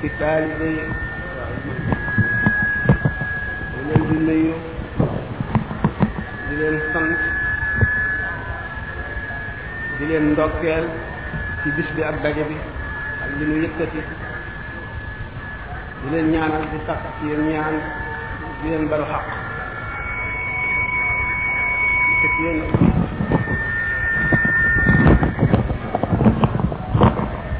ci taalibe yi ñu leen di nuyu di leen sant di leen ndokkeel ci bis bi ak daje bi ak li ñu yëkkati di leen ñaanal di sax ci yéen ñaan di leen balu xaq yëkkati yéen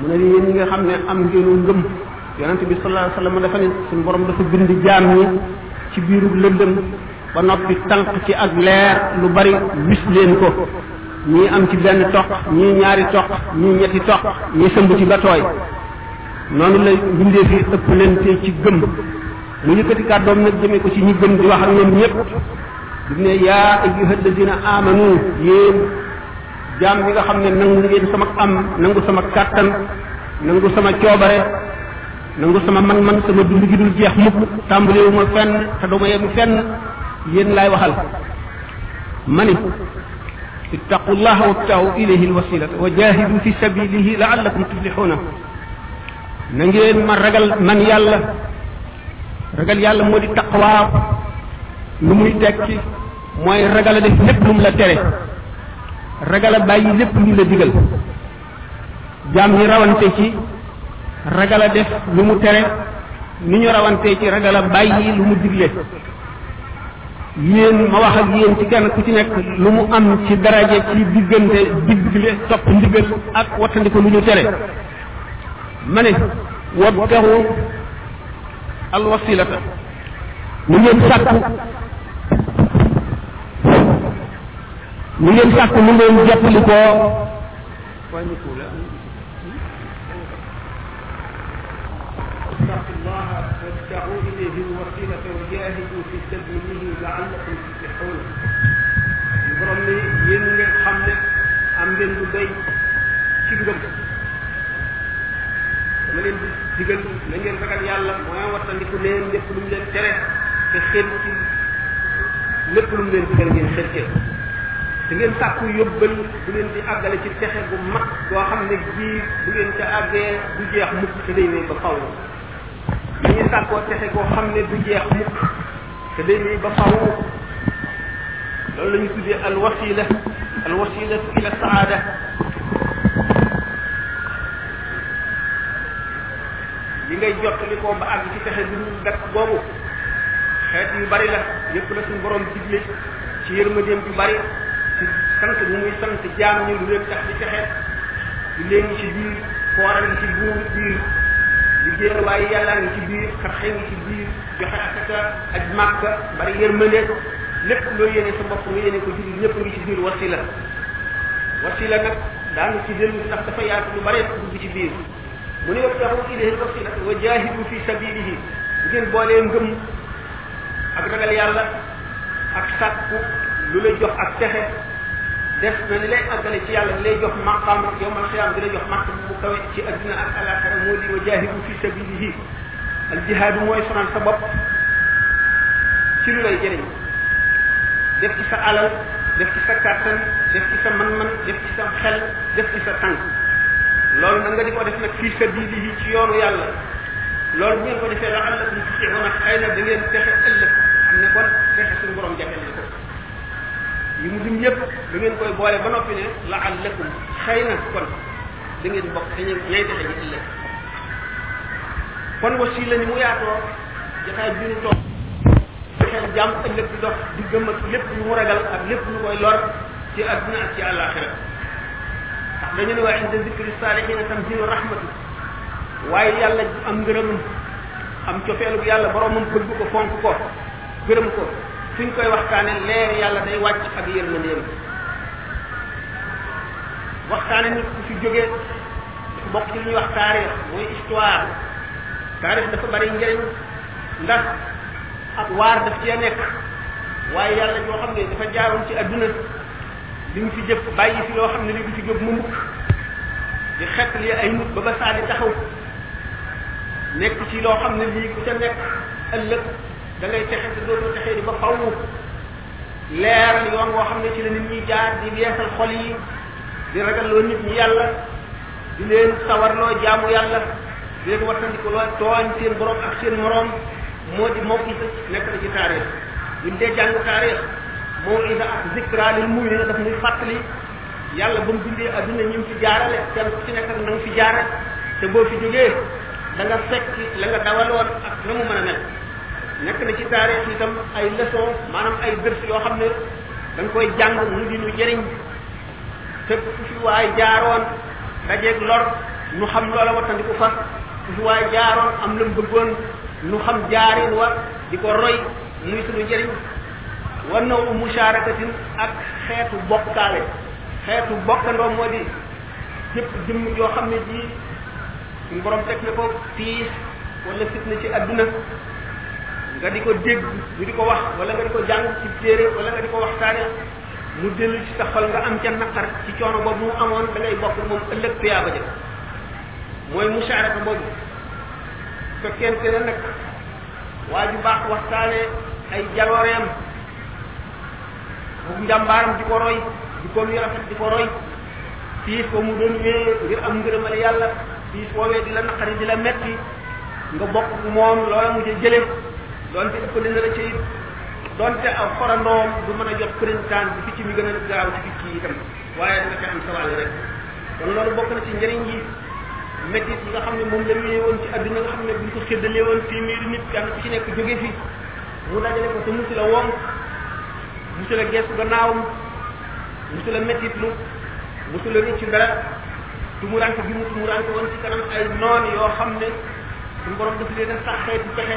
mu ne yéen ñi nga xam ne am ngeenu ngëm yonente bi sallallahu alayhi wasallam dafa ne suñu borom dafa bind jaam ñi ci biiru lëndëm ba noppi tànk ci ak leer lu bari wis leen ko ñii am ci benn toq ñii ñaari toq ñii ñetti toq ñii sëmb ci ba tooy noonu la bindee fi ëpp leen te ci gëm mu yëkkati kàddoom nag jëmee ko ci ñi gëm di wax ak ñoom ñëpp di ne yaa ayyuha alladina amanu yéen jaam ñi nga xam ne nangu ngeen sama am nangu sama kàttan nangu sama coobare nangu sama man-man sama dund gi dul jeex mukk tàmbalewu ma fenn te duma yem fenn yéen laay waxal ma ni ittaqu llaha wabtahu ilayhi alwasilata wa jahidu fi sabilihi laallakum tuflixuuna na ngeen ma ragal man yàlla ragal yàlla moo di taqwaa lu muy tekki mooy ragal a def lépp lu mu la tere ragal a bàyyi lépp lu mu la digal jaam ñi rawante ci ragal a def lu mu tere ni ñu rawante ci ragal a bàyyi lu mu digle yéen ma wax ak yéen ci kenn ku ci nekk lu mu am ci daraje ci diggante digle topp ndigal ak wattandiku lu ñu tere ma ne wabtaxu al wasilata ni ngeen sàkku ni ngeen sàkku ni ngeen jottali ko تفلحون borom ne yéen ngeen xam ne am ngeen lu doy ci ngëm dama leen di digal na ngeen ragal yàlla mooy wattandiku leen lépp lu mu leen tere te xel ci lépp lu mu leen digal ngeen xel ci da ngeen sàkku yóbbal bu leen di àggale ci texe bu mag boo xam ne bii bu ngeen ca àggee du jeex mukk te day wéy ba faw li ngeen sàkkoo texe boo xam ne du jeex mukk te day wéy ba faw loolu la ñu tuddee al wasila al wasila ila saada li ngay jot li ko ba àgg ci pexe bi ñu dakk boobu xeet yu bari la yépp la suñu borom digle ci yërmandeem yu bari ci sant bu muy sant jaam ñi lu leen tax di fexe di leen ci biir kooram ci buur biir liggéey waaye yàllaa ngi ci biir xarxe ngi ci biir joxe asaka aj màkk bari yërmande ko lépp loo yéene sa bopp nga yéene ko jullit ñëpp ngi ci biir wasila wasila nag daanu ci dellu ndax dafa yaatu lu bare dugg ci biir mu ne wabtaxu ilayhi wasila wa jaahidu fi sabilihi bu ngeen boolee ngëm ak ragal yàlla ak sàkku lu lay jox ak texe def na ni lay àggale ci yàlla ni lay jox maqaam yow man xiyaam di lay jox maqaam bu kawe ci adduna ak alaxira moo di wa jaahidu fi sabilihi al jihaadu mooy sonal sa bopp ci lu lay jëriñ def ci sa alal def ci sa kàttan def ci sa man-man def ci sa xel def ci sa tànk loolu nag nga di ko def nag fii sabilihi ci yoonu yàlla loolu bu ngeen ko defee la'allakum tuflihuna xëy na da ngeen texe ëllëg xam ne kon texe suñu borom jafe na ko yi mu lim yëpp da ngeen koy boole ba noppi ne la'allakum xëy na kon da ngeen bokk te ñeen ñay texe ji ëllëg kon wasila ni mu yaatoo jotaay bi ñu toog xel jàmm ëllëg di dox di gëm ak lépp lu mu ragal ak lépp lu koy lor ci àdduna ak ci àllaaxira ndax dañu ne waa inda zikri saalihiina tanzilu rahmatu waaye yàlla am ngërëmam am cofeelu yàlla boromam bëgg ko fonk ko gërëm ko fu ñu koy waxtaane leer yàlla day wàcc ak yërmandeem waxtaane nit ku fi jógee dafa bokk ci li ñuy wax taarix mooy histoire taarix dafa bari njëriñ ndax ak waar daf cee nekk waaye yàlla joo xam ne dafa jaaroon ci adduna li mu fi jëf bàyyi fi loo xam ne li du fi jóg mu mukk di xet li ay nit ba ba saa di taxaw nekk ci loo xam ne lii ku ca nekk ëllëg da ngay texe te dootoo texee di ba faw leer li yoon woo xam ne ci la nit ñi jaar di yeesal xol yi di ragalloo nit ñi yàlla di leen sawarloo jaamu yàlla di leen wattandiko loo tooñ seen borom ak seen moroom moo di moo isa nekk na ci taarix buñ dee jàng taarix moo isa ak zikra lil mu'minin daf muy fàttali yàlla ba mu bindee adduna ñu ngi fi jaarale kenn ku ci nekk ak na nga fi jaara te boo fi jógee da nga fekk la nga dawaloon ak na mu mën a mel nekk na ci taarix itam ay leçon maanaam ay dërs yoo xam ne da nga koy jàng mu di nu jëriñ te ku fi waay jaaroon dajeeg lor nu xam loola wattandiku fa ku fi waay jaaroon am la mu bëggoon nu xam jaarin wa di ko roy muy sunu njëriñ war na u musharakatin ak xeetu bokkaale xeetu bokkandoo moo di jëpp jëmm yoo xam ne ji suñu borom teg na ko tiis wala fitna ci adduna nga di ko dégg ñu di ko wax wala nga di ko jàng ci téere wala nga di ko waxtaane mu dellu ci sa xol nga am ca naqar ci coono boobu mu amoon da ngay bokk moom ëllëg tuyaaba ja mooy musharaka boobu fekkente ne nag waa ju baax waxtaane ay jalooreem bu njàmbaaram di ko roy di ko muy rafet di ko roy siis ko mu doon wee ngir am ngërëmal yàlla siis woowee di la naqari di la metti nga bokk moom loola mu ca jële doonte ëpp dina la ci doonte aw xorandoom du mën a jot président bi fi ci mi gën a gaaw ci fi ci itam waaye danga ca am sa wàll rek kon loolu bokk na ci njëriñ yi métit yi nga xam ne moom la ñu woon ci àdduna nga xam ne buñ ko séddalee woon téeméeri nit kenn ku ci nekk jóge fi mu dajale ko te musu la woon musu la geesu gannaawam musu la métit lu musu la rëcc dara tumuranke bi mu tumuranke woon ci kanam ay noon yoo xam ne suñu borom daf leen a saxee ci pexe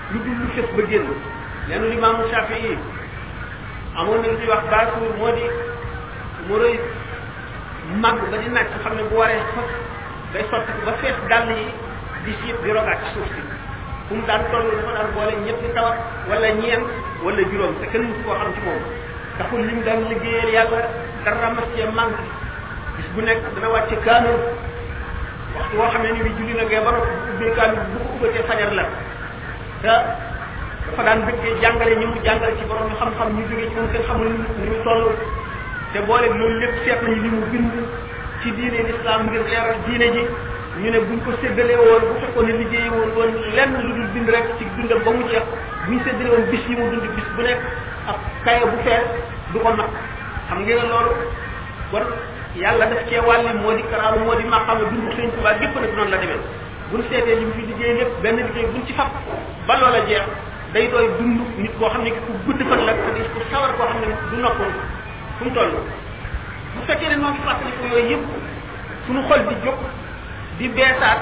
lu dul lu fës ba génn leenu limaamu Shafi yi amoon na lu ñuy wax baasuur moo di moroy màgg ba di naaj xam ne bu waree fas day sotti ba fees dàll yi di siit di rogaat ci suuf si fu mu daan toll dafa daan boole ñetti tawat wala ñeent wala juróom te kenn musu koo xam ci moom taxul lim daan liggéeyal yàlla dara mas cee manque bis bu nekk dana wàcce kaamil waxtu woo xam ne ni bi julli na ngee ba noppi ubbee kaamil bu ko ubbatee fajar la te dafa daan bëggee jàngale ñi mu jàngale ci borom xam-xam ñu jógee ci moom kenn xamul ni ñu toll te boole loolu lépp seet nañu li mu bind ci diine lislaam ngir leeral diine ji ñu ne buñ ko séddalee woon bu fekkoon ne liggéey woon woon lenn lu dul bind rek ci dundam ba mu jeex buñ séddale woon bis yi mu dund bis bu nekk ak kaye bu fees du ko nag xam ngeen ne loolu kon yàlla daf cee wàlli moo di karaaru moo di maqaama dund sëñ Tuubaa gépp nag noonu la demee buñ seetee li mu fi liggéey lépp benn liggéey buñ ci fab ba loola jeex day doy dund nit koo xam ne ku gudd fan la te di ku sawar koo xam ne du noppal fu mu toll bu fekkee ne noonu fàttaliku yooyu yëpp suñu xol di jóg di beesaat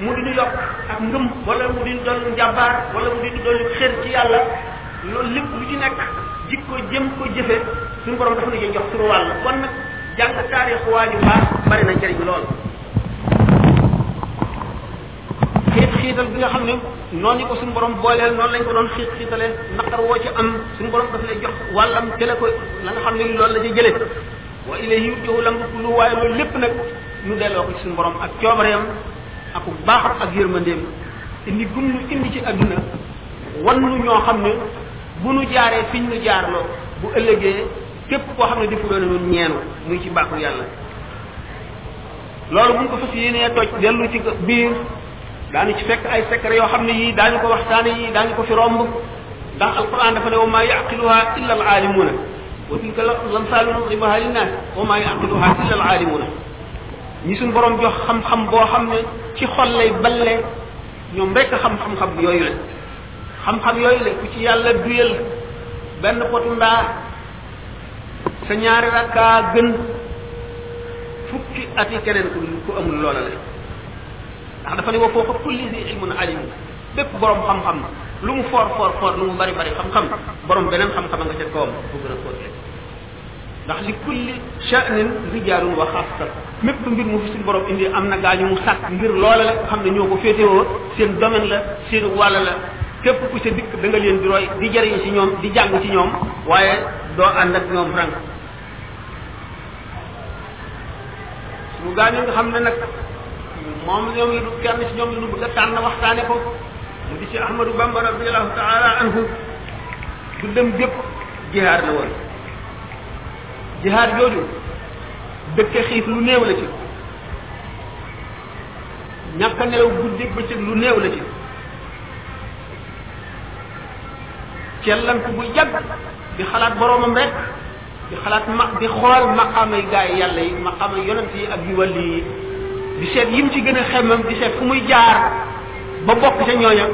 mu di ñu yokk ak ngëm wala mu di ñu dolli njàmbaar wala mu di ñu dolli xër ci yàlla loolu lépp lu ci nekk jikko jëm ko jëfe suñu borom dafa ñu jox suñu wàll kon nag jàng taarix waa ju baax bari na njëriñ lool xiit xiital bi nga xam ne noonu ko suñu borom booleel noonu lañ ko doon xiit xiitale naqar woo ci am suñu borom daf lay jox wàllam jële ko la nga xam ne loolu la ca jële wa ilayhi yurjahu lamru kullu waaye loolu lépp nag ñu delloo ko ci suñu borom ak coobareem ak baaxam ak yërmandeem indi gum nu indi ci adduna wan nu ñoo xam ne bu nu jaaree fiñ nu jaar loo bu ëllëgee képp koo xam ne defu loolu nun ñeenu muy ci mbaaxu yàlla loolu bu ñu ko fas yéenee toj dellu ci biir daanu ci fekk ay secret yoo xam ne yii daañu ko waxtaane yii daañu ko fi romb ndax alquran dafa ne wa maa yaqiluha illa al aalimuuna wa tilka lamsaalu nadribuha linnaas wa maa yaqiluha illa al aalimuuna ñi suñ borom jox xam-xam boo xam ne ci xol lay balle ñoom rekk xam xam-xam yooyu la xam-xam yooyu la ku ci yàlla duyal benn potu ndaa sa ñaari rakkaa gën fukki at yi keneen ku ku amul loola la ndax dafa ne wa foofa kulli zi ilmun alim bépp borom xam-xam lu mu foor foor foor lu mu bari bari xam-xam borom beneen xam-xam a nga ca kawam bu gën a foor ndax li kulli sha'nin rijaalun wa xaasa mépp mbir mu fi suñu borom indi am na gaañu mu sàkk ngir loola la xam ne ñoo ko féetewoo seen domaine la seen wàll la képp ku sa dikk da nga leen di roy di jëriñ ci ñoom di jàng ci ñoom waaye doo ànd ak ñoom rang suñu gaañu nga xam ne nag moom ñoom la du kenn ci ñoom la du bëgg a tànn waxtaane ko mu di ci Ahmadou Bamba radiyallahu taala anhu dundam gépp jihaar la woon jihaar jooju dëkke xiif lu néew la ci ñàkk a nelaw guddi bëccëg lu néew la ci cellantu bu yàgg di xalaat boroomam rek di xalaat ma di xool maqaamay gaa yi yàlla yi maqaama yonent yi ak yu wàll yi di seet yim ci gën a xemmam di seet fu muy jaar ba bokk ca ñooña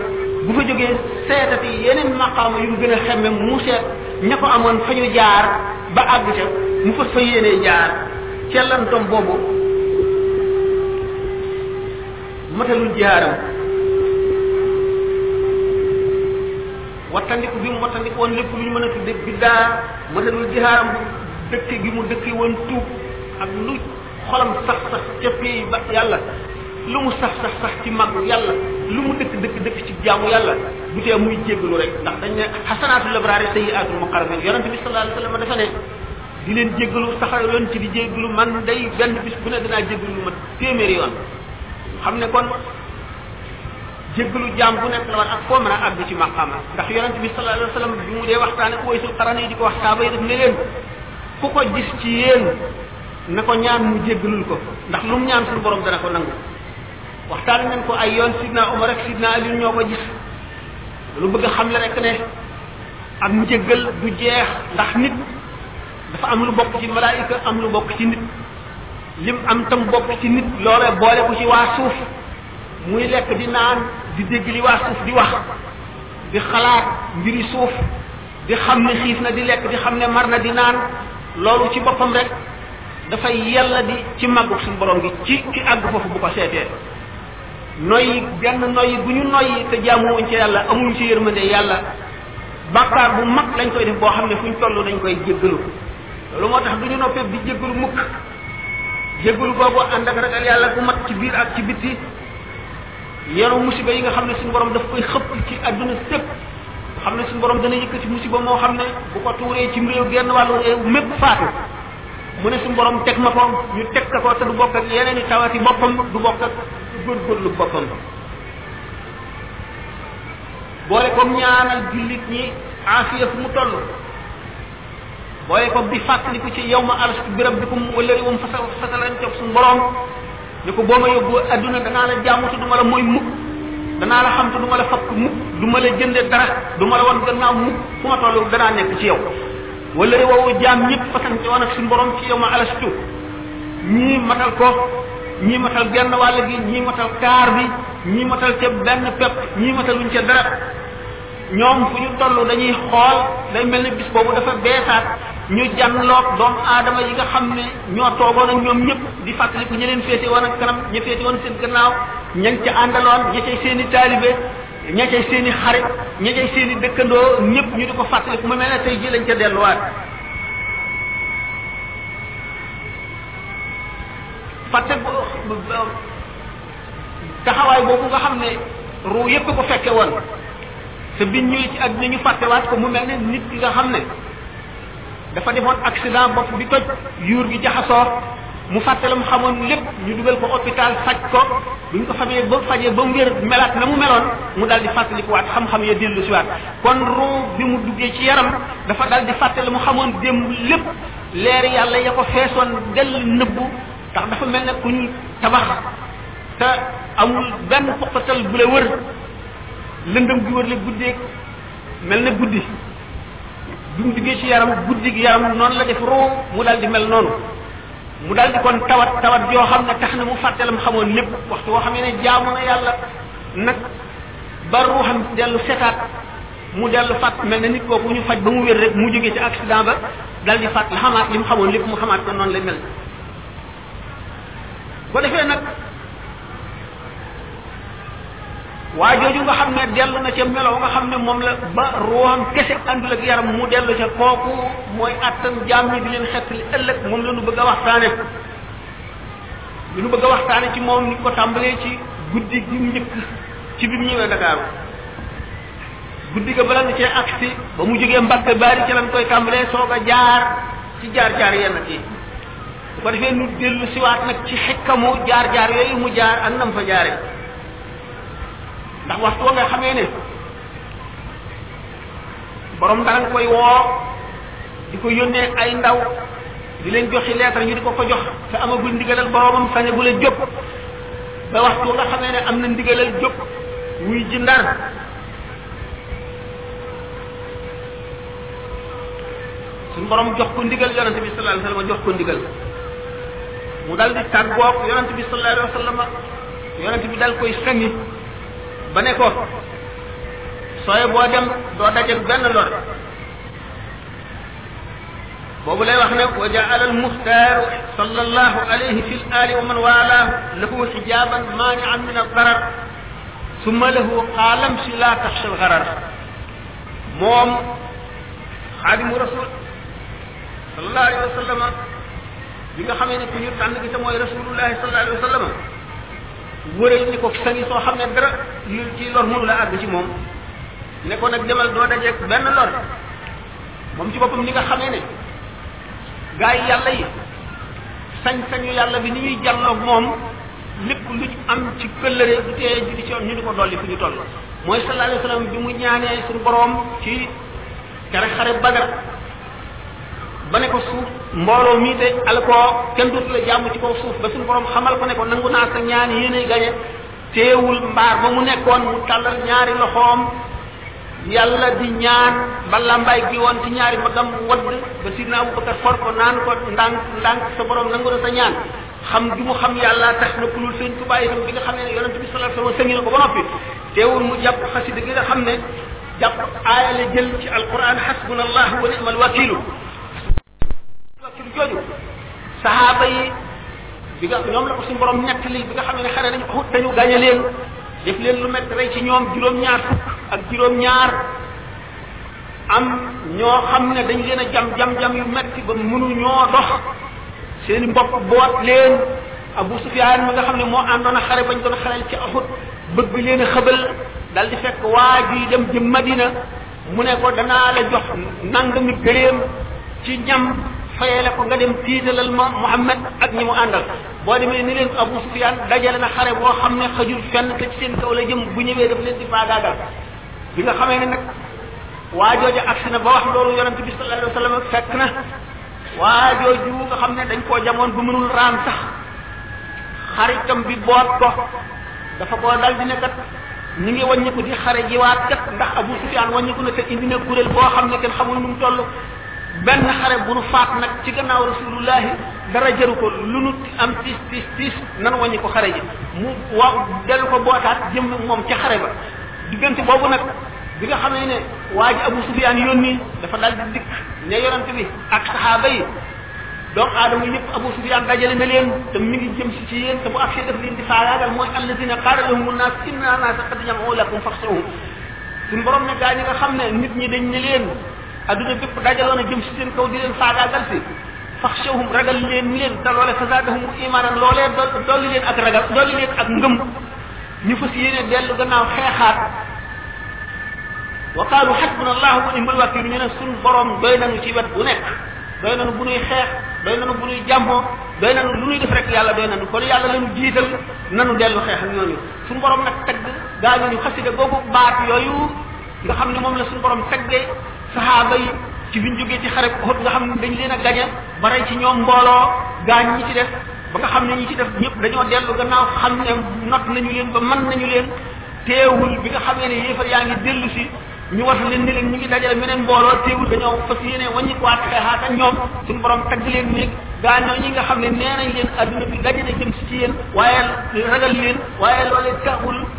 bu fa jógee seetati yeneen maqaama yu mu gën a xemmam mu seet ña ko amoon fa ñu jaar ba àgg ca mu fas fa yéenee jaar cellantom boobu matalul jaaram wattandiku bi mu wattandiku woon lépp lu ñu mën a tudde biddaa matalul jihaaram bu dëkke gi mu dëkke woon tuub ak lu xolam sax sax ca pay ba yàlla lu mu sax sax sax ci mag yàlla lu mu dëkk dëkk dëkk ci jaamu yàlla bu tee muy jéggalu rek ndax dañ ne xasanaatul abraari sayyiaatul muqarrabin yonente bi sallallahu alayhi wa sallam dafa ne di leen jéggalu saxal leen ci di jéggalu man day benn bis bu ne danaa jéggalu lu ma téeméeri yoon xam ne kon jéggalu jaam bu nekk la war ak foo mën a àgg ci maqaama ndax yonent bi sallallahu alayhi wa sallam bi mu dee waxtaan ak waysul xarana yi di ko wax saaba yi daf ne leen ku ko gis ci yéen na ko ñaan mu jéggalul ko ndax lu mu ñaan suñu borom dana ko nangu waxtaan nañ ko ay yoon sidna Omar ak sidna Ali ñoo ko gis lu bëgg a xamle rek ne ak mu jéggal du jeex ndax nit dafa am lu bokk ci malaayika am lu bokk ci nit lim am tam bokk ci nit loolee boole ko ci waa suuf muy lekk di naan di dégg li waa suuf di wax di xalaat mbiri suuf di xam ne xiif na di lekk di xam ne mar na di naan loolu ci boppam rek dafay yàlla di ci màggug suñu borom gi ci ki àgg foofu bu ko seetee noyyi benn noyyi bu ñu noyyi te jaamuwuñ ci yàlla amuñ ci yërmande yàlla bàkkaar bu mag lañ koy def boo xam ne fu ñu toll dañ koy jéggalu loolu moo tax du ñu noppee di jéggalu mukk jéggul boobu ànd ak ragal yàlla bu mat ci biir ak ci bitti yaru musiba yi nga xam ne suñu borom daf koy xëpp ci àdduna sépp xam ne suñu borom dana yëkkati musiba moo xam ne bu ko tuuree ci réew genn wàllu réew mépp faatu mu ne suñu borom teg ma ko ñu teg ka ko te du bokk ak yeneen i tawati boppam du bokk ak góorgóorlu boppam boole comme ñaanal jullit ñi aafiya fu mu toll booye ko di fàttaliku ci yow ma aras bi rabbikum wala réewam fasa fasalan coog suñu borom ni ko boo ma yóbbu adduna danaa la jaamu te du ma la mooy mukk danaa la xam te du ma la fakk mukk du ma la jënde dara du ma la wan gannaaw mukk fu ma toll danaa nekk ci yow wala réewu jaam ñëpp fasan ci woon ak suñu borom ci yow ma aras tu ñii matal ko ñii matal genn wàll gi ñii matal kaar bi ñii matal ca benn pepp ñii matal luñ ca dara ñoom fu ñu toll dañuy xool day mel ni bis boobu dafa beesaat ñu janloog doomu aadama yi nga xam ne ñoo toogoon ak ñoom ñëpp di fàttaliku ñi leen féete woon ak kanam ña féete woon seen gannaaw ñañ ca àndaloon ña cay seen i taalibe ña cay seen i xarit ña cay seen i dëkkandoo ñëpp ñu di ko fàttaliku mu mel ne tey ji lañ ca delluwaat fàtte taxawaay boobu nga xam ne ruu yépp ko fekke woon te biñ ñëwee ci àddina ñu fàttewaat ko mu mel ne nit ki nga xam ne dafa defoon accident bopp bi toj yuur gi jaxasoo mu fàtte la mu xamoon lépp ñu dugal ko hôpital faj ko bu ñu ko fajee ba fajee ba mu wér melaat na mu meloon mu dal di fàttalikuwaat xam-xam ya dellu siwaat kon ruu bi mu duggee ci yaram dafa dal di fàtte la mu xamoon démb lépp leer yàlla ya ko feesoon dell nëbbu ndax dafa mel ne ku ñu tabax te amul benn poqatal bu la wër lëndëm gi wër la guddeeg mel ne guddi bi mu duggee ci yaram guddi gi yaram noonu la def roo mu daal di mel noonu mu daal di kon tawat tawat yoo xam ne tax na mu fàtte la mu xamoon lépp waxtu woo xamee ne jaamu na yàlla nag ba ruuxam dellu setaat mu dellu fàtt mel na nit kooku ñu faj ba mu wér rek mu jóge ci accident ba dal di fàtt xamaat li mu xamoon lépp mu xamaat ko noonu lay mel ko defee nag waa jooju nga xam ne dellu na ca melo nga xam ne moom la ba ruuxam kese àndul ak yaram mu dellu ca kooku mooy attan jaam ñi di leen xettali ëllëg moom la ñu bëgg a waxtaane li ñu bëgg a waxtaane ci moom ni ko tàmbalee ci guddi gi njëkk ci bi mu ñëwee Dakar guddi ga bala nga cee agsi ba mu jógee mbàkk baari ci lan koy tàmbalee soog a jaar ci jaar-jaar yenn yi bu ko defee nu dellu siwaat nag ci xekkamu jaar-jaar yooyu mu jaar ak nam fa jaare ndax waxtu wa nga xamee ne borom dara nga koy woo di ko yónnee ay ndaw di leen joxi leetar ñu di ko ko jox te amagul ndigalal boromam sañagul a jóg ba waxtu nga xamee ne am na ndigalal jóg wuy ji ndar suñu borom jox ko ndigal yonente bi sallallahu alayhi wasallam jox ko ndigal mu dal di tàggoog yonente bi sallallahu alayhi wasallam yonente bi dal koy sànni ba ne ko sooy boo dem doo dajeeg benn lor boobu lay wax ne wa jaala al muxtaaru sallallahu alayhi fi l ali wa man waalaahu lahu xijaaban maanian min al darar summa lahu qaalam si laa taxsha al xarar moom xaadimu rasul sallallahu alayhi wa sallam bi nga xamee ne ku ñu tànn gi te mooy rasulullahi sallallahu alayhi wa sallam wëral ni ko sangi soo xam ne dara lu ci lor mënu la àgg ci moom ne ko nag demal doo dajeeg benn lor moom ci boppam ni nga xamee ne gaa yi yàlla yi sañ-sañu yàlla bi ni ñuy jàlloog moom lépp lu ñu am ci këllëre bu tee ju di ci ñu di ko dolli fu ñu toll mooy sallallahu alayhi wa sallam bi mu ñaanee suñu boroom ci kere xare Badar ba ne ko suuf mbooloo mii te al ko kenn dootu la jàmm ci kaw suuf ba suñu boroom xamal ko ne ko nangu naa sa ñaan yéenay gañe téewul mbaar ma mu nekkoon mu tàllal ñaari loxoom yàlla di ñaan ba làmbaay gi woon ci ñaari magam mu wadd ba sidna abubakar for ko naan ko ndànk ndànk sa borom nangu na sa ñaan xam gi mu xam yàlla tax na kulul sëñ Tuubaa itam bi nga xam ne yonente bi sallallahu alayhi wasallam sëñi na ko ba noppi teewul mu jàpp xasida gi nga xam ne jàpp aaya la jël ci alquran hasbunallahu wa ni'mal wakilu wakkil jooju sahaaba yi bi nga ñoom la ko suñu borom nettali bi nga xam ne xare nañu xut dañu gañe leen def leen lu métti rey ci ñoom juróom-ñaar fukk ak juróom-ñaar am ñoo xam ne dañ leen a jam jam jam yu métti ba mënu ñoo dox seeni mbokk boot leen Abu Sufyaan mi nga xam ne moo àndoon a xare bañ doon xareel ci Uhud bëgg leen a xëbal dal di fekk waa ji dem jëm Madina mu ne ko danaa la jox nangami gëléem ci ñam fayale ko nga dem tiitalal ma Muhammad ak ñi mu àndal boo demee ni leen Abu Sufyaan dajale na xare boo xam ne xajul fenn te ci seen kaw la jëm bu ñëwee daf leen di faagaagal bi nga xamee ne nag waa jooja agsi na ba wax loolu yonent bi sallallahu alayhi wa sallam fekk na waa jooju nga xam ne dañ koo jamoon bu mënul raam sax xaritam bi boot ko dafa koo dal di ne kat ñu ngi wàññiku di xare jiwaat kat ndax Abu Sufyaan wàññiku na te indi na kuréel boo xam ne kenn xamul nu mu toll benn xare bu nu faat nag ci gannaaw rasulullahi dara jëru ko lu nu am tiis tiis tiis nan wàññi ko xare ji mu waaw dellu ko bootaat jëm nag moom ca xare ba diggante boobu nag bi nga xamee ne waa ji Abu Sufyaan yónni dafa dal di dikk ne yonent bi ak saxaaba yi doomu aadama yëpp Abu Sufyaan dajale na leen te mi ngi jëm si ci yéen te bu agsee daf leen di faagaagal mooy allazina qaala lahumu naas inna naasa qad jam'u lakum faxshawhum suñu borom ne gaa ñi nga xam ne nit ñi dañ ne leen adduna bépp dajaloon a jëm si seen kaw di leen faagaagal si faxshawhum ragal leen leen te loole fa zaadahum imaanan loolee dolli leen ak ragal dolli leen ak ngëm ñu fas yéene dellu gannaaw xeexaat wa qaalu xasbuna allahu wa ni'mal wakiil ñu ne suñu borom doy nañu ci wet bu nekk doy nañu bu nuy xeex doy nañu bu nuy jàmmoo doy nañu lu nuy def rek yàlla doy nañu kon yàlla lañu jiital nanu dellu xeex ak ñooñu suñu borom nag tagg gaa ñu xasida googu baat yooyu nga xam ne moom la suñu borom taggee saxaaba yi ci biñ jógee ci xare Uhud nga xam ne dañ leen a gañe ba rey ci ñoom mbooloo gaañ ñi ci def ba nga xam ne ñi ci def ñëpp dañoo dellu gannaaw xam ne not nañu leen ba mën nañu leen teewul bi nga xam ne yéefar yaa ngi dellu si ñu war leen ni leen ñu ngi dajale meneen mbooloo teewul dañoo fas yéene wàññi ko waat xeexaat ak ñoom suñu borom tagg leen néeg gaa ñoo ñi nga xam ne nee nañ leen adduna bi daje na jëm si ci yéen waaye ragal leen waaye loolee taxul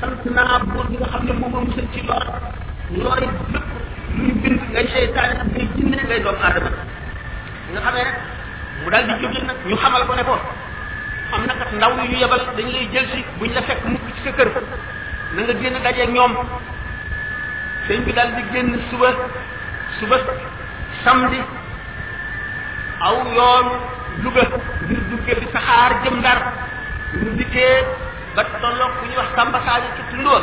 sant naa buur bi nga xam ne moom a musal ci lor lor yi lépp lu ñu bind ngay seytaane ak ngay jinne ngay doomu aadama nga xamee rek mu daal di jóge nag ñu xamal ko ne ko am na kat ndaw yu yebal dañu lay jël si buñ la fekk mukk ci sa kër na nga génn dajeeg ñoom sëñ bi daal di génn suba suba samedi aw yoonu Louga ngir duggee bi saxaar jëm Ndar ñu dikkee ba tolloog ku ñuy wax Samba Sadio ci Tundoor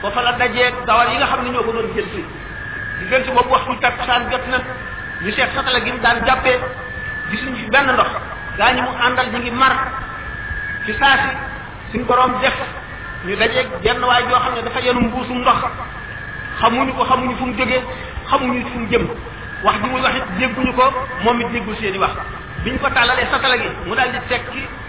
foofa la dajeeg dawal yi nga xam ne ñoo ko doon jël si diggante boobu waxtu takkusaan jot na ñu seet satala gi mu daan jàppee gisuñu fi benn ndox gaa ñi mu àndal ñu ngi mar ci saa si suñ borom def ñu dajeeg genn waay joo xam ne dafa yenu mbuusum ndox xamuñu ko xamuñu fu mu jógee xamuñu fu mu jëm wax ji muy wax it dégguñu ko moom it déggul seen i wax biñ ko tàllalee satala gi mu daal di tekki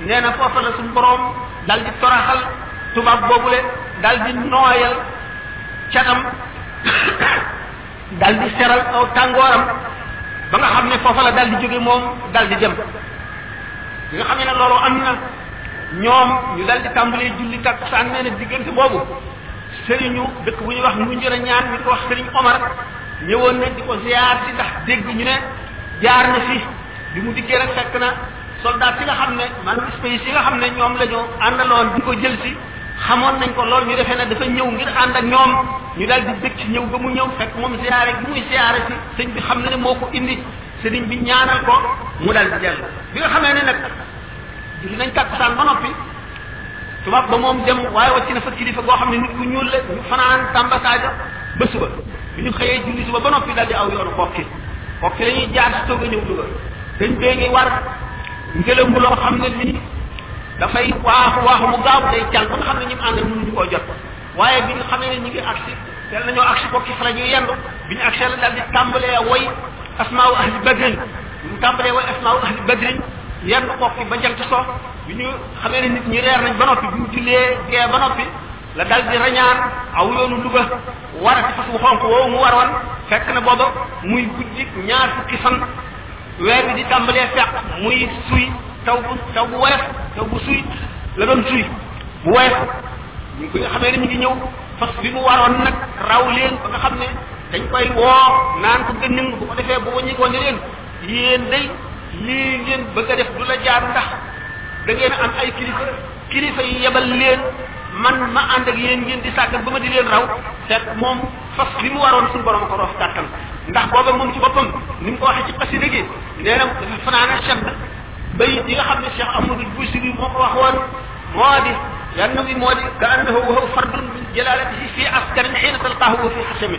nee na foofa la suñu borom dal di toraxal tubaab boobule dal di nooyal catam dal di seral aw tàngooram ba nga xam ne foofa la dal di jóge moom dal di dem bi nga xam ne loolu am na ñoom ñu dal di tàmbalee julli takkusaan nee na diggante boobu sëriñu dëkk bu ñuy wax mu njëra ñaan ñu ko wax sëriñ Omar ñëwoon na di ko ziar si ndax dégg ñu ne jaar na fi bi mu dikkee rek fekk na soldat si nga xam ne maanaam space yi nga xam ne ñoom la ñu àndaloon di ko jël si xamoon nañ ko lool ñu defee ne dafa ñëw ngir ànd ak ñoom ñu daal di bëgg ci ñëw ba mu ñëw fekk moom siyaare bi muy siyaare si sëñ bi xam na ne moo ko indi sëriñ bi ñaanal ko mu daal di dellu bi nga xamee ne nag julli nañ tàkkusaan ba noppi tubaab ba moom dem waaye wàcc na fa kilifa goo xam ne nit ku ñuul la ñu fanaan Tamba Sadio ba suba bi ñu xëyee julli suba ba noppi daal di aw yoonu kokki kokki la ñuy jaar si toog a ñëw Louga dañ bee ngi war ngelaw bu loo xam ne lii dafay waaxu waaxu mu gaaw day jàll ba nga xam ne ñu ànd mënuñu koo jot waaye bi nga xam ne ñu ngi agsi teel nañoo agsi kokki fa la ñuy yendu bi ñu agsi la daal di tàmbalee woy asmaaw ahli badrin ñu tàmbalee woy asmaaw ahli badrin yendu kokki ba jant so bi ñu xamee ne nit ñi reer nañ ba noppi bi mu jullee gee ba noppi la dal di rañaan aw yoonu Louga war a fas wu xonk woowu mu waroon fekk na booba muy guddi ñaar fukki fan weer bi di tàmbalee fekk muy suy taw bu taw bu woyof taw bu suy la doon suy bu woyof ñu ko xamee ne mi ngi ñëw fas bi mu waroon nag raw leen ba nga xam ne dañ koy woo naan ko gënnim bu ko defee bu wàññi ko ne leen yéen day lii ngeen bëgg a def du la jaar ndax da ngeen am ay kilifa kilifa yi yebal leen man ma ànd ak yéen ngeen di sàggan ba ma di leen raw fekk moom fas li mu waroon suñu borom ko roof kàttan ndax booba moom ci boppam ni mu ko waxee ci xasida gi nee na fanaana chedd bay yi nga xam ne Cheikh Amadou Boussiri moo ko waxoon moo di yan na bi moo di ka annahu wa huwa fardun min jalalatihi fi askarin xiina talqaahu wa fi xasami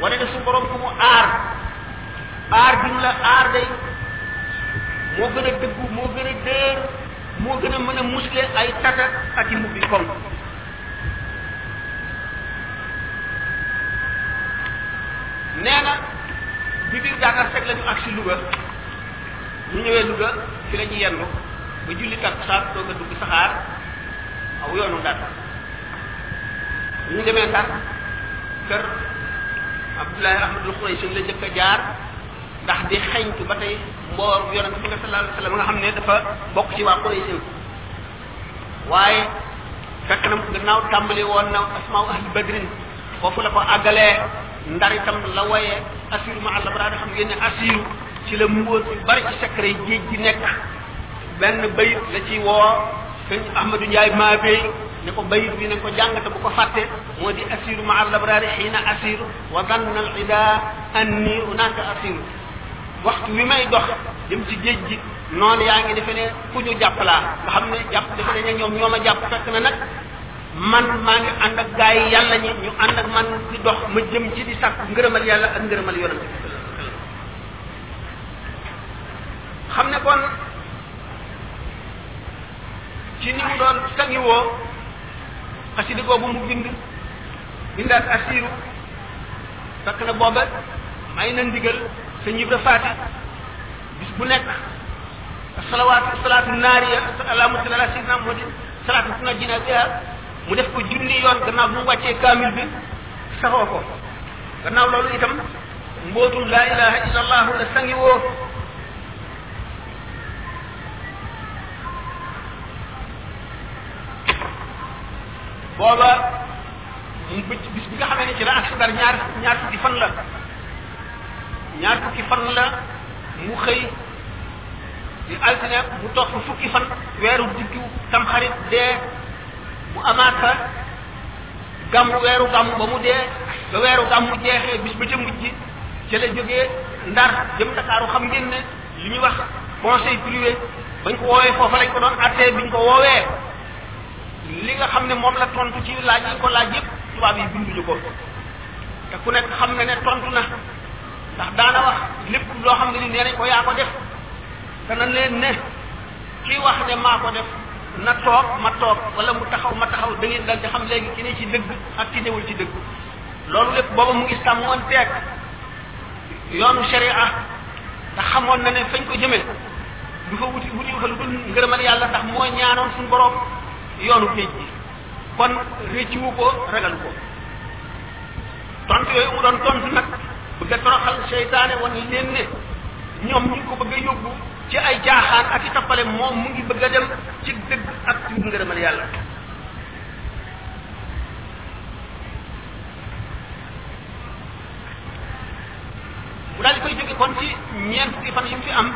wane ne su borom ku mu aar aar bi mu la aar day moo gën a dëggu moo gën a dëër moo gën a mën a musle ay tata ak i mbubbi koŋ nee na bi biir Dakar fekk la ñu agsi Louga ñu ñëwee Louga fi la ñu yendu ba julli takkusaan doog a dugg saxaar aw yoonu Ndar ñu demee Ndar kër Abdoulaye Ahmadul Xuraysi la jëkk a jaar ndax di xeñtu ba tey mboor yonent bi nga sallallahu alayhi wa sallam nga xam ne dafa bokk ci waa Xuraysi waaye fekk na gannaaw tàmbali woon na asmaaw ahli badrin foofu la ko àggalee ndar itam la woyee asiru ma àll ba daa xam ngeen ne asiru ci la mbóot yu bari ci secret yi géej gi nekk benn bayit la ci woo sëñ Ahmadou Ndiaye Mabé ne ko bayit bi nañ ko jàng te bu ko fàtte moo di asiru ma al abrari xiina asiru wa danna al ida anni unaka asiru waxtu wi may dox jëm ci géej gi noonu yaa ngi defe ne ku ñu jàpp laa nga xam ne jàpp defe ne ñoom ñoo ma jàpp fekk na nag man maa ngi ànd ak gaa yi yàlla ñi ñu ànd ak man di dox ma jëm ci di sàkk ngërëmal yàlla ak ngërëmal yonent bi xam ne kon ci ni mu doon sangiwoo xasida googu mu bind bindaat asiru fekk na booba may na ndigal sëñ Ibra Faati bis bu nekk salawaatu salaatu naariya allahumma salli ala sayyidina muhammadin salaatu tunajjina biha mu def ko junni yoon gannaaw bu mu wàccee kaamil bi saxoo ko gannaaw loolu itam mbootum laa ilaha illa allahu la sangi woo booba mu bëcc bis bi nga xamee ne ci la asudar ñaar ñaar fukki fan la ñaar fukki fan la mu xëy di altine mu toog fa fukki fan weeru diggu tam xarit dee mu amaat fa gàmm weeru gàmm ba mu dee ba weeru gàmm mu jeexee bis ba ca mujj ca la jógee ndar jëm Ndakaaru xam ngeen ne li ñuy wax conseil privé bañ ko woowee foofa lañ ko doon attee biñ ko woowee li nga xam ne moom la tontu ci laaj yi ko laaj yëpp tubaab yi binduñu ko te ku nekk xam na ne tontu na ndax daana wax lépp loo xam ne ni nee nañ ko yaa ko def dana leen ne kii wax ne maa ko def na toog ma toog wala mu taxaw ma taxaw da ngeen dal di xam léegi ki ne ci dëgg ak ki newul ci dëgg loolu lépp booba mu ngi sàmmoon teeg yoonu sharia te xamoon na ne fañ ko jëmee du fa wuti wuti fa lu dul ngërëmal yàlla ndax moo ñaanoon suñu borom yoonu géej gi kon réccu ko ragal ko tont yooyu mu doon tont nag bëgg a toroxal seytaane wan leen ne ñoom ñu ko bëgg a yóbbu ci ay jaaxaan ak i tappale moom mu ngi bëgg a dem ci dëgg ak ci ngërëmal yàlla mu daal di koy jóge kon ci ñeent fukki fan yi mu fi am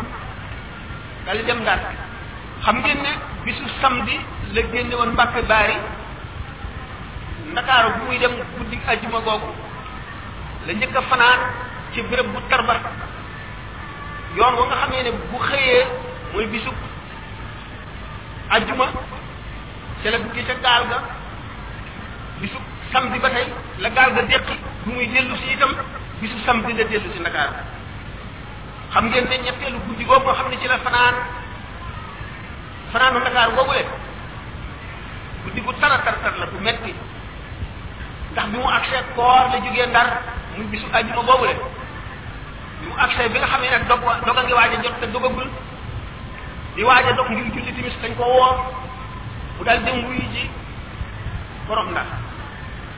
daal di dem Ndar xam ngeen ne bisu samedi la génne woon Mbàkke Baari Ndakaaru bu muy dem guddi ajjuma googu la njëkk a fanaan ci béréb bu tarba yoon wa nga xamee ne bu xëyee mooy bisu ajjuma ca la duggi ca gaal ga bisu samedi ba tey la gaal ga déqi bu muy dellu si itam bisu samedi la dellu si Ndakaaru xam ngeen ne ñetteelu guddi googu nga xam ne ci la fanaan fanaanu Ndakaaru googu le guddi gu tara tar tar la bu metti ndax bi mu agsee koor la jógee ndar muy bisu àjjuma boobu le bi mu agsee bi nga xam ne nag dog dog a ngi waaj a jot te dogagul di waaj a dog ngir julli timis dañ ko woo mu daal dem wuyu ji borom ndar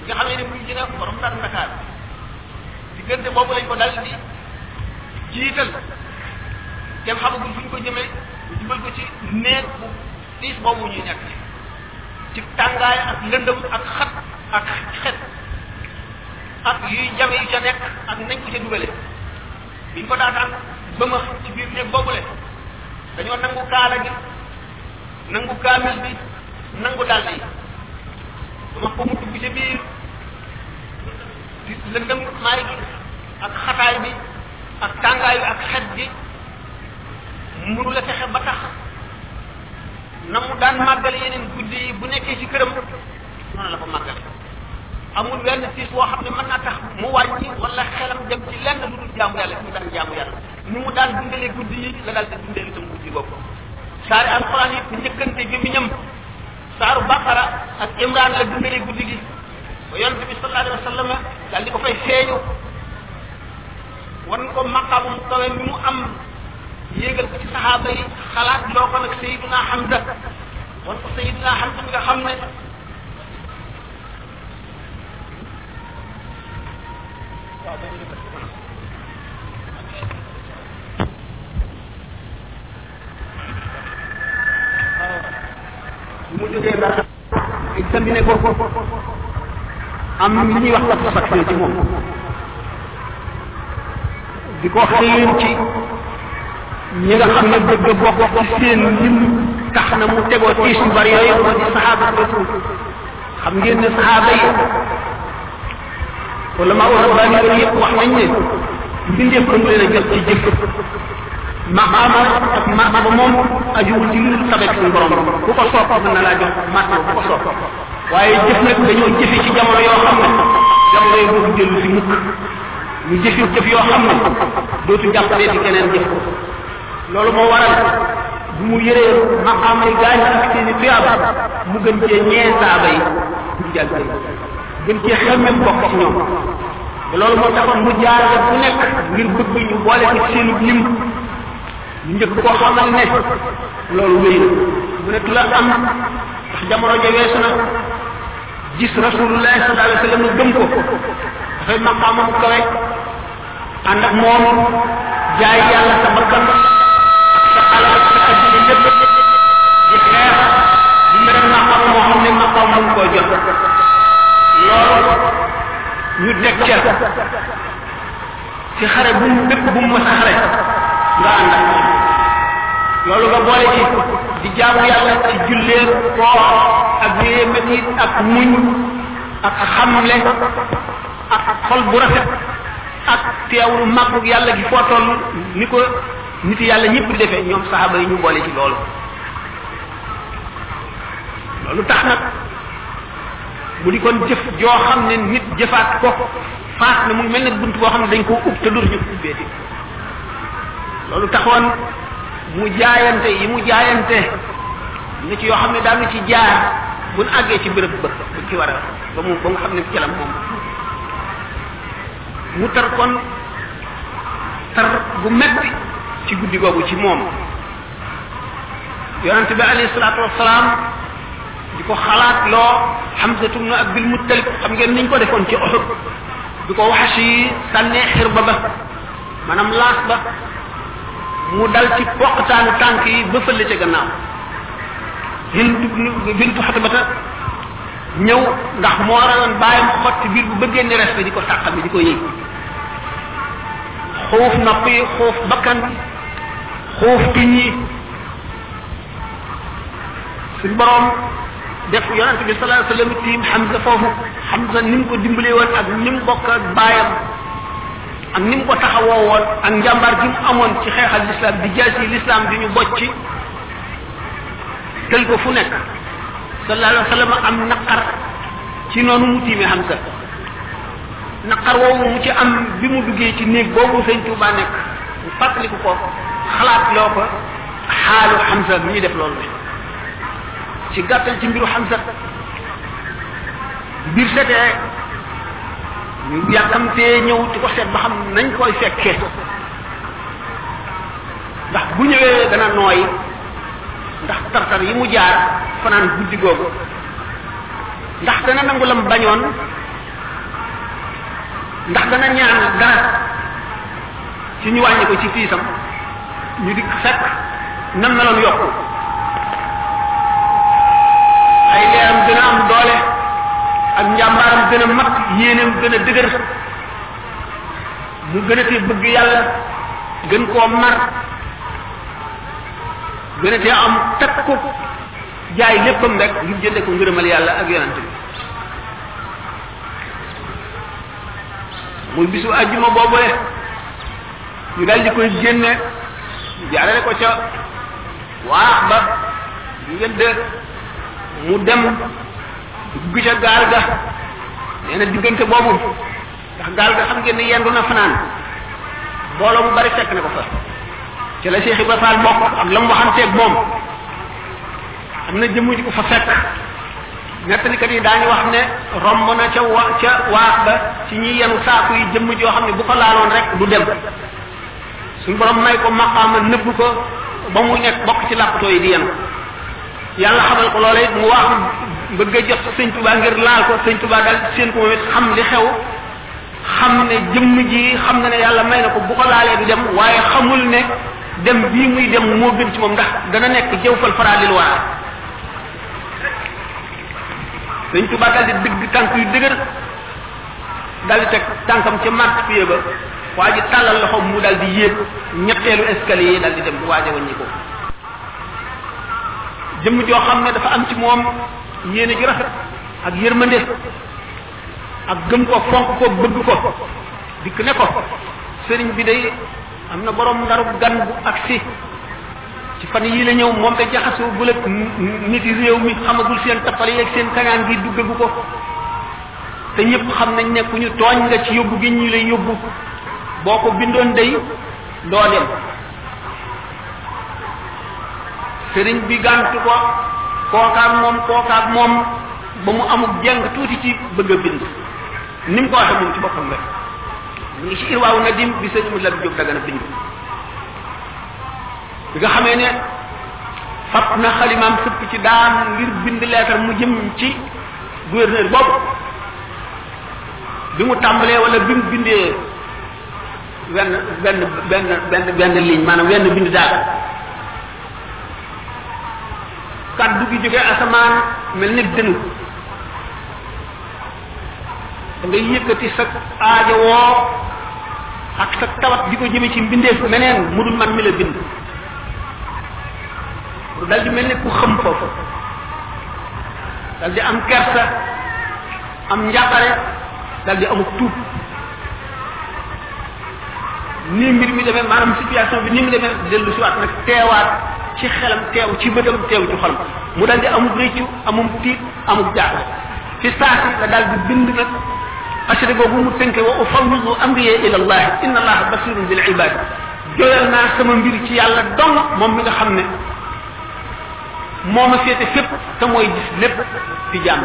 nga xam ne ne wuyu ji na borom ndar Ndakaaru diggante boobu lañ ko dal di jiital kenn xamagul fu ñu ko jëmee jubal ko ci néeg bu tiis boobu ñuy nekk ci tàngaay ak lëndëm ak xat ak xet ak yuy jame yu ca nekk ak nañ ko ca dugale bi ñu ko daataan bëma ci biir néeg boobule dañoo nangu kaala gi nangu kaamil bi nangu dàll yi wax ko mu dugg ca biir ci lëndëm maay gi ak xataay bi ak tàngaay bi ak xet bi mënu la fexe ba tax na mu daan màggal yeneen guddi yi bu nekkee ci këram noonu la ko màggal amul wenn siis woo xam ne mën naa tax mu wàññi wala xelam dem ci lenn lu dul jaamu yàlla ci mu daan jaamu yàlla ni mu daan dundalee guddi yi la daal di dundalee itam guddi boobu saari alxuraan yi njëkkante gémmiñam saaru baqara ak imran la dundale guddi gi ba yonent bi sallallahu alayhi wa sallam daal di ko fay feeñu wan ko maqaamu mu kawe mi mu am yéegal ko ci saxaaba yi xalaat loo ko nag sayiduna hamza wan ko sayiduna hamza mi nga xam ne waaw mu jógee ndax examiné ko am lu ñuy wax satisfaction ci moom di ko xëyoon ci ñi nga xam ne bëgg a bokk ci seen lim tax na mu tegoo tiis yu bari yooyu moo di saxaaba rasul xam ngeen ne saxaaba yi wala maa rabbaani yooyu yëpp wax nañ ne mbindeef dañ leen a jot ci jëf maqaama ak marta ba moom ajuwul ci lu tabe suñu borom ku ko soob mën na laa jox marta ku ko soob waaye jëf nag dañoo jëfe ci jamono yoo xam ne jamono yi boobu dellu si mukk ñu jëfi jëf yoo xam ne dootu jàppale ci keneen jëf ko loolu moo waral bu mu yëree maqaamay gaañ ak seeni tuyaaba mu gën cee ñee saaba yi di jàll gën cee xelmem bokk ci ñoom te loolu moo taxoon mu jaar la bu nekk ngir bëgg ñu boole ko ci seenu lim ñu njëkk koo xamal ne loolu wéy na bu nekk la am ndax jamono ja weesu na gis rasulullah sallallahu alayhi wa sallam gëm ko dafay maqaamam kawe ànd ak moom jaay yàlla sa bakkan ak sa alal ak sa addina lépp di xeex di mere maqam moo xam ne maqam mu ngi koy jot loolu ñu teg ca ci xare bu mu bépp bu mu mës a xare nga ànd ak moom loolu nga boole ci di jaamu yàlla ci jullee koor ak yéemétit ak muñ ak xamle xol bu rafet ak teewlu màggug yàlla gi foo toll ni ko nit yàlla ñëpp di defee ñoom saxaaba yi ñu boole ci loolu loolu tax nag mu di kon jëf joo xam ne nit jëfaat ko faat na mu mel ne bunt boo xam ne dañ koo ub te dur ñu ko ubbeeti loolu taxoon mu jaayante yi mu jaayante na ci yoo xam ne daanu ci jaar buñ àggee ci bërëb ba buñ ci war a ba mu ba mu xam ne ci la moom mu tar kon tar bu metti ci guddi googu ci moom yonente bi alayhi salaatu wasalaam di ko xalaat loo xamsatu bnu abdul muttalib xam ngeen niñ ko defoon ci oxut di ko waxas yi sànnee xir ba ba maanaam laas ba mu dal ci poqtaanu tànk yi ba fële ca gannaaw hindu bintu xatbata ñëw ndax moo rayoon bàyyam xotti biir bu bëggee ni respect di ko sàqal bi di ko yëy xuuf nopp yi xuuf bakkan bi xuuf tuñ yi suñ borom def yonente bi sallallahu alayhi wasallam tiim Hamza foofu Hamza ni mu ko dimbalee woon ak ni mu bokk ak baayam ak ni mu ko taxawoo woon ak njàmbaar gi mu amoon ci xeexal l'islam di jaasi l'islam di ñu bocci tël ko fu nekk sallallahu alayhi wa sallam am naqar ci noonu mu tiime xam sa naqar woowu mu ci am bi mu duggee ci néeg boobu sëñ Tuubaa nekk mu fàttaliku ko xalaat loo ko xaalu Hamza mi ñu def loolu ne ci gàttal ci mbiru Hamza biir setee ñu yàkkamtee ñëw di ko seet ba xam nañ koy fekkee ndax bu ñëwee dana nooy ndax tartar yi mu jaar fanaan guddi googu ndax dana nangu lam bañoon ndax dana ñaan dara ci ñu wàññi ko ci tiisam ñu di fekk nam meloon yokku ay leeram gën a am doole ak njàmbaaram gën a mat yéeneem gën a dëgër mu gën a tee bëgg yàlla gën koo mar gën a tee am takku jaay léppam rek ngir jënde ko ngërëmal yàlla ak yonante bi muy bisu àjjuma boobule ñu dal di koy génne jaarale ko ca waax ba ngëdd mu dem dugg ca gaal ga nee na diggante boobu ndax gaal nga xam ngeen ne yendu na fanaan mbooloo mu bari fekk na ko fa ci la Cheikh Ibrahima Fall bokk ak la mu waxanteeg moom am na jëmm ji ko fa fekk nettalikat yi daañu wax ne romb na ca wa ca waax ba ci ñi yenu saaku yi jëmm joo xam ne bu ko laaloon rek du dem suñu borom may ko maqaama nëbb ko ba mu nekk bokk ci làppatoo yi di yenu yàlla xamal ko loola it mu wax bëgg a jot sëñ Tuubaa ngir laal ko sëñ Tuubaa daal seen ko moom it xam li xew xam ne jëmm ji xam na ne yàlla may na ko bu ko laalee du dem waaye xamul ne dem bii muy dem moo gën ci moom ndax dana nekk jëw fal faraadil waar sëñ Tuubaa daal di dëgg tànk yu dëgër dal di teg tànkam ca marque pied ba waa ji tàllal loxoom mu dal di yéeg ñetteelu escalier dal di dem waaja wàññi ko jëmm joo xam ne dafa am ci moom yéene ju rafet ak yërmande ak gëm ko fonk ko bëgg ko dikk ne ko sëriñ bi day am na borom ndaru gan bu agsi ci fan yii la ñëw moom te jaxasoo gul ak nit yi réew mi xamagul seen tappale yeeg seen kañaan gi duggagu ko te ñëpp xam nañ ne ku ñu tooñ nga ci yóbbu gi ñu lay yóbbu boo ko bindoon day doo dem sëriñ bi gàntu ko kookaak moom kookaak moom ba mu amul jeng tuuti ci bëgg a bind ni mu ko waxee moom ci boppam rek mu ngi ci irwaawu na dim bi sëriñ mu la jóg dagana bind bi nga xamee ne fab na xalimaam sëpp ci daan ngir bind leetar mu jëm ci gouverneur boobu bi mu tàmbalee wala bi mu bindee benn benn benn benn benn ligne maanaam benn bind daal kaddu gi jóge asamaan mel ni dënu da ngay yëkkati sa aajo woo ak sa tawat di ko jëme ci mbindeef meneen mu dul man mi la bind lu dal di mel ne ku xëm foofu dal di am kersa am njàqare dal di amuk tuub ni mbir mi demee maanaam situation bi ni mu demee dellu si waat nag teewaat ci xelam teew ci bëtam teew ci xolam mu dal di amub réccu amum tiit amul jaaxle fi saasi la daal di bind nag xasida googu mu tënke wa ufawidu amriye ila allah inna allaha basirun bil ibad joyal naa sama mbir ci yàlla dong moom mi nga xam ne moo ma féete fépp te mooy gis lépp di jàmm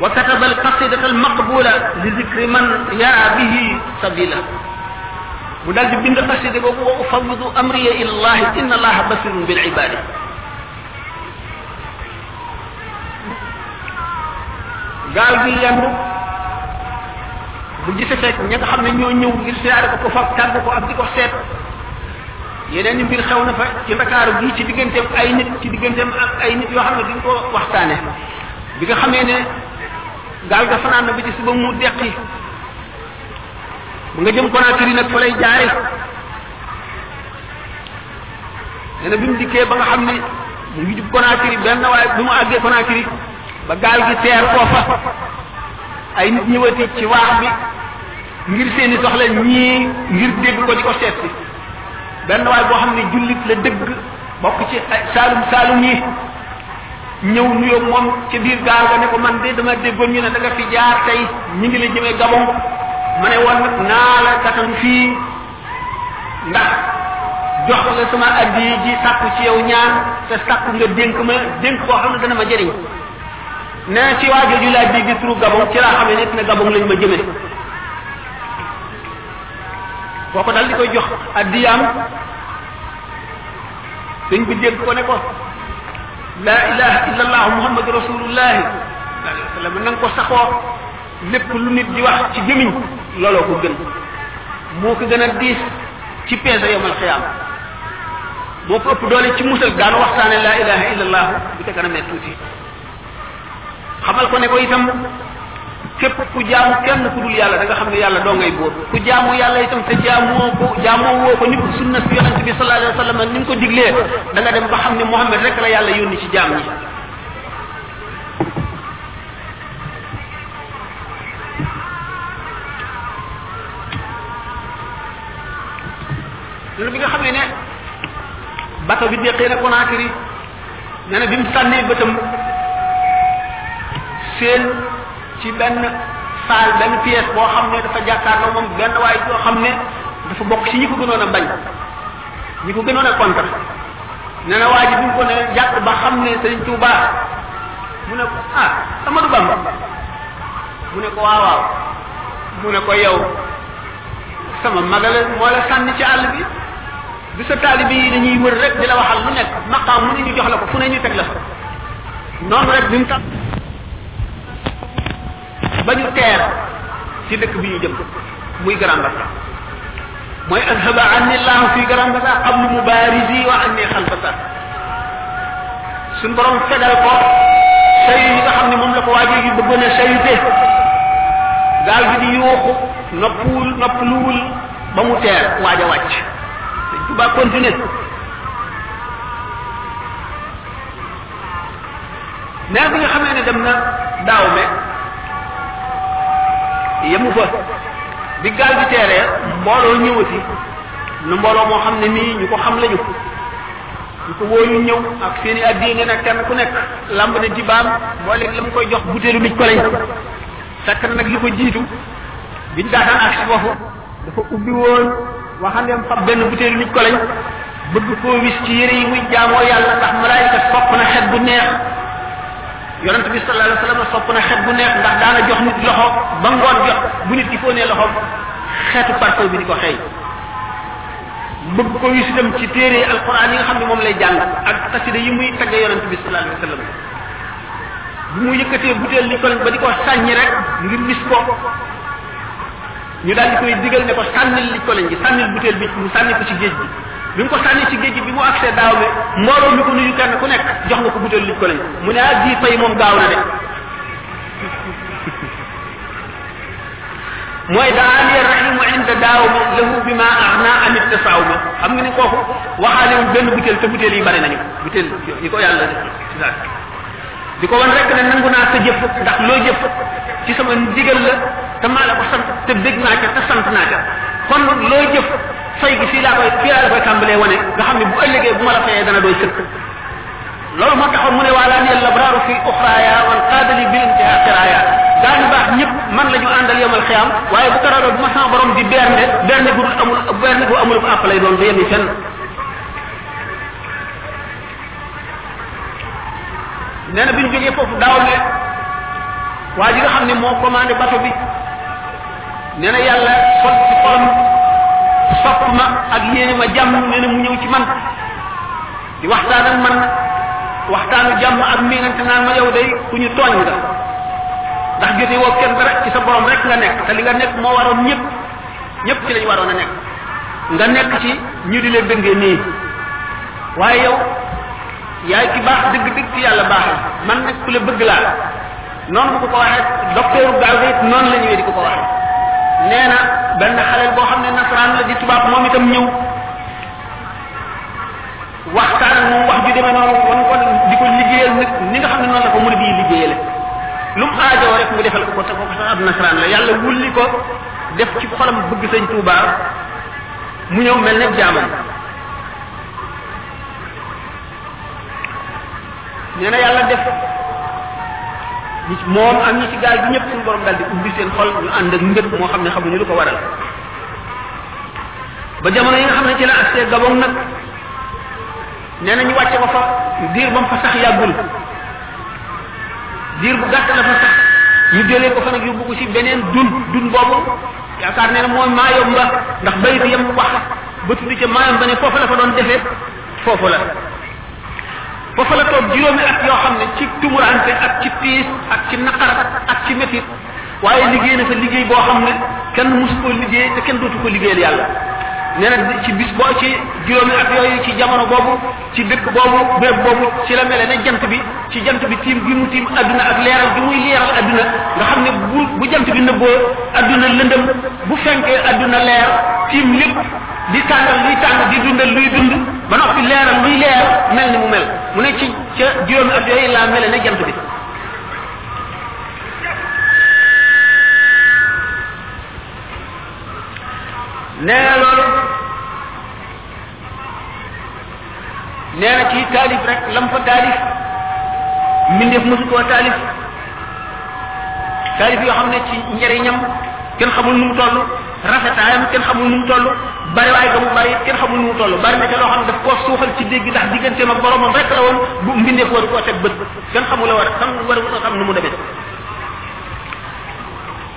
wa kataba al qasidata al maqbula li zikri man yaa bihi sabila mu daal di bind xaside boobu wa ufawidu amriya ila allahi inna allaha basirun bil ibadi gaal gi yendu bu gise fekk ña nga xam ne ñoo ñëw ngir siyaare ko ko fa tàgg ko ak di ko seet yeneen i mbir xew na fa ci ndakaaru bii ci digganteem ay nit ci digganteem ak ay nit yoo xam ne duñ ko waxtaane bi nga xamee ne gaal ga fanaan na bi ci suba mu deqi mu nga jëm Conakry nag fa lay jaare nee na bi mu dikkee ba nga xam ne mu ngi jub Conakry benn waaye bi mu àggee Conakry ba gaal gi teer koo fa ay nit ñëwati ci waax bi ngir seeni soxla ñii ngir dégg ko di ko seet si benn waaye boo xam ne jullit la dëgg bokk ci ay saalum saalum yi ñëw nuyoo moom ca biir gaal ga ne ko man de dama déggoon ñu ne da nga fi jaar tey ñu ngi la jëmee Gabon ma ne woon nag naa la gàttandu fii ndax jox la sama addi ji sàkku ci yow ñaan te sàkku nga dénk ma dénk koo xam ne dana ma jëriñ ne ci waa jooju laa dégg turu Gabon ci laa xamee ne ne Gabon lañ ma jëmee kooku dal di koy jox addiyaam sëñ bi dégg ko ne ko la ilaha illa allah muhammadu rasulullahi sallallahu alayhi wa sallam na nga ko saxoo lépp lu nit di wax ci gémiñ looloo ko gën moo ko gën a diis ci peese yomal xiyaam moo ko ëpp doole ci musal daan waxtaane la ilaha illa allah bu ca kanamee tuuti xamal ko ne ko itam képp ku jaamu kenn ku dul yàlla da nga xam ne yàlla doo ngay buur ku jaamu yàlla itam te jaamoo ko jaamoo woo ko ni ko sunna si yonent bi sallallahu alayhi wa sallam ni mu ko diglee da nga dem ba xam ne Muhammad rek la yàlla yónni ci jaam ñi loolu bi nga xam ne ne bato bi déqee na Conakry nee na bi mu sànnee bëtam seen ci benn saal benn pièce boo xam ne dafa jàkkaarloo moom benn waay boo xam ne dafa bokk ci ñi ko gënoon a bañ ñi ko gënoon a contre nee na waa ji bi mu ko ne jàkk ba xam ne sëñ Touba mu ne ko ah Amadou Bamba mu ne ko waaw waaw mu ne ko yow sama magale moo la sànni ci àll bi du sa taalibe yi dañuy wër rek di la waxal lu nekk maqaam mu ne ñu jox la ko fu ne ñu teg la fa noonu rek bi mu tax ba ñu teer ci dëkk bi ñu jëm muy Grand Bassam mooy azhaba anni llahu fi Grand Bassam qablu mubarisi wa anni xalbasa suñ borom fegal ko sayu yi nga xam ne moom la ko waajee gi bëggoon a sayute gaal bi di yuuxu noppuwul noppaluwul ba mu teer waaj a wàcc sëñ Tuubaa continué mais bi nga xamee ne dem na daaw me yemu fa bi gaal bi teeree mbooloo ñëwati nu mbooloo moo xam ne mii ñu ko xam lañu ñu ko wóolu ñëw ak seen i addi ne nag kenn ku nekk lamb na jibaam boole la mu koy jox butéelu nit ko lañ fekk na nag li ko jiitu biñ daataan ak si foofu dafa ubbi woon waxandeem fab benn butéel nit ko lañ bëgg koo wis ci yére yi muy jaamoo yàlla ndax malaayika sopp na xet bu neex yonent bi sallallahu alayhi wasallam sopp na xet bu neex ndax daana jox nit loxo ba ngoon jot bu nit ki fóonee loxo xeetu parfum bi di ko xëy bëgg ko wis itam ci téere alquran yi nga xam ne moom lay jàng ak xasida yi muy tagge yonent bi sallallahu alayhi wasallam bu mu yëkkatee butéel li kon ba di ko sàññi rek ngir gis ko ñu daal di koy digal ne ko sànnil li koleñ gi sànnil butéel bi mu sànni ko ci géej gi bi mu ko sànni ci géej gi bi mu agsee daaw bi mbooloo mi ko nuyu kenn ku nekk jox nga ko butéel li koleñ mu ne ah bii fay moom gaaw na de mooy daani rahimu inda daaw ma lahu bi ma axna an ittasaaw ma xam nga ni kooku waxaale wu benn butéel te butéel yi bari nañu butéel yi ko yàlla def di ko wan rek ne nangu naa sa jëf ndax loo jëf ci sama ndigal la te maa la ko sant te dégg naa ca te sant naa ca kon loo jëf fay gi fii laa koy fii laa la koy tàmbalee wane nga xam ne bu ëllëgee bu ma la fayee dana doy sëkk loolu moo taxoon mu ne waa laan yàlla braaru fi uxraaya wan qaadali bil intihaa xiraaya gaa ñu baax ñëpp man la ñu àndal yomal xiyaam waaye bu kararo bu ma sama borom di bernde bernde bu dul amul bernde bu amul àpp lay doon du yemi fenn nee na bi ñu jógee foofu daaw ne waa ji nga xam ne moo commandé bato bi nee na yàlla sol ci xolam sopp ma ak yéene ma jàmm nee na mu ñëw ci man di waxtaan ak man waxtaanu jàmm ak miinante naan ma yow day ku ñu tooñ nga ndax jote woo kenn dara ci sa borom rek nga nekk te li nga nekk moo waroon ñëpp ñëpp ci lañ waroon a nekk nga nekk ci ñu di leen dëngee nii waaye yow yaay ki baax dëgg dëgg ci yàlla baaxal man nag ku la bëgg laa noonu bu ko ko waxee docteur gaal ga it noonu la ñëwee di ko ko waxee nee na benn xaleel boo xam ne nasaraan la di tubaab moom itam ñëw waxtaan mu wax ju demee noonu wan ko di ko liggéeyal nit ni nga xam ne noonu la ko murid yi liggéeyale lu mu aajoo rek mu defal ko ko te ko sax ab nasaraan la yàlla wulli ko def ci xolam bëgg sëñ Touba mu ñëw mel ne jaamam nee na yàlla def ñi ci moom ak ñi ci gaal bi ñëpp suñu borom daal di ubbi seen xol ñu ànd ak mbir moo xam ne xamuñu lu ko waral ba jamono yi nga xam ne ci la agsee Gabon nag nee na ñu wàcce ko fa diir ba mu fa sax yàggul diir bu gàtt la fa sax ñu jëlee ko fa nag yóbbu ko ci beneen dun dun boobu yaakaar ne na mooy maayom ba ndax bayit yam wax ba tuddi ca maayom ba ne foofu la fa doon defee foofu la foofu la toog juróomi at yoo xam ne ci tumurante ak ci tiis ak ci naqar ak ci métit waaye liggéey na fa liggéey boo xam ne kenn mus ko liggéey te kenn dootu ko liggéeyal yàlla nee na ci bis boo ci juróomi at yooyu ci jamono boobu ci dëkk boobu béréb boobu ci la mele ne jant bi ci jant bi tiim bi mu tiim adduna ak leeral bi muy leeral adduna nga xam ne bu bu jant bi nëbboo adduna lëndëm bu fenkee adduna leer tiim lépp di tàngal luy tàng di dundal luy dund ba noppi leeral luy leer mel ni mu mel mu ne ci ca juróomi at yooyu laa mele ne jant bi nee loolu nee na kii taalif rek lam fa taalif mbindeef mosu koo taalif taalif yoo xam ne ci njëriñam kenn xamul nu mu toll rafetaayam kenn xamul nu mu toll bari waaye ga mu bari kenn xamul nu mu toll bari na ca loo xam ne daf koo suuxal ci dégg ndax digganteem ak boromam rek la woon bu mbindeef waru koo teg bët kenn xamul la war xam war a xam nu mu demee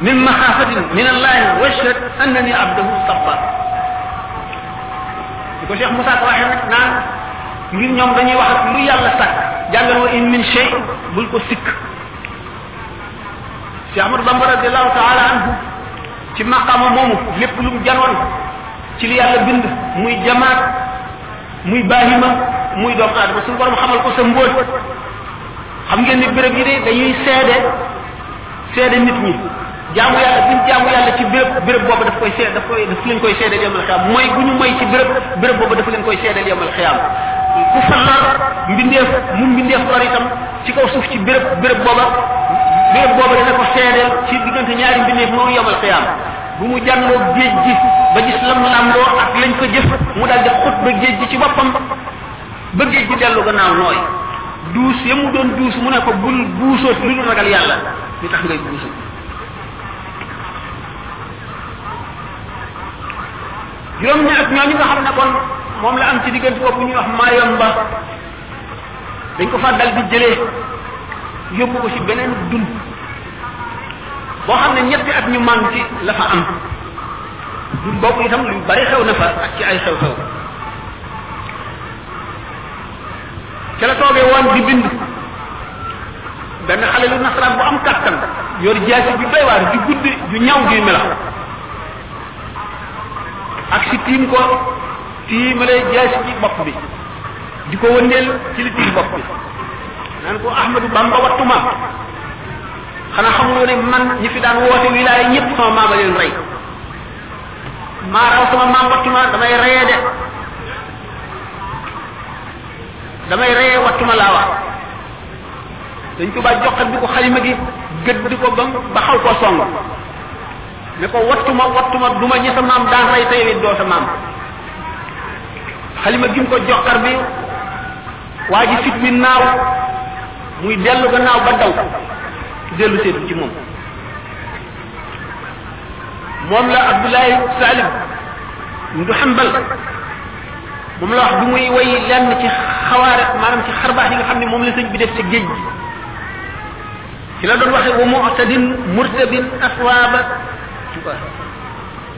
min maxaafatin min allahi washhad annani abdahu sabba di ko Cheikh Moussa ko waxee nag naan ngir ñoom dañuy wax ak lu yàlla sàkk jàngal wa in min shay bul ko sikk Cheikh Ahmadou Bamba radiallahu taala anhu ci maqaama moomu lépp lu mu janoon ci li yàlla bind muy jamaat muy baahima muy doomu aadama suñu borom xamal ko sa mbóot xam ngeen ni béréb yi de dañuy seede seede nit ñi jaamu yàlla buñ jaamu yàlla ci béréb béréb boobu daf koy seede daf koy daf leen koy seedeel yomal xiyaam mooy bu ñu moy ci béréb béréb boobu daf leen koy seedeel yomal xiyaam ku fa lor mbindeef mu mbindeef lor itam ci kaw suuf ci béréb béréb booba béréb booba dana ko seedeel ci diggante ñaari mbindeef moom yomal xiyaam bu mu jàngoo géej gi ba gis lam lamloo ak lañ fa jëf mu daal di xut ba géej gi ci boppam ba géej gi dellu gannaaw nooy duus ya mu doon duus mu ne ko bul buusoot lu dul ragal yàlla li tax ngay buusu juróom ñi ak ñooñu nga xam ne kon moom la am ci diggante boobu ñuy wax maayomba dañ ko fa dal di jëlee yóbbu ko ci beneen dund boo xam ne ñetti at ñu man ci la fa am dund boobu itam lu bari xew na fa ak ci ay xew-xew ca la toogee woon di bind benn xale lu nasaraan bu am kàttan yor jaasi bi doy waar di gudd ju ñaw gi melax ak si tiim ko tiimale jaasi bi bopp bi di ko wëndeel ci li tiim bopp bi naan ko ahmadu bamba wattu ma xanaa xamuloo ne man ñi fi daan woote wilaaya ñëpp sama maama leen rey maa raw sama maam wattu ma damay reyee de damay reyee wattu ma laa wax dañ ko baa joxat bi ko xalima gi gëdd di ko ba ba xaw koo song ne ko wattu ma wattu ma du ma ñi sa maam daan rey tey it doo sa maam xalima gi mu ko joxar bi waa ji fit bi naaw muy dellu gannaaw ba daw dellu seetu ci moom moom la abdullahi salim ndu xambal moom la wax bi muy way lenn ci xawaare maanaam ci xarbaax yi nga xam ne moom la sëñ bi def ci géej gi ci la doon waxe wa mu'tadin murtabin aswaaba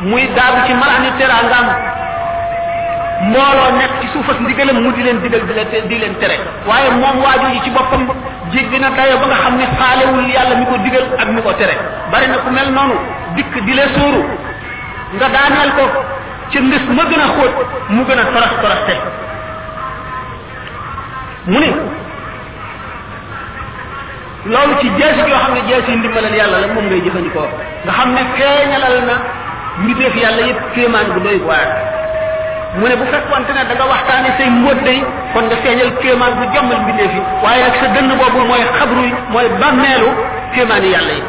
muy daagu ci malaani teraangaam mbooloo nekk ci suufas ndigalam mu di leen digal di leen di leen tere waaye moom waajur yi ci boppam jéggi na dayo ba nga xam ne faalewul yàlla mi ko digal ak mi ko tere bari na ku mel noonu dikk di la sóoru nga daaneel ko ci ndis ma gën a xóot mu gën a toras toraste mu ne loolu ci jees yoo xam ne jees yi ndimbalal yàlla la moom ngay jëfandikoo nga xam ne feeñalal na mbiteef yàlla yëpp kéemaan bu doy waar mu ne bu fekkonte ne da nga waxtaane say mbóot day kon nga feeñal kéemaan bu jommal mbiteef yi waaye nag sa dënn boobu mooy xabru yi mooy bàmmeelu kéemaani yàlla yi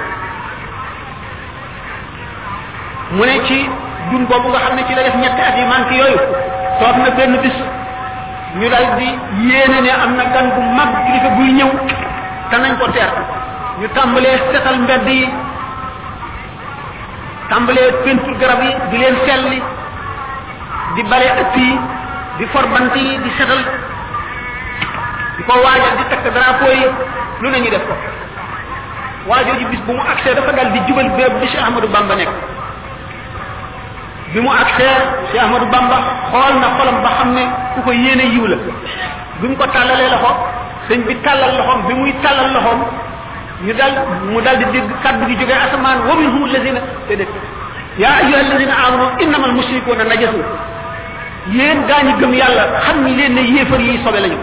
mu ne ci dun boobu nga xam ne ci la def ñetti at yi man ki yooyu toog na benn bis ñu dal di yéene ne am na gan bu mag kilifa buy ñëw te nañ ko teer ñu tàmbalee setal mbedd yi tàmbalee pentur garab yi di leen selli di bale ëtt yi di forbant yi di setal di ko waajal di takk drapeau yi lu ne ñu def ko waa jooju bis bu mu agsee dafa dal di jubal béréb bi Cheikh Ahmadou Bamba nekk bi mu agsee Cheikh Ahmadou Bamba xool na xolam ba xam ne ku ko yéene yiw la bi mu ko tàllalee loxo sëñ bi tàllal loxoom bi muy tàllal loxoom ñu dal mu dal di dégg kaddu gi jógee asamaan wa minhum alladina te def yaa ayyuha alladina amanu innama almushrikuuna najasun yéen gaa ñi gëm yàlla xam ni leen ne yéefar yi sobe lañu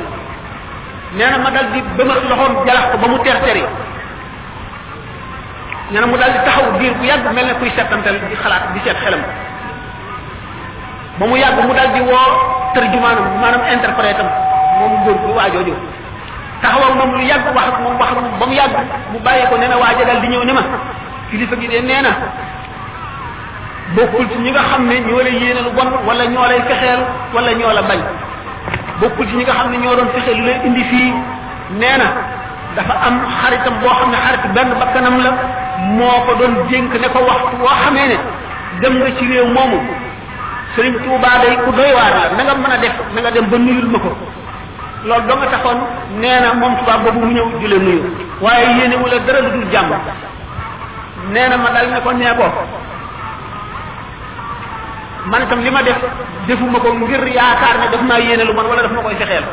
nee na ma dal di bëma loxoom jalax ko ba mu ter teri nee na mu dal di taxaw diir bu yàgg mel ne kuy settantal di xalaat di seet xelam ba mu yàgg mu dal di woo tërjumaanam maanaam interprète am moom góor bi waajooju taxawal moom lu yàgg wax ak moom wax ak moom ba mu yàgg mu bàyyi ko nee na waaja dal di ñëw ni ma kilifa gi de nee na bokkul ci ñi nga xam ne ñoo lay yéene lu bon wala ñoo lay fexeel wala ñoo la bañ bokkul ci ñi nga xam ne ñoo doon fexe lu lay indi fii nee na dafa am xaritam boo xam ne xarit benn bakkanam la moo ko doon dénk ne ko waxtu woo xamee ne dem nga ci réew moomu sëriñ Touba day ku doy waar la na nga mën a def na nga dem ba nuyul ma ko loolu doo nga taxoon nee na moom tubaab boobu mu ñëw di la nuyu waaye yéene wala dara lu dul jàmm nee na ma dal ne ko nee ko man itam li ma def defuma ko ngir yaakaar ne daf maa yéene lu man wala daf ma koy fexeel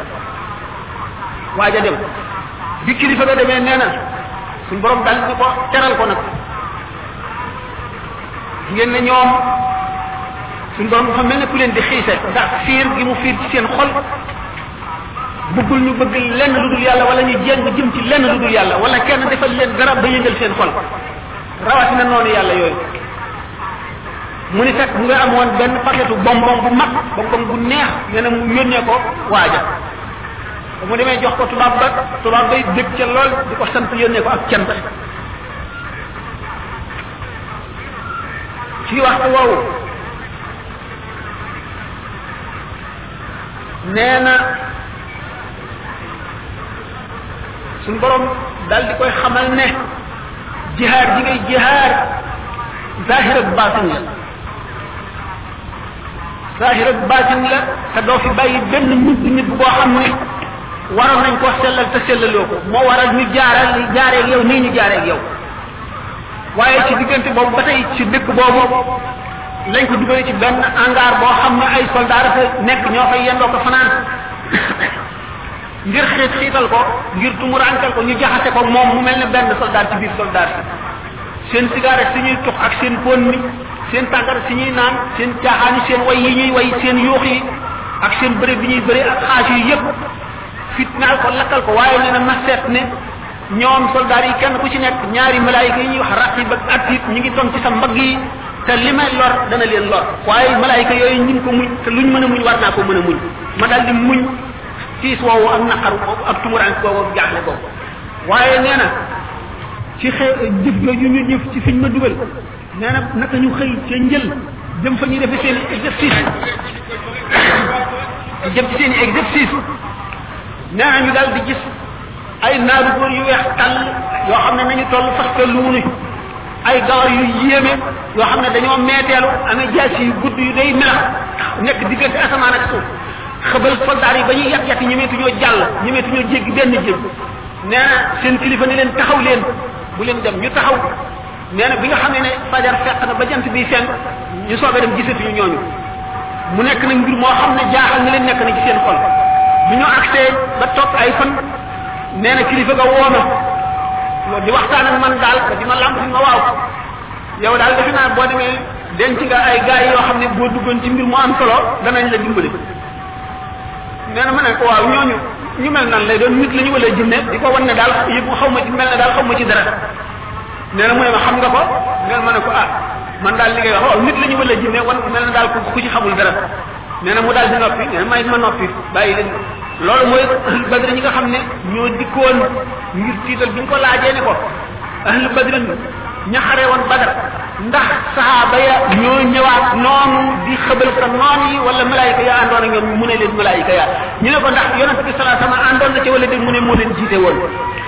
waaja dem bi kilifa ga demee nee na suñ borom dal ne ko teral ko nag ngeen ne ñoom suñ borom dafa mel ne ku leen di xiise ndax fiir gi mu fiir ci seen xol bëggul ñu bëgg lenn lu dul yàlla wala ñu jéng jëm ci lenn lu dul yàlla wala kenn defal leen dara ba yëngal seen xol rawatina noonu yàlla yooyu mu ni fekk mu nga amoon benn paquetu bonbon bu mag bonbon bu neex nee na mu yónnee ko waaja ba mu demee jox ko tubaab ba tubaab bay dëkk ca lool di ko sant yónnee ko ak cant ci waxtu woowu nee na suñ borom dal di koy xamal ne jihaar ji ngay jihaar zahir ak baatin la zahir ak baatin la te doo fi bàyyi benn nit nit boo xam ne waroon nañ ko sellal te sellaloo ko moo waral ñu jaaral jaaree ak yow nii ñu jaaree ak yow waaye ci diggante boobu ba tey ci dëkk boobu lañ ko dugalee ci benn hangar boo xam ne ay soldat dafa nekk ñoo fay yendoo ko fanaan ngir xiit xiital ko ngir tumuraankal ko ñu jaxase ko moom mu mel ne benn soldat ci biir soldat si seen cigarette si ñuy tux ak seen pon mi seen tàngar si ñuy naan seen caaxaan yi seen way yi ñuy way seen yuux yi ak seen bëre bi ñuy bëre ak xaas yi yëpp fitnaal ko lakkal ko waaye nee na na seet ne ñoom soldaar yi kenn ku ci nekk ñaari malaayika yi ñuy wax raqib ak atid ñu ngi toog ci sa mbagg yi te li may lor dana leen lor waaye malaayika yooyu ñu ngi ko muñ te luñ mën a muñ war naa ko mën a muñ ma daal di muñ tiis woowu ak naqar boobu ak tumuraan boobu ak jaaxle boobu waaye nee na ci xe jëf jooju ñu jëf ci fiñ ma dugal nee na naka ñu xëy ca njël jëm fa ñuy defe seen exercice jëm ci seen exercice nee na ñu daal di gis ay naaru góor yu weex tàll yoo xam ne nañu toll sax te luunuñ ay gawar yu yéeme yoo xam ne dañoo meeteelu amee jaasi yu gudd yu day melax nekk diggante asamaan ak suuf xëbal soldaar yi ba ñuy yat yat yi ñemeetuñoo jàll ñemeetuñoo jéggi benn jéggi nee na seen kilifa ne leen taxaw leen bu leen dem ñu taxaw nee na bi nga xamee ne fajar fekk na ba jant bi fenk ñu soobee dem gisatuñu ñooñu mu nekk nag mbir moo xam ne jaaxal na leen nekk na ci seen xol bu ñu agsee ba topp ay fan nee na kilifa ga woo na di waxtaan ak man daal di ma làmp ma waaw yow daal defe naa boo demee denc nga ay gaay yoo xam ne boo duggoon ci mbir mu am solo danañ la dimbali nee na ma ne ko waaw ñooñu ñu mel nan lay doon nit la ñu wala jinne di ko wan ne daal yëpp xaw ma ci mel ne daal xaw ma ci dara nee na mu ne ma xam nga ko nee na ma ne ko ah man daal li ngay wax waaw nit la ñu wala jinne wan mel na daal ku ku ci xamul dara nee na mu daal di noppi nee na may ma noppi bàyyi leen loolu mooy ahlu badri ñi nga xam ne ñoo dikkoon ngir tiital bi ñu ko laajee ne ko ahlu badri ña xare woon badar ndax sahaaba ya ñoo ñëwaat noonu di xëbal sa noon yi wala malaayika ya àndoon ak ñoom mu ne leen malaayika ya ñu ne ko ndax yonent bi salaa sama àndoon na ci wala dé mu ne moo leen jiite woon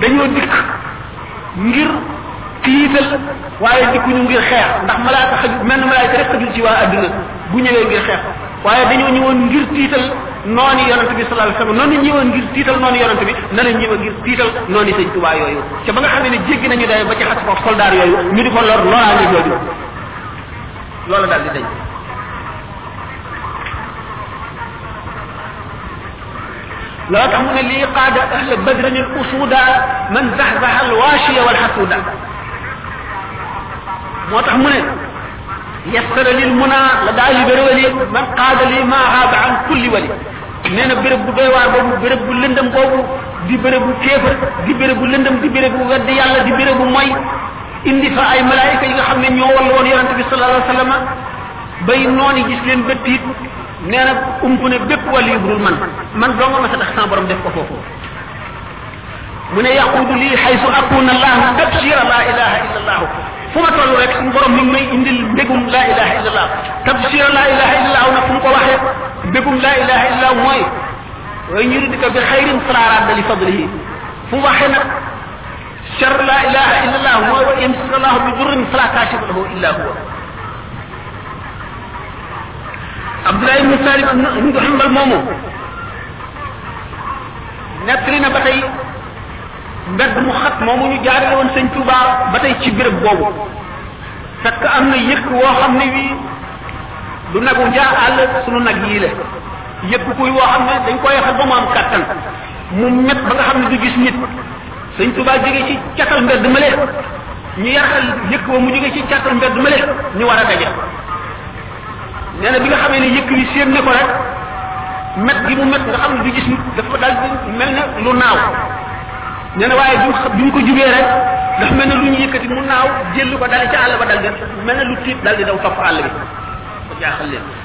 dañoo dikk ngir tiital waaye dikkuñu ngir xeex ndax malaaka xaj mel na malaaka rek xajul ci waa adduna bu ñëwee ngir xeex waaye dañoo ñëwoon ngir tiital noonu yonent bi sallallahu alayhi wasallam noonu ñëwoon ngir tiital noonu yonent bi na la ñëwoon ngir tiital noonu sëñ Tuubaa yooyu te ba nga xam ne jéggi nañu day ba ci xas ko soldaar yooyu ñu di ko lor loolaa nga jooju loola daal di dañ loo tax mu ne lii qaada ahla badrin al usuda man zahzaha al waashiya wal xasuda moo tax mu ne yassara lil muna la daa libéré wali man qaada li ma xaaba an kulli wali nee na béréb bu doy waar boobu béréb bu lëndëm boobu di béréb bu kéefar di béréb bu lëndëm di béréb bu wedd yàlla di béréb bu moy indi fa ay malaayika yi nga xam ne ñoo wall woon yonente bi sallallahu alayhi wa sallam bay noon yi gis leen ba tiit nee na ump ne bépp wàllu bu dul man man doo nga ma sa tax sama borom def ko foofu mu ne yaqudu lii xaysu akuna allahu tabshira la ilaha illa allahu fu ma toll rek suñu borom mi ngi may indil mbégum la ilaha illa allah tabshira la ilaha illa allahu nag fu mu ko waxee mbégum la ilaha illa allahu mooy way ñu di ko bi xayrin fala radda li fadlihi fu mu waxee nag char la ilaha illa allah mooy wa in sallahu bi durrin fala kashifa lahu illa huwa Abdullah ibnu Salim ak Ahmad ibnu Hanbal moomu nekk li na ba tey mbedd mu xat moomu ñu jaarale woon sëñ Touba ba tey ci béréb boobu fekk am na yëkk woo xam ne wii du nagu njaa àll sunu nag yii la yëkk kuy woo xam ne dañ koy yaxal ba mu am kàttan mu met ba nga xam ne du gis nit sëñ Tuubaa jóge ci catal mbedd ma leen ñu yarxal yëkk wa mu jóge ci catal mbedd ma leen ñu war a daje nee na bi nga xamee ne yëkk wi séen ne ko rek met gi mu met nga xam ne du gis nit dafa daal di mel ne lu naaw nee na waaye bi bi mu ko jubee rek dafa mel ne lu ñu yëkkati mu naaw jël ko dal ci àll ba dal di mel ne lu tiit dal di daw topp àll bi ko jaaxal leen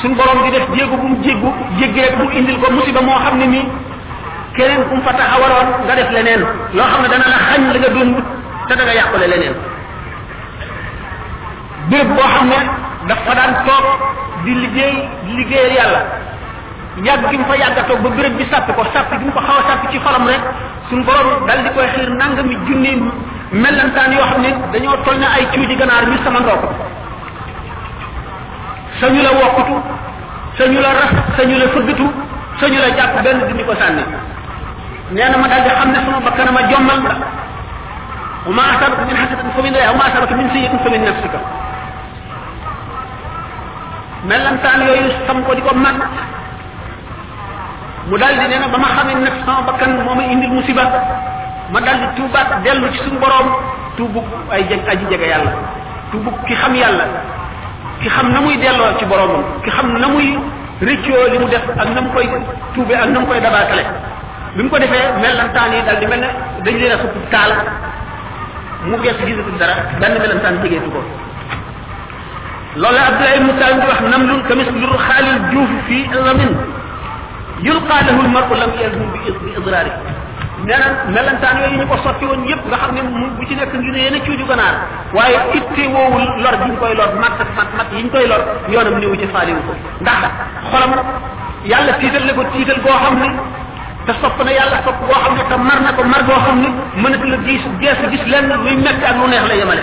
suñ borom di def jéego bu mu jéggu jéggi rek mu indil ko musiba moo xam ne nii keneen ku mu fa taxawaroon nga def leneen loo xam ne dana la xañ la nga doon wut te da nga yàqule leneen béréb boo xam ne daf fa daan toog di liggéey di liggéeyal yàlla yàgg gi mu fa yàgg a toog ba béréb bi sàpp ko sàpp gi mu ko xaw a sàpp ci xolam rek suñ borom dal di koy xiir nangami junni mellantaan yoo xam ne dañoo toll ne ay cuuji ganaar ñu sama ndoo ko sañu la wokkatu sañu la raf sañu la fëggatu sañu la jàpp benn dindi ko sànni nee na ma daal di xam ne sama bakkan ma jommal la wa ma asabaka min hasatin fa min llah wa ma asabaka min sayyi'atin fa min nafsika mellantaan yooyu sam ko di ko màgg mu daal di nee na ba ma xamee nag sama bakkan moo ma indil musiba ma daal di tuubaat dellu ci suñu borom tuubu ay jeg aji jege yàlla tubu ki xam yàlla ki xam na muy delloo ci boromam ki xam na muy rëccoo li mu def ak na mu koy tuube ak na mu koy dabaatale bi mu ko defee melantaan yi daal di mel ne dañ leen a supp taal mu gees gisatul dara benn melantaan jegeetu ko loolu Abdoulaye Moussa di wax nam lun kamis lur xaalil juuf fii lamin yulqaa lahu lmaru lam yalhum bi bi idraari nee na melentaan yooyu ñu ko sotti woon yëpp nga xam ne mu bu ci nekk ngi ne yéen a cuuju ganaar waaye itte woowul lor bi ñu koy lor mat mat mat yi ñu koy lor yoonam néewu ci faaliwu ko ndax xolam yàlla tiital na ko tiital goo xam ne te sopp na yàlla sopp goo xam ne te mar na ko mar goo xam ne mënatu la gis geesu gis lenn luy metti ak lu neex la yemale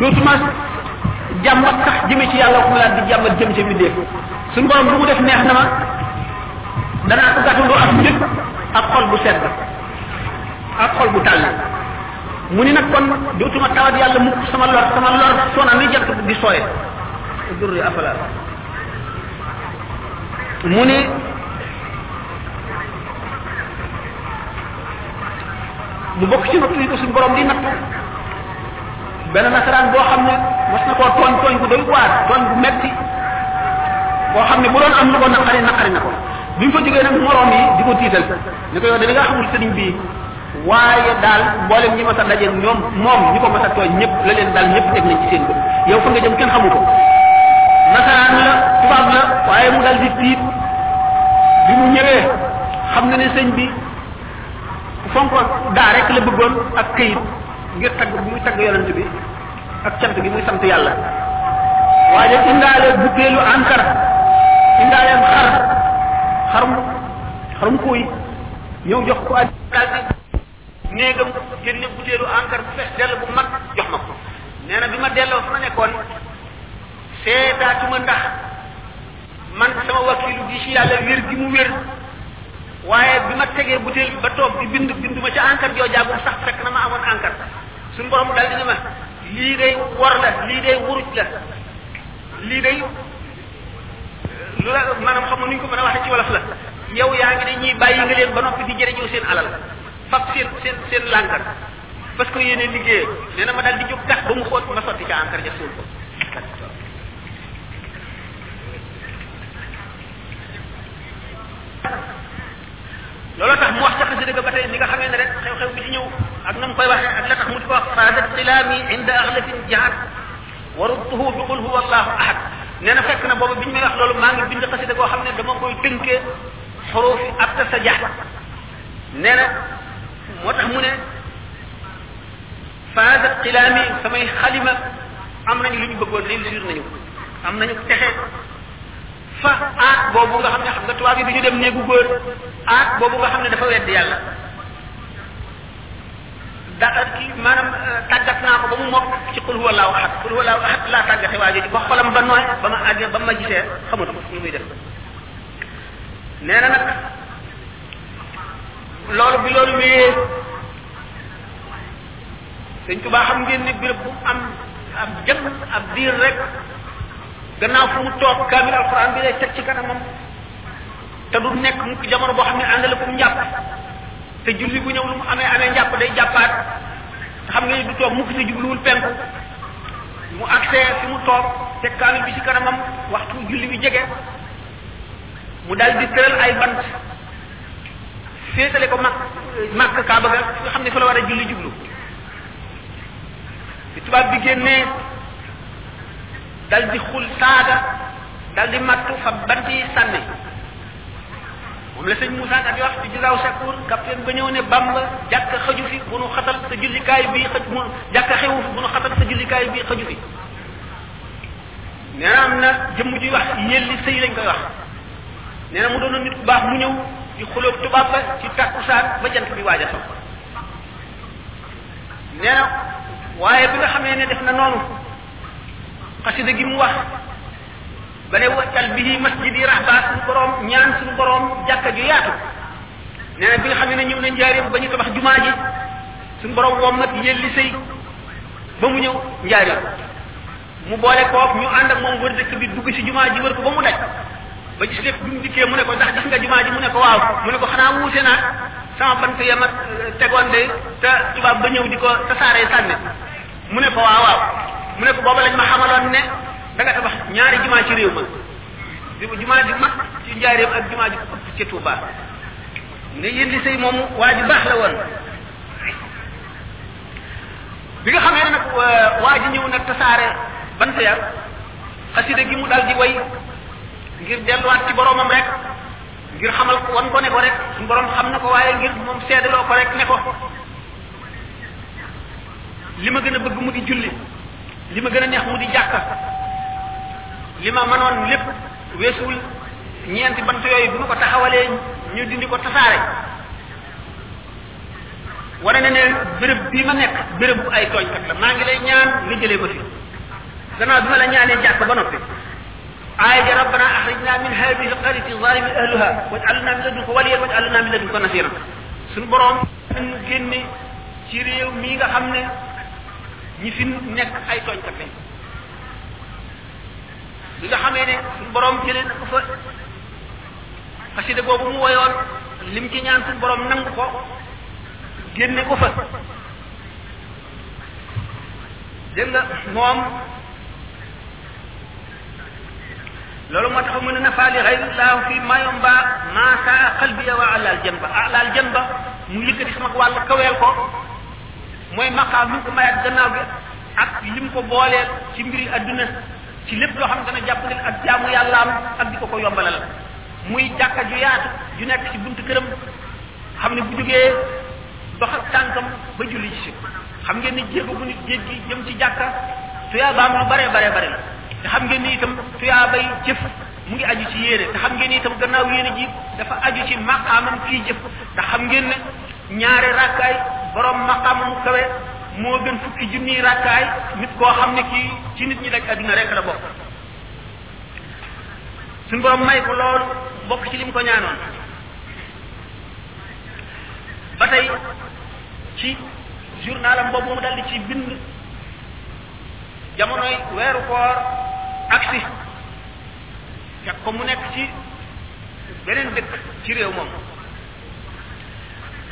dootuma jàmbat sax jëme ci yàlla waxuma laa di jàmbat jëm ca bindee suñu borom lu mu def neex na ma danaa ko gàttandu ak njëkk ak xol bu sedd ak xol bu tàll mu ni nag kon dootuma tawat yàlla mukk sama lor sama lor soona ni jant di sooye durri afala mu ni mu bokk ci nattu yi ko suñu borom di nattu benn nasaraan boo xam ne mos na koo tooñ tooñ bu doy waar tooñ bu metti boo xam ne bu doon am lu ko naqari naqari na ko bi mu fa jógee nag moroom yi di ko tiital ni ko yow da nga xamul sëriñ bii waaye daal mboolem ñi ma sa daje ñoom moom ñi ko mas a tooñ ñëpp la leen daal ñëpp teg nañ ci seen bët yow fa nga jëm kenn xamu ko nasaraan la tubaab la waaye mu daal di tiit bi mu ñëwee xam na ne sëñ bi ku fonkoon daa rek la bëggoon ak këyit ngir tagg bu muy tagg yonent bi ak cant gi muy sant yàlla waaye indaale butéelu encre indaale xar xarum xarum kuy ñëw jox ko ak daal di néegam génne butéelu encre bu fees dell bu mag jox ma ko nee na bi ma delloo fa ma nekkoon seetaatuma ndax man sama wakilu gi ci yàlla wér gi mu wér waaye bi ma tegee butéel ba toog di bind bindu ma ca encre joo jàggul sax fekk na ma amoon encre suñu borom dal di ne ma lii day wor la lii day wuruj la lii day lu la maanaam xam nga nu ñu ko mën a waxee ci wolof la yow yaa ngi ne ñuy bàyyi nga leen ba noppi di jëriñoo seen alal fab seen seen seen lànkar parce que yéene liggéey nee na ma daal di jóg tax ba mu xóot ma sotti ca encre ja suul ko loolu tax mu wax ca xasida ga ba tey ni nga xamee ne rek xew-xew bi ci ñëw ak na mu koy waxee ak la tax mu di ko wax faadat xilaami inda axlafin jaat wa rubtuhu bi qul huwa allahu ahad nee na fekk na boobu bi ñu may wax loolu maa ngi bind xasida goo xam ne dama koy tënkee xurufi ab ta sa jaat nee na moo tax mu ne faasat xilaam yi samay xalima am nañu lu ñu bëggoon réussir nañu am nañu texe fa aat boobu nga xam ne xam nga tubaab yi du ñu dem néegu góor aat boobu nga xam ne dafa wedd yàlla da ki maanaam euh, tàggat naa ko ba mu mokk ci qul huwa allahu ahad qul huwa allahu ahad laa tàggate waa jooju ba xolam ba nooy ba ma àggee ba ma gisee xamatu ko muy def nee na nag loolu bi loolu wéyee sëñ Tuubaa xam ngeen ni béréb bu mu am ab jëm ab diir rek gannaaw fu mu toog kaamil alxuraan bi lay teg ci kanamam te du nekk mu jamono boo xam ne àndale ko mu njàpp te julli bu ñëw lu mu amee amee njàpp day jàppaat te xam nga ni du toog mukk te jubluwul penk mu accès fi mu toog teg kaamil bi ci kanamam waxtu julli bi jege mu dal di tëral ay bant féetale ko mag mag kaaba ga nga xam ne fa la war a julli jublu bi tubaab bi génnee dal di xul saaga dal di mattu fa bant yi sànni moom la sëñ Moussa Ka di wax ci Jilaaw Sakour capitaine ba ñëw ne Bamba jàkk xaju fi bu nu xatal sa jullikaay bii xaj mu jàkk xewu fi bu nu xatal sa jullikaay bii xaju fi nee na am na jëmm ji wax yelli sëy lañ koy wax nee na mu doon nit ku baax mu ñëw di xulóog tubaab ba ci tàkkusaan ba jant bi waaj a so nee na waaye bi nga xamee ne def na noonu xasida gi mu wax ba ne waccal bihi masjid yi rahba suñu borom ñaan suñu borom jàkka ju yaatu nee na bi nga xamee ne ñëw na njaareem ba ñu tabax jumaa ji suñu borom wommat yelli sëy ba mu ñëw njaareem mu boole koog ñu ànd ak moom wër dëkk bi dugg si jumaa ji wër ko ba mu daj ba gis lépp bi mu dikkee mu ne ko ndax def nga jumaa ji mu ne ko waaw mu ne ko xanaa wuute naa sama bant ya ma tegoon de te tubaab ba ñëw di ko tasaaree sànni mu ne ko waaw waaw mu ne ko booba lañ ma xamaloon ne da nga tabax ñaari jumaa ci réew ma di jumaa ji mag ci njaareem ak jumaa ji ëpp ci Touba ne yéen di sëy moomu waa ji baax la woon bi nga xamee ne nag waa ji ñëw na tasaare bant ya xasida gi mu dal di way ngir delluwaat ci boromam rek ngir xamal ko wan ko ne ko rek suñu borom xam na ko waaye ngir moom seedaloo ko rek ne ko li ma gën a bëgg mu di julli li ma gën a neex mu di jàkka li ma mënoon lépp weesuwul ñeenti bant yooyu bi ma ko taxawalee ñu dindi ko tasaare wane na ne béréb bii ma nekk béréb bu ay tooñkat la maa ngi lay ñaan nga jëlee ma fi gannaaw bi ma la ñaanee jàkk ba noppi aaya ja rabbana axrijna min hadihi alqaryati zalimi ahluha waj'alna min ladunka waliyan waj'alna min ladunka nasiran suñu borom ñu génne ci réew mii nga xam ne ñi fi nekk ay tooñkat lañ li nga xamee ne suñu borom jëlee na ko fa xasida boobu mu woyoon lim ci ñaan suñu borom nangu ko génne ko fa dégg nga moom loolu moo tax mu ne nafa li xayrillahu fi mayom ba maasa qalbiya wa alal janba alal janba mu yëkkati sama wàll kaweel ko mooy maqaam lu ko mayaat gannaaw bi ak lim ko booleel ci mbiri adduna ci lépp loo xam ne dana jàpp leen ak jaamu yàllaam ak di ko ko yombalal muy jàkka ju yaatu ju nekk ci buntu këram xam ne bu jógee dox ak tànkam ba julli ci xam ngeen ni jéego bu nit géej gi jëm ci jàkka tuyaa baam lu bare bare bare la te xam ngeen ni itam tuyaa bay jëf mu ngi aju ci yéene te xam ngeen ni itam gannaaw yéene ji dafa aju ci maqaamam kii jëf te xam ngeen ne ñaari rakkaay borom maqam mu kawe moo gën fukki junniy rakkaay nit koo xam ne kii ci nit ñi daj adduna rek la bokk suñ borom may ko loolu bokk ci lim ko ñaanoon ba tey ci journalam boobu mu dal di ci bind jamonoy weeru koor aksi fekk ko mu nekk ci beneen dëkk ci réew moom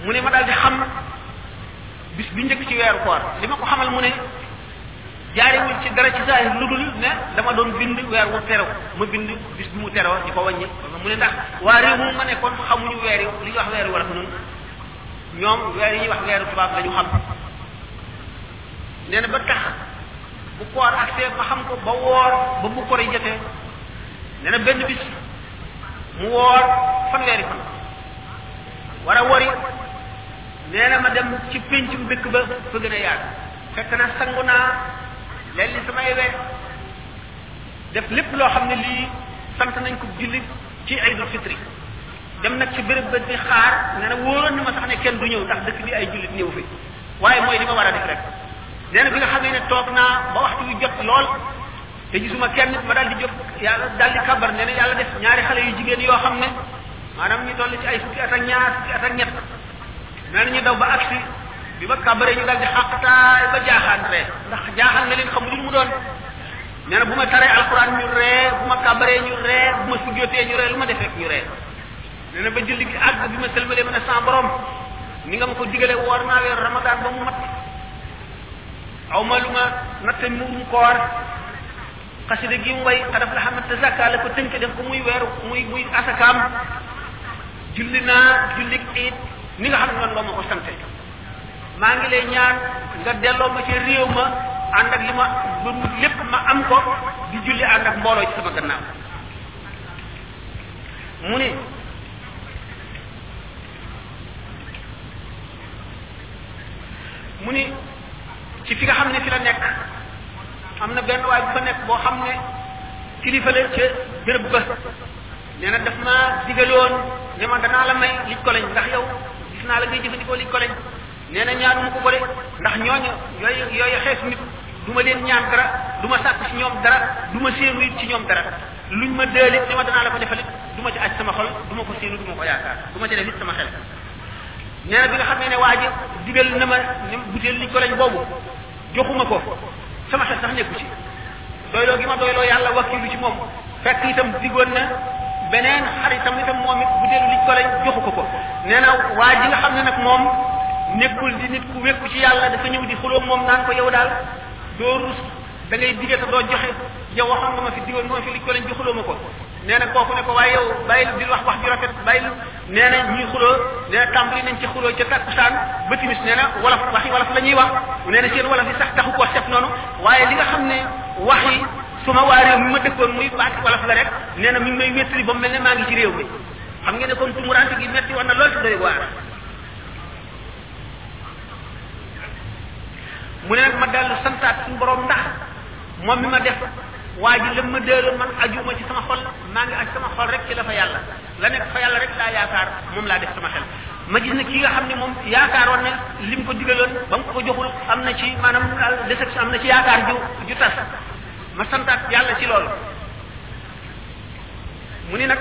mu ne ma daal di xam bis bi njëkk ci weeru koor li ma ko xamal mu ne jaarewul ci dara ci saa lu dul ne dama doon bind weer wu terew ma bind bis bi mu terewoo di ko wàññi mu ne ndax waa réew mu ma nekkoon xamuñu weer yi li ñuy wax weeru wolof noonu ñoom weer yi ñuy wax weeru tubaab la ñu xam nee na ba tax bu koor ak see ma xam ko ba woor ba bu koor yi jotee nee na benn bis mu woor fanweeri fan war a wori nee na ma dem ci péncum dëkk ba fa gën a yaatu fekk na sangu naa leen li samay we def lépp loo xam ne lii sant nañ ko jullit ci aydul fitri dem nag ci béréb ba di xaar nee na wóoroon na ma sax ne kenn du ñëw ndax dëkk bi ay jullit ñëw fi waaye mooy li ma war a def rek nee na bi nga xamee ne toog naa ba waxtu wi jot lool te gisuma kenn ma daal di jóg yàlla daal di kabar ne ne yàlla def ñaari xale yu jigéen yoo xam ne maanaam ñu toll ci ay fukki at ak ñaar fukki at ak ñett nee na ñu daw ba agsi bi ma kabaree ñu daal di xàqtaay ba jaaxaan ree ndax jaaxaan na leen xamuñu mu doon nee na bu ma taree alxuraan ñu ree bu ma kabaree ñu ree bu ma sujjotee ñu ree lu ma defee ñu ree nee na ba julli gi àgg bi ma sëlmalee ma ne sans borom ni nga ma ko digalee woor naa weer ramadan ba mu mat aw ma lu ma natte muurum koor xasida gi mu way xadaf la xamante zakka la ko tënk def ko muy weeru muy muy asakaam julli naa julli iit ni nga xam ne noonu nga ma ko sante maa ngi lay ñaan nga delloo ma ci réew ma ànd ak li ma ba mu lépp ma am ko di julli ànd ak mbooloo ci sama gannaaw mu ni mu ni ci fi nga xam ne fi la nekk am na benn waay bu fa nekk boo xam ne kilifa la ca béréb ba nee na daf ma digaloon ne ma danaa la may lij ko lañ ndax yow gis naa la ngay jëfandikoo lij ko lañ nee na ñaanuma ko ko de ndax ñooñu yooyu yooyu xees nit du ma leen ñaan dara du ma sàkk ci ñoom dara du ma séenu it ci ñoom dara luñ ma dëelit ne ma danaa la ko defalit du ma ci aj sama xol du ma ko séenu du ma ko yaakaar du ma ci def it sama xel nee na bi nga xam ne ne waa ji digal na ma ne butéel li ko lañ boobu joxuma ko sama xel sax nekku ci doyloo gi ma doyloo yàlla wakkilu ci moom fekk itam digoon na beneen xaritam itam moom it butéel li ko lañ joxu ko ko nee na waa ji nga xam ne nag moom nekkul di nit ku wékku ci yàlla dafa ñëw di xuloo moom naan ko yow daal doo rus da ngay digge te doo joxe yow waxoon nga ma fi digoon nga ma fi li ko lañ joxuloo ma ko nee na kooku ne ko waaye yow bàyyil di wax wax ju rafet bàyyil nee na ñuy xuloo nee na tàmbali nañ ci xuloo ca takkusaan ba timis nee na wolof waxi wolof la ñuy wax nee na seen wolof yi sax taxu ko set noonu waaye li nga xam ne wax yi su ma waa réew mi ma dëkkoon muy baati wolof la rek nee na mi ngi may wéttali ba mu mel ne maa ngi ci réew mi xam ngeen ne kon tumurante gi metti woon na lool ci doy waar mu ne nag ma dellu santaat suñu borom ndax moom mi ma def waa ji lam ma dëeloon man ajuma ci sama xol maa ngi aj sama xol rek ci la fa yàlla la nekk fa yàlla rek laa yaakaar moom laa def sama xel ma gis ne ki nga xam ne moom yaakaaroon na lim ko digaloon ba mu ko joxul am na ci maanaam daal déception am na ci yaakaar ju ju tas ma santaat yàlla ci loolu mu ni nag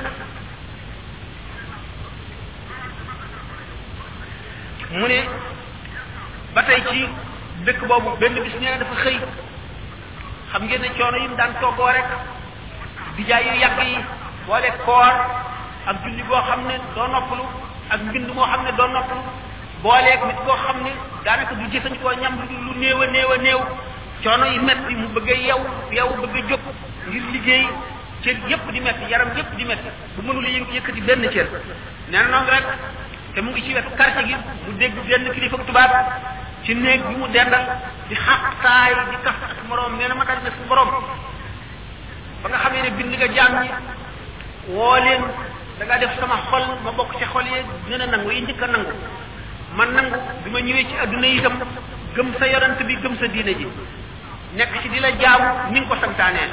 mu ne ba tey ci dëkk boobu benn bis nee na dafa xëy xam ngeen ne coono yi mu daan toggoo rek di jaay yu yàgg yi boole koor ak julli boo xam ne doo noppalu ak mbind moo xam ne doo noppalu booleeg nit koo xam ne daanaka du jëfandikoo ñam lu néew a néew a néew coono yi metti mu bëgg a yow yow bëgg a jóg ngir liggéey cër yépp di metti yaram yépp di metti bu mënul yë yëkkati benn cër nee na noonu rek te mu ngi ci wetu quartier gi mu dégg benn kilifa tubaab ci néeg bi mu dendal di xaq saay di kaf ak moroom nee na ma dal ne su borom ba nga xamee ne bind nga jaam ñi woo leen da nga def sama xol ma bokk ci xol yi gën a nangu yi njëkk a nangu ma nangu bi ma ñëwee ci adduna yi itam gëm sa yonent bi gëm sa diine ji nekk ci di la jaamu ni nga ko santaanee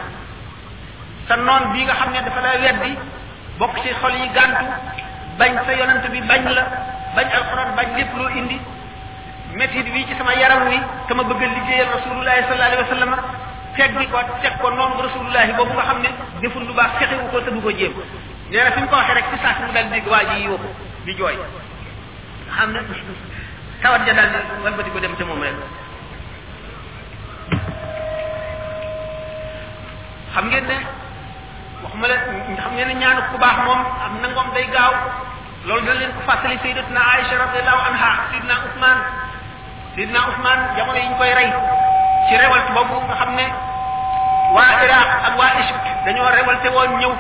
sa noon bii nga xam ne dafa la weddi bokk ci xol yi gàntu bañ sa yonent bi bañ la bañ alquran bañ lépp loo indi métit wi ci sama yaram wi te ma bëgg a liggéeyal rasulullahi sallallahu alayhi wa sallam teggi ko teg ko noonu rasulullahi boobu nga xam ne deful lu baax fexewu ko te du ko jéem nee na fi mu ko waxee rek ci saa si mu daal dégg waa ji yóbbu di jooy xam ne tawat ja daal di walbati ko dem ca moom rek xam ngeen ne waxuma la xam ngeen ne ñaanu ku baax moom am nangoom day gaaw loolu dana leen ko fàttali sayyidatuna Aïcha radiyallahu anha sayyidina Ousmane sayyidina Ousmane jamono yi ñu koy rey ci révolte boobu nga xam ne waa Iraq ak waa Égypte dañoo révolté woon ñëw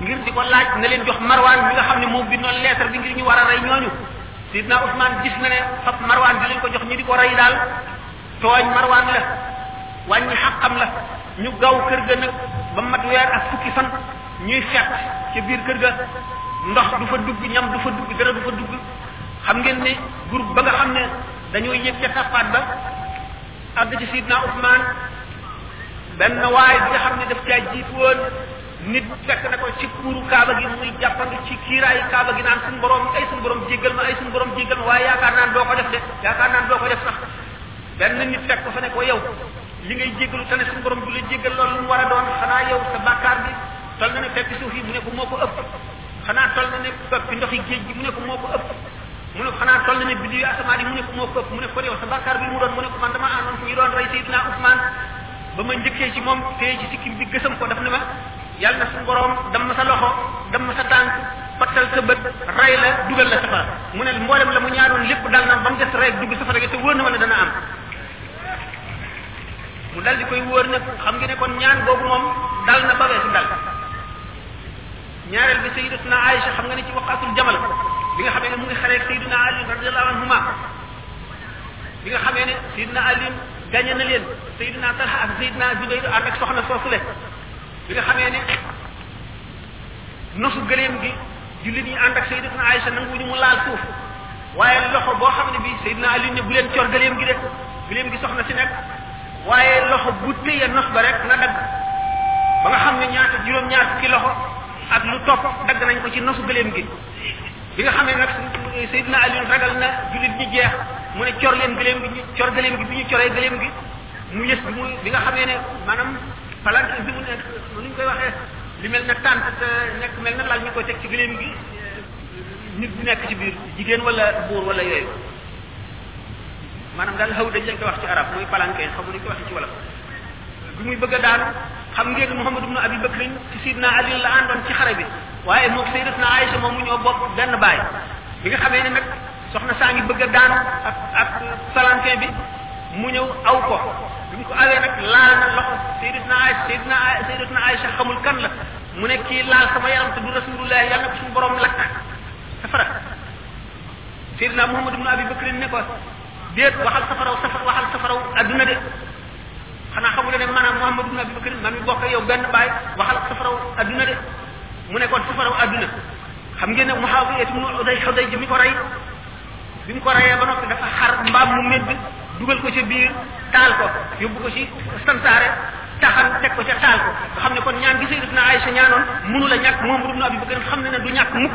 ngir di ko laaj na leen jox Marwan mi nga xam ne moo bindoon lettre bi ngir ñu war a rey ñooñu Sidna Ousmane gis na ne fab Marwan bi lañ ko jox ñu di ko rey daal tooñ Marwan la wàññi xàqam la ñu gaw kër ga nag ba mat weer ak fukki fan ñuy seet ca biir kër ga ndox du fa dugg ñam du fa dugg dara du fa dugg xam ngeen ne groupe ba nga xam ne dañoo yëg ca tappaat ba àgg ci Sidna Ousmane benn waay bi nga xam ne daf caa jiitu woon nit fekk na ko ci kuuru kaaba gi muy jàppandu ci kiiraayu kaaba gi naan suñu borom ay suñu borom jéggal ma ay suñu borom jéggal ma waaye yaakaar naan doo ko def de yaakaar naan doo ko def sax benn nit fekk ko fa ne ko yow li ngay jéggalu te ne suñu borom du la jéggal loolu lu mu war a doon xanaa yow sa bàkkaar bi tol na ne fekk suuf yi mu ne ko moo ko ëpp xanaa tol na ne fekk ndox yi géej gi mu ne ko moo ko ëpp mu ne ko xanaa tol na ne biddi asamaan yi mu ne ko moo ko ëpp mu ne ko yow sa bàkkaar bi mu doon mu ne ko man dama àndoon fu ñu doon rey Seydina Ousmane ba ma njëkkee ci moom téye ci sikkim bi gësam ko daf ne ma yàlla na suñu borom dam ma sa loxo dam ma sa tànk pattal sa bët ray la dugal la safara mu ne mboolem la mu ñaanoon lépp dal na ba mu des ray dugg safara gi te wóor na ma ne dana am mu dal di koy wóor nag xam nga ne kon ñaan boobu moom dal na ba weesu dal ñaareel bi sayidatuna Aïcha xam nga ne ci waqatul jamal bi nga xamee ne mu ngi xaree sayyidina Ali radiyallahu anhuma bi nga xamee ne Seydina Ali gañe na leen Seydina Talha ak Seydina Zubayr ànd ak soxna soosu le bi nga xamee ne nosu gëléem gi jullit ñi ànd ak Seydina Aïcha nanguwuñu mu laal suuf waaye loxo boo xam ne bii Seydina Ali ne bu leen cor gëléem gi de gëléem gi soxna si nekk waaye loxo bu téye nos ba rek na dagg ba nga xam ne ñaata juróom-ñaar fukki loxo ak lu topp dagg nañ ko ci nosu gëléem gi bi nga xamee nag Seydina Ali ragal na jullit ñi jeex mu ne cor leen gëléem gi ñu cor gëléem gi bi ñu coree gëléem gi mu yës bi mu bi nga xamee ne maanaam palant bi mu nekk nu ñu koy waxee li mel na tànt te nekk mel na lal ñu ko teg ci gëléem gi nit bu nekk ci biir jigéen wala buur wala yooyu maanaam daal xaw dañ lañ ko wax ci arab mooy palanke xamu nañ ko wax ci wolof bi muy bëgg a daanu xam ngeen Muhammad ibn Abi Bakr ci Sidna Ali la àndoon ci xare bi waaye moom Sayyidatna Aïcha moom mu ñoo bokk benn baay bi nga xamee ne nag soxna saa ngi bëgg a daanu ak ak palanke bi mu ñëw aw ko bi mu ko awee nag laal na loxo Sayyidatna Aïcha Sayyidatna Sayyidatna Aïcha xamul kan la mu ne kii laal sama yaram te du Rasulullah yàlla na ko suñu borom lakk safara Seydina Muhammad ibn Abi Bakr ne ko déet waxal safaraw safar waxal safaraw adduna de xanaa xamu ne maanaam Muhammad ibn Abi Bakr man mi bokk yow benn baay waxal safaraw adduna de mu ne kon safaraw adduna xam ngeen ne Muawiya ibn Uday Uday ji mi ko rey bi mu ko reyee ba noppi dafa xar mbaam mu medd dugal ko ca biir taal ko yóbbu ko ci santaare taxan teg ko ca taal ko nga xam ne kon ñaan gi Sayyidatuna Aïcha ñaanoon mënu la ñàkk moom ibn Abi Bakr xam ne ne du ñàkk mukk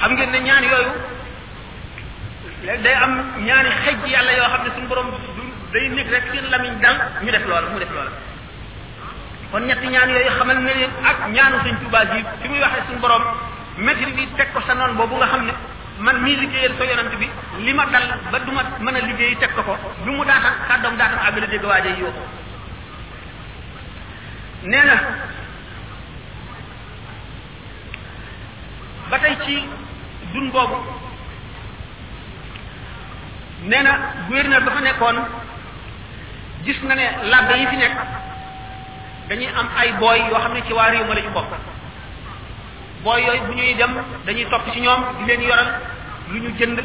xam ngeen ne ñaan yooyu léegi day am ñaani xej yàlla yoo xam ne suñu borom du day nekk rek seen lamiñ dal ñu def loola mu def loola kon ñetti ñaan yooyu xamal na leen ak ñaanu sëñ Tuubaa ji fi muy waxee suñu borom métti bi teg ko sa noon boobu nga xam ne man mii liggéeyal sa yonant bi li ma dal ba du ma mën a liggéey teg ko ko bi mu daatam kàddoom daatam àgg la dégg waaje yoo ko nee na ba tey ci dun boobu nee na gouverneur ba fa nekkoon gis na ne labbe yi fi nekk dañuy am ay booy yoo xam ne ci waa réew ma la ñu bokk booy yooyu bu ñuy dem dañuy topp ci ñoom di leen yoral lu ñu jënd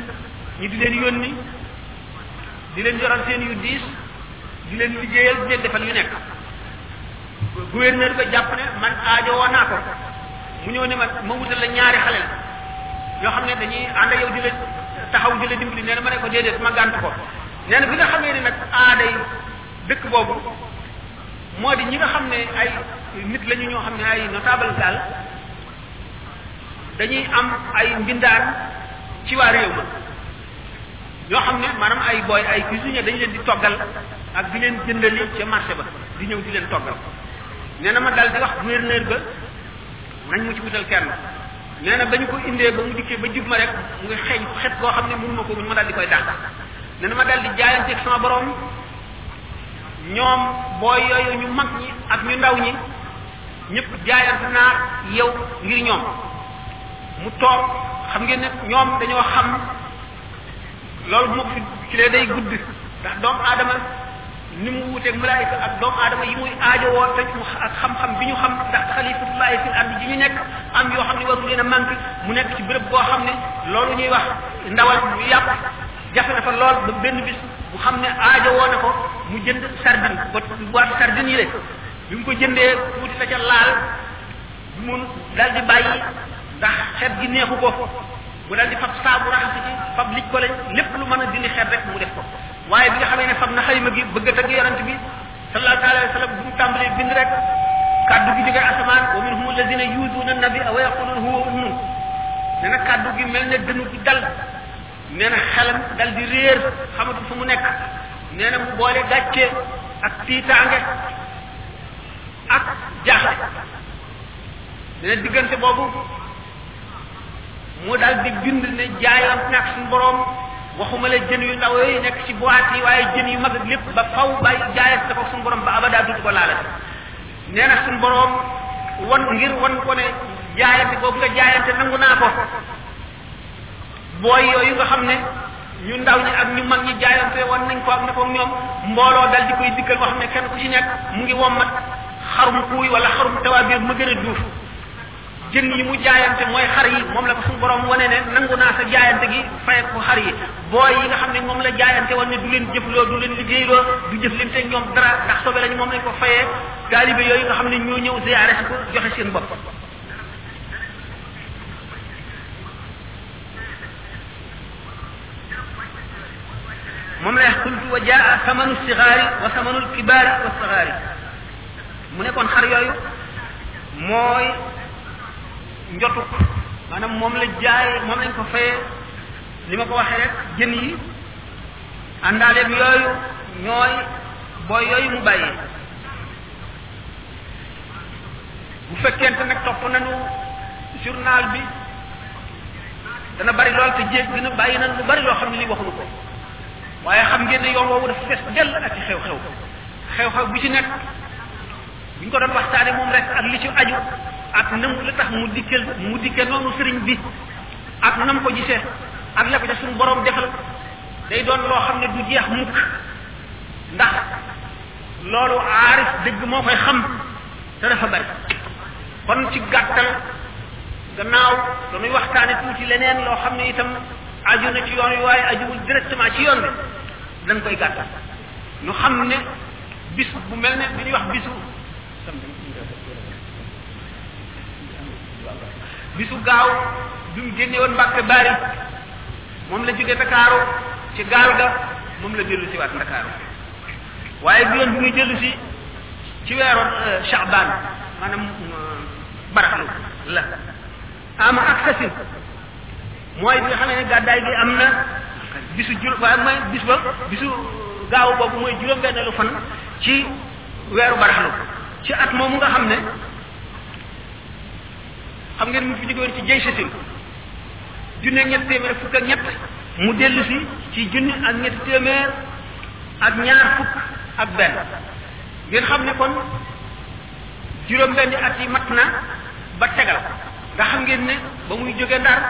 ñu di leen yónni di leen yoral seen yu diis di leen liggéeyal di leen defal yu nekk gouverneur ba jàpp ne man aajo woon naa ko mu ñëw ne ma ma wutal la ñaari xale la yoo xam ne dañuy ànd ak yow di la taxaw di la dimbali nee na ma ne ko déedéet ma gànt ko nee na bi nga xamee ne nag aada yi dëkk boobu moo di ñi nga xam ne ay nit lañu ñoo xam ne ay notable daal dañuy am ay mbindaan ci waa réew ma ñoo xam ne maanaam ay booy ay cuisinier dañ leen di toggal ak di leen jëndali ca marché ba di ñëw di leen toggal nee na ma dal di wax gouverneur ba nañ mu ci wutal kenn nee na ba ñu ko indee ba mu dikkee ba jub ma rek mu ngi xeeñ xet koo xam ne mënu ma ko muñ ma dal di koy dàq nee na ma dal di jaayante ak sama borom ñoom booy yooyu ñu mag ñi ak ñu ndaw ñi ñëpp jaayante naa yow ngir ñoom mu toog xam ngeen ne ñoom dañoo xam loolu bu ma ko fi ci lee day gudd ndax doomu aadama ni mu wuuteeg malaayika ak doomu aadama yi muy aajowoo te mu ak xam-xam bi ñu xam ndax xalifatullahi fil ardi ji ñu nekk am yoo xam ne waru leen a manqué mu nekk ci béréb boo xam ne loolu ñuy wax ndawal bu yàpp jafe na fa lool ba benn bis bu xam ne aajowoo na ko mu jënd sardine ba boîte sardine yi le bi mu ko jëndee tuuti la ca laal mu dal di bàyyi ndax xet gi neexu ko mu dal di fab saabu raxasi ci fab lij ko lañ lépp lu mën a dindi xet rek mu def ko waaye bi nga xamee ne fab na xalima gi bëgg a tagg yonent bi sallallahu alayhi wa sallam bu mu tàmbalee bind rek kaddu gi jógee asamaan wa minhum alladina yuuduuna nabi wa yaquluun huwa unnun nee na kaddu gi mel ne dënu gi dal nee na xelam dal di réer xamatu fu mu nekk nee na mu boole gàcce ak tiitaange ak jaaxle dina diggante boobu mu daal di bind ne jaayoon nag suñu borom waxuma la jën yu ndaw yooyu nekk ci boîte yi waaye jën yu mag ak lépp ba faw ba jaayat dafa suñu borom ba abada dutu ko laalal nee na suñu borom wan ngir wan ko ne jaayante boobu nga jaayante nangu naa ko booy yooyu nga xam ne ñu ndaw ñi ak ñu mag ñi jaayante woon nañ ko ak ne ko ñoom mbooloo dal di koy dikkal wax ne kenn ku ci nekk mu ngi wommat xarum kuuy wala xarum tawaabir ma gën a duuf jën yi mu jaayante mooy xar yi moom la ko suñu borom wane ne nangu naa sa jaayante gi fayet ko xar yi booy yi nga xam ne moom la jaayante woon ne du leen jëfloo du leen liggéeyloo du jëf leen te ñoom dara ndax sobe lañu moom lañ ko fayee taalibe yooyu nga xam ne ñoo ñëw ziyaare si ko joxe seen bopp moom lay xultu wa jaa samanu sigaari wa samanul kibaari wa sigaari mu ne kon xar yooyu mooy njotu maanaam moom la jaay moom lañ ko fayee li ma ko waxee rek jën yi àndaaleem yooyu ñooy booy yooyu mu bàyyi bu fekkente nag topp nañu journal bi dana bari lool te jéeg dina bàyyi nañ lu bari loo xam ne lii waxuñu ko waaye xam ngeen ne yoon woowu dafa fees dell ak ci xew-xew xew-xew bu ci nekk bu ñu ko doon waxtaane moom rek ak li ci aju ak nam la tax mu dikkal mu dikke noonu sëriñ bi ak nam ko gisee ak la ko ca suñu borom defal day doon loo xam ne du jeex mukk ndax loolu aarif dëgg moo koy xam te dafa bari kon ci gàttal gannaaw dañuy waxtaane tuuti leneen loo xam ne itam aju na ci yoon wi waaye ajuwul directement ci yoon bi dañ koy gàttal ñu xam ne bis bu mel ne bi ñuy wax bisu bisu gaaw bi mu génne woon Mbàkke Bari moom la jóge Ndakaaru ci gaal ga moom la dellu si waat Ndakaaru waaye bi yoon bi muy dellu si ci weeru Shaaban maanaam baraxlu la ama ak sasin mooy bi nga xam ne gàddaay gi am na bisu jur waaye mooy bis ba bisu gaaw boobu mooy juróom-benneelu fan ci weeru baraxlu ci at moomu nga xam ne xam ngeen mu fi jóge woon ci jëy sasin junne ñett téeméer fukk ak ñett mu dellu si ci junni ak ñett téeméer ak ñaar fukk ak benn ngeen xam ne kon juróom benn at yi mat na ba tegal nga xam ngeen ne ba muy jóge ndar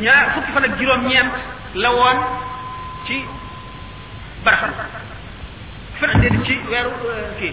ñaar fukki fan ak juróom ñeent la woon ci baraxam fan déedéet ci weeru kii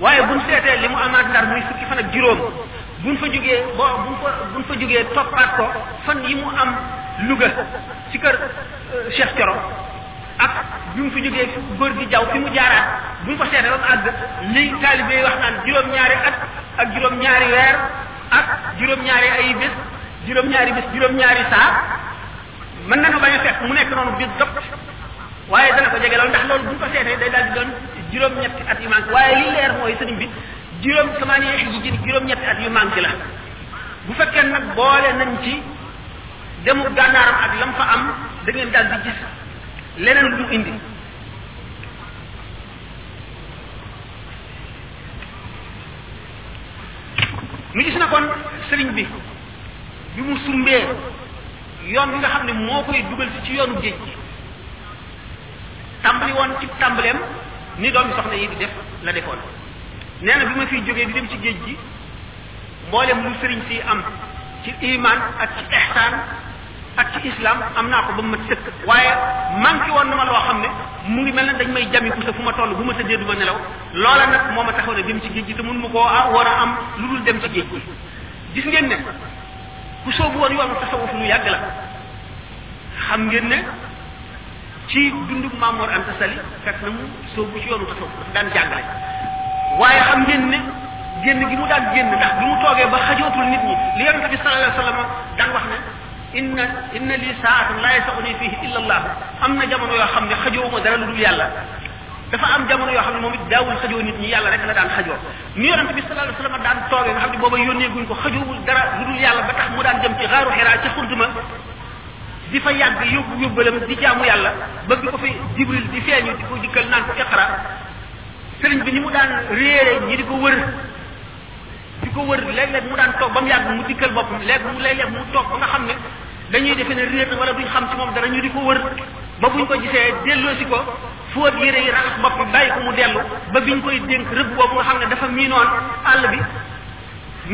waaye buñ seetee li mu amaat ndar muy fukki fan ak juróom buñ fa jógee bo buñ fa buñ fa jógee toppaat ko fan yi mu am Louga ci kër Cheikh Thioro ak bi mu fi jógee góor gi jaw fi mu jaaraat bu ñu ko seetee ba mu àgg li taalibe yi wax naan juróom-ñaari at ak juróom-ñaari weer ak juróom-ñaari ay bés juróom-ñaari bés juróom-ñaari saa mën nañu bañ a fekk mu nekk noonu biir dog waaye dana ko jege loolu ndax loolu bu ñu ko seetee day daal di doon juróom-ñetti at yu manqué waaye li leer mooy sëriñ bi juróom samaani yeex ji jën juróom-ñetti at yu manqué la bu fekkee nag boole nañ ci demu gànnaaram ak lam fa am da ngeen daal di gis leneen lu mu indi nu gis na kon sëriñ bi bi mu sumbee yoon bi nga xam ne moo koy dugal si ci yoonu géej gi tàmbali woon ci tàmbaleem ni doomi soxna yi di def la defoon nee na bi ma fiy jógee di dem ci géej gi mboolem lu sëriñ si am ci iman ak ci ihsaan ak ci islam am naa ko ba mu mat sëkk waaye manqué woon na ma loo xam ne mu ngi mel ne dañ may jami ku sa fu ma toll bu ma tëddee du ma nelaw loola nag moo ma taxaw ne dem ci géej gi te mun ma koo war a am lu dul dem ci géej gi gis ngeen ne ku soobu woon yoonu tasawuf lu yàgg la xam ngeen ne ci dundub Maamoor Anta Sali fekk na mu soobu ci yoonu tasawuf dafa daan jàngale waaye xam ngeen ne génn gi mu daan génn ndax bi mu toogee ba xajootul nit ñi li yonente bi sallallahu alayhi wa sallam daan wax ne inna inna lii saatan laa yasauni fihi illa allah am na jamono yoo xam ne xajoowuma dara lu dul yàlla dafa am jamono yoo xam ne moom it daawul xajoo nit ñi yàlla rek la daan xajoo ni yonent bi sallallahu alayhi wasallam daan toogee nga xam ne booba yónnee guñ ko xajuwul dara lu dul yàlla ba tax mu daan jëm ci xaaru xiraa ca xurduma di fa yàgg yóbbu yóbbalam di jaamu yàlla ba bi ko fi jibril di feeñu di ko dikkal naan ko iqra sëriñ bi ni mu daan réere ñi di ko wër di ko wër léeg-léeg mu daan toog ba mu yàgg mu dikkal boppam léeg mu léeg-léeg mu toog ba nga xam ne dañuy defe ne réer na wala duñ xam ci moom dara ñu di ko wër ba buñ ko gisee delloosi ko fóot yére yi raxas bopp bi bàyyi ko mu dellu ba biñ koy dénk rëbb boobu nga xam ne dafa miinoon àll bi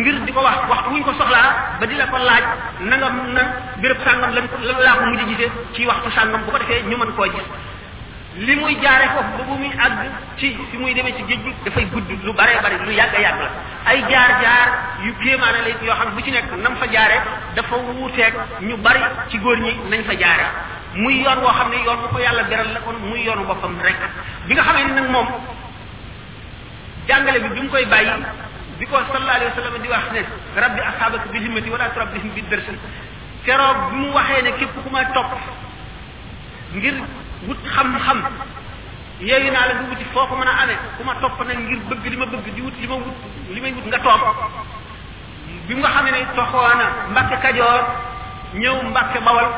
ngir di ko wax waxtu wuñ ko soxlaa ba di la ko laaj na nga na béréb sàngam lan lan laa ko mujj gisee ci waxtu sàngam bu ko defee ñu mën koo gis li muy jaare foofu ba bu muy àgg ci fi muy demee ci géej gi dafay gudd lu baree bari lu yàgg a yàgg la ay jaar jaar yu kéemaane la yoo xam ne bu ci nekk nam fa jaare dafa wuuteeg ñu bari ci góor ñi nañ fa jaare muy yoon woo xam ne yoon bu ko yàlla beral la kon muy yoonu boppam rek bi nga xamee ne nag moom jàngale bi bi mu koy bàyyi bi ko sallallahu alayhi wa sallam di wax ne rabbi ashabaka bi himmati wala turabbihim bi dërsi keroog bi mu waxee ne képp ku ma topp ngir wut xam-xam yeeyu naa la nga wuti foo ko mën a amee ku ma topp nag ngir bëgg li ma bëgg di wut li ma wut li may wut nga toog bi nga xam ne ni toxoona Mbàkke Kajoor ñëw Mbàkke Bawal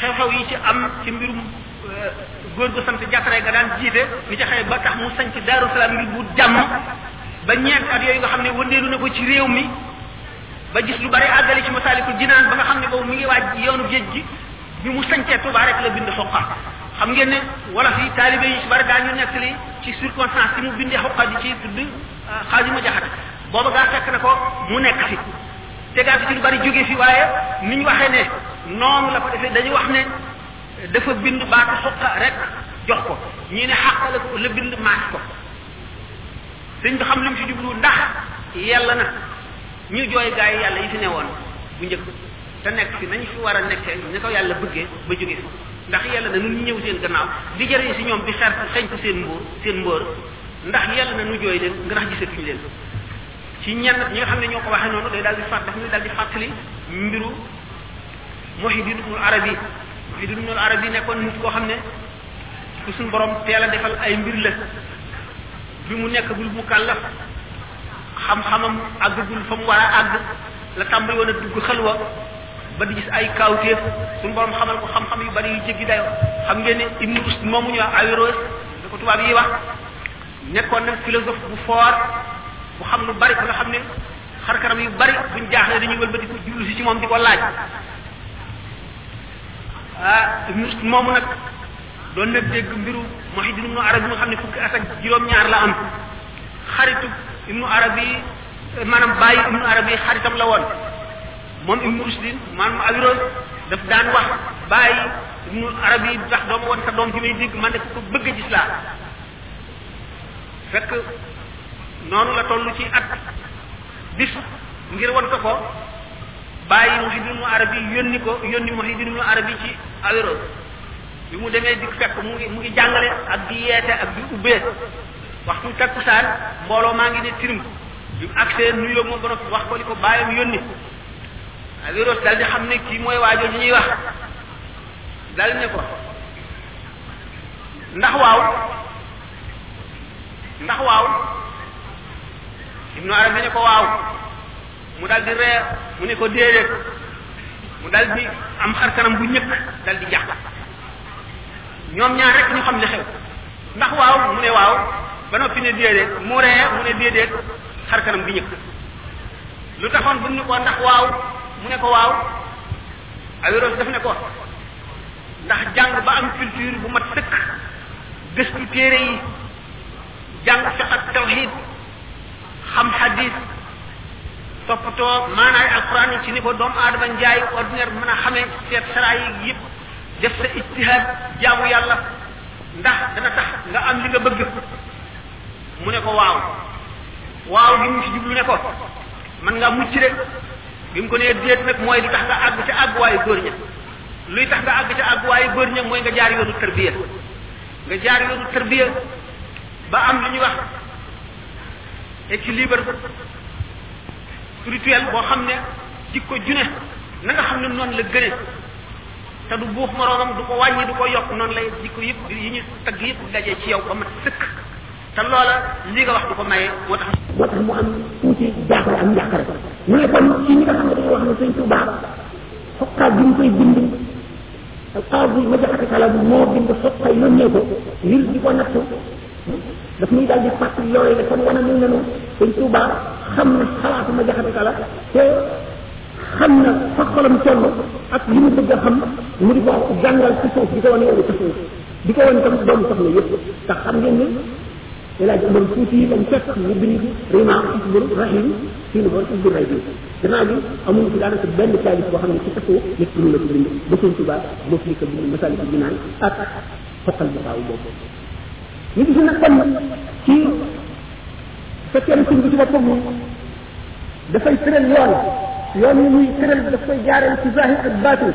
xew-xew yi ci am ci mbirum euh, góor gu sant jàttare nga daan jiite ni ci xëy ba tax mu sañ ci Daaru Salaam ngir bu jàmm ba ñeent at yooyu nga xam ne wëndeelu na ko ci réew mi ba gis lu bari àggali ci Masaalikul Jinaan ba nga xam ne boobu mu ngi waaj yoonu géej gi bi mu sañcee Tuubaa rek la bind xoqa xam ngeen ne wolof yi taalibe yi ci bari daañu nekk li ci circonstance yi mu bindee xoqa di ci tudd xaaju ma jaxat booba gaa fekk na ko mu nekk fi te gaa fi ci lu bari jóge fi waaye ni ñu waxee ne noonu la ko defee dañu wax ne dafa bind baatu xuqa rek jox ko ñii ne xàq la ko la bind maas ko sëñ bi xam li mu ci jublu ndax yàlla na ñu jooy gaa yi yàlla yi fi newoon bu njëkk te nekk fi nañ fi war a nekkee ni ko yàlla bëggee ba jóge fi ndax yàlla na nun ñu ñëw seen gannaaw di jëriñ si ñoom di xer xeñ ko seen mbóor seen mbóor ndax yàlla na nu jooy leen nga ndax gisatuñu leen ci ñenn ñi nga xam ne ñoo ko waxee noonu day daal di fàtt daf ñu daal di fàttali mbiru Muhyiddin Ibnul Arabi Muhyiddin Ibnul Arabi nekkoon nit koo xam ne ku suñu borom teel a defal ay mbir la bi mu nekk bul mu kàllaf xam-xamam àggagul fa mu war a àgg la tàmbali woon a dugg xalwa ba di gis ay kaawteef suñu borom xamal ko xam-xam yu bari yu jéggi dayo xam ngeen ne Ibn Rushd moomu ñu Averroës da ko tubaab yi wax nekkoon na philosophe bu fort bu xam lu bari ba nga xam ne xar kanam yu bari buñ jaaxlee dañuy wëlbati ko jublu si ci moom di ko laaj ah Ibn Rushd moomu nag doon na dégg mbiru Muhyiddin Ibn Arabi nga xam ne fukki at ak juróom-ñaar la am xaritu Ibn Arabi maanaam bàyyi Ibn Arabi xaritam la woon moom ibnu rushdin maanaam awiroon daf daan wax bàyyi ibnu arab yi sax doom woon sa doom ji may dégg man de ko bëgg a gis laa fekk noonu la toll ci at bis ngir wan ko ko bàyyi muhyiddin ibnu arab yi yónni ko yónni muhyiddin ibnu arab yi ci awiroon bi mu demee di fekk mu ngi mu ngi jàngale ak di yeete ak di ubbee waxtu takkusaan mbooloo maa ngi ne tirim bi mu agsee nuyoo moom ba noppi wax ko li ko bàyyam yónni Averroès dal di xam ne kii mooy waajoo ñu ñuy wax dal ne ko ndax waaw ndax waaw Ibnu Arabi ne ko waaw mu dal di reer mu ne ko déedéet mu dal di am xar kanam bu ñëkk dal di jàq ñoom ñaar rek ñu xam li xew ndax waaw mu ne waaw ba noppi ne déedéet mu ree mu ne déedéet xar kanam gi ñëpp lu taxoon bu ñu ko ndax waaw mu ne ko waaw Averroès daf ne ko ndax jàng ba am culture bu mat sëkk gëstu téere yi jàng fiq ak tawhid xam hadis toppatoo maanaay alquran yi ci ni ko doomu aadama njaay ordinaire mën a xamee seet saraay yi yëpp def sa ijtihaad jaamu yàlla ndax dana tax nga am li nga bëgg mu ne ko waaw waaw gi mu ci jublu ne ko man nga mucc rek bi mu ko nee déet nag mooy li tax nga àgg ca àgguwaayu góor ña luy tax nga àgg ca àgguwaayu góor ña mooy nga jaar yoonu tarbiya nga jaar yoonu tarbiya ba am lu ñuy wax équilibre spirituel boo xam ne jikko june na nga xam ne noonu la gëne te du buux moroomam du ko wàññi du ko yokk noonu lay jikko yëpp yi ñu tagg yëpp dajee ci yow ba mat sëkk te loola li nga wax du ko maye moo tax moo tax mu am tuuti jaaxle am njàqare mu ne kon ci ñi nga xam ne dañuy wax ne sëñ Tuuba xoqaat bi ñu koy bind xaw bi ma jaxate kala bi moo bind xoqa yónnee ko ngir di ko nattu daf ñuy daal di fàttali yooyu ne kon wane nañ ne sëñ Tuuba xam na xalaatu ma jaxate kala te xam na fa xolam toll ak li mu bëgg a xam mu di ko jàngal ci suuf di ko wane yow ci suuf di ko wane tam doomu soxna yëpp te xam ngeen ne elaaji umar tuuti yi lañ fekk ñu bind rima isbur rahim fii nu boon isbur ray bi gannaaw bi amuñu ci daanaka benn taalif boo xam ne ci tasoo nit lu la ko bind ba suñ tuba moo fi ko bind masali ko binaan ak fokkal bu baaw boobu ñu gis nag kon ci fekkee ne suñ bi ci boppam dafay tëral yoon yoon yi muy tëral daf koy jaareel ci zahir ak baatin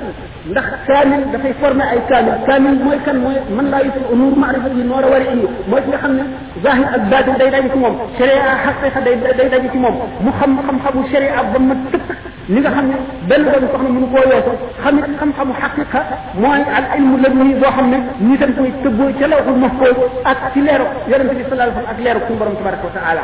ndax kaamil dafay former ay kaamil kaamil mooy kan mooy man laa yusul umur maarifa yi noor a war a indi mooy ki nga xam ne zahir ak baatin day daje ci moom sharia xaqiqa day day daje ci moom mu xam xam-xamu sharia ba ma tëkk li nga xam ne benn doomu soxna mënu koo weesu xam it xam-xamu xaqiqa mooy al ilmu la ñuy boo xam ne ñi tam koy tëggoo ca lawxul mahfuz ak ci leeru yonente bi sallallahu alayhi wa sallam ak leeru suñu borom tabaraka wa taala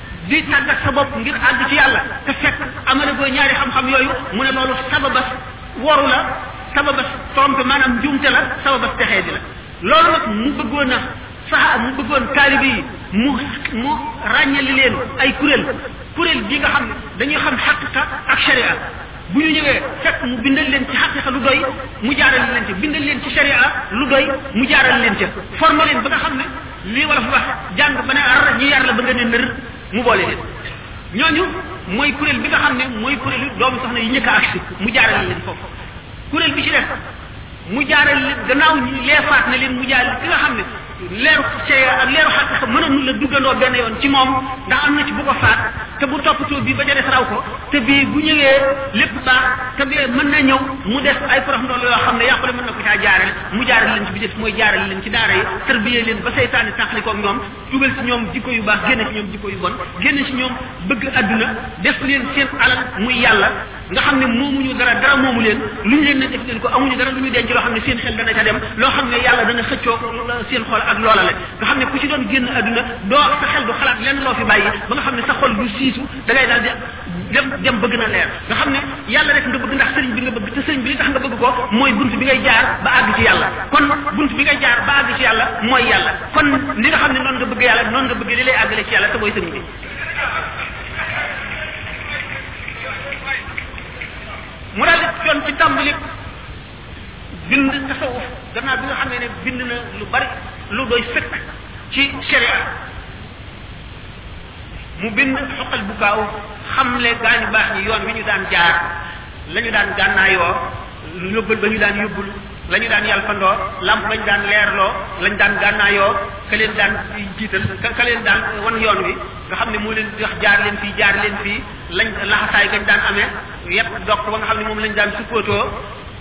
di tàggat sa bopp ngir àgg ci yàlla te fekk amale boo ñaari xam-xam yooyu mu ne loolu sababas waru la sababas trompe maanaam njuumte la sababas texee di la loolu nag mu bëggoon a saxa mu bëggoon taalibe yi mu mu ràññali leen ay kuréel kuréel bi nga xam ne dañuy xam xaqiqa ak sharia bu ñu ñëwee fekk mu bindal leen ci xaqiqa lu doy mu jaaral leen ci bindal leen ci sharia lu doy mu jaaral leen ci former leen ba nga xam ne lii wolof wax jàng ba ne ar ñu yar la ba nga ne nër mu boole leen ñooñu mooy kuréel bi nga xam ne mooy kuréelu doomu soxna yi njëkk a agsi mu jaarale leen foofu kuréel bi ci def mu jaarale leen gannaaw ñu leefaat na leen mu jaarale ki nga xam ne leeru seya ak leeru xàq sa mënoon la duggandoo benn yoon ci moom ndax am na ci bu ko faat te bu toppatoo bii ba ja des raw ko te bii bu ñëwee lépp baax te bee mën na ñëw mu des ay prof ndool yoo xam ne yàqule mën na ko caa jaarale mu jaarale leen ci bi des mooy jaarale leen ci daara yi tarbiyee leen ba seytaane tàqali koog ñoom dugal ci ñoom jikko yu baax génne ci ñoom jikko yu bon génne ci ñoom bëgg adduna def leen seen alal muy yàlla nga xam ne moomuñu dara dara moomu leen lu ñu leen ne def leen ko amuñu dara lu ñu denc loo xam ne seen xel dana ca dem loo xam ne yàlla dana xëccoo seen xol ak loola la nga xam ne ku ci doon génn adduna doo sa xel du xalaat lenn loo fi bàyyi ba nga xam ne sa xol du siisu da ngay daal di dem dem bëgg na leer nga xam ne yàlla rek nga bëgg ndax sëriñ bi nga bëgg te sëriñ bi li tax nga bëgg ko mooy bunt bi ngay jaar ba àgg ci yàlla kon bunt bi ngay jaar ba àgg ci yàlla mooy yàlla kon li nga xam ne noonu nga bëgg yàlla noonu nga bëgg li lay àggale ci yàlla te mooy sëriñ bi mu daal di yoon ci tàmbali bind tasawuf gannaaw bi nga xam ne ne bind na lu bari lu doy sëkk ci sharia mu bind xoqal bu kaaw xamle gaañu baax ñi yoon wi ñu daan jaar la ñu daan gànnaayoo yóbbal ba ñu daan yóbbul la ñu daan yalfandoo lamp lañu daan leerloo lañ daan gànnaayoo ka leen daan jiital ka ka leen daan wan yoon wi nga xam ne moo leen di wax jaar leen fii jaar leen fii lañ laxasaay gañ daan amee yépp dog ba nga xam ne moom lañ daan sukkootoo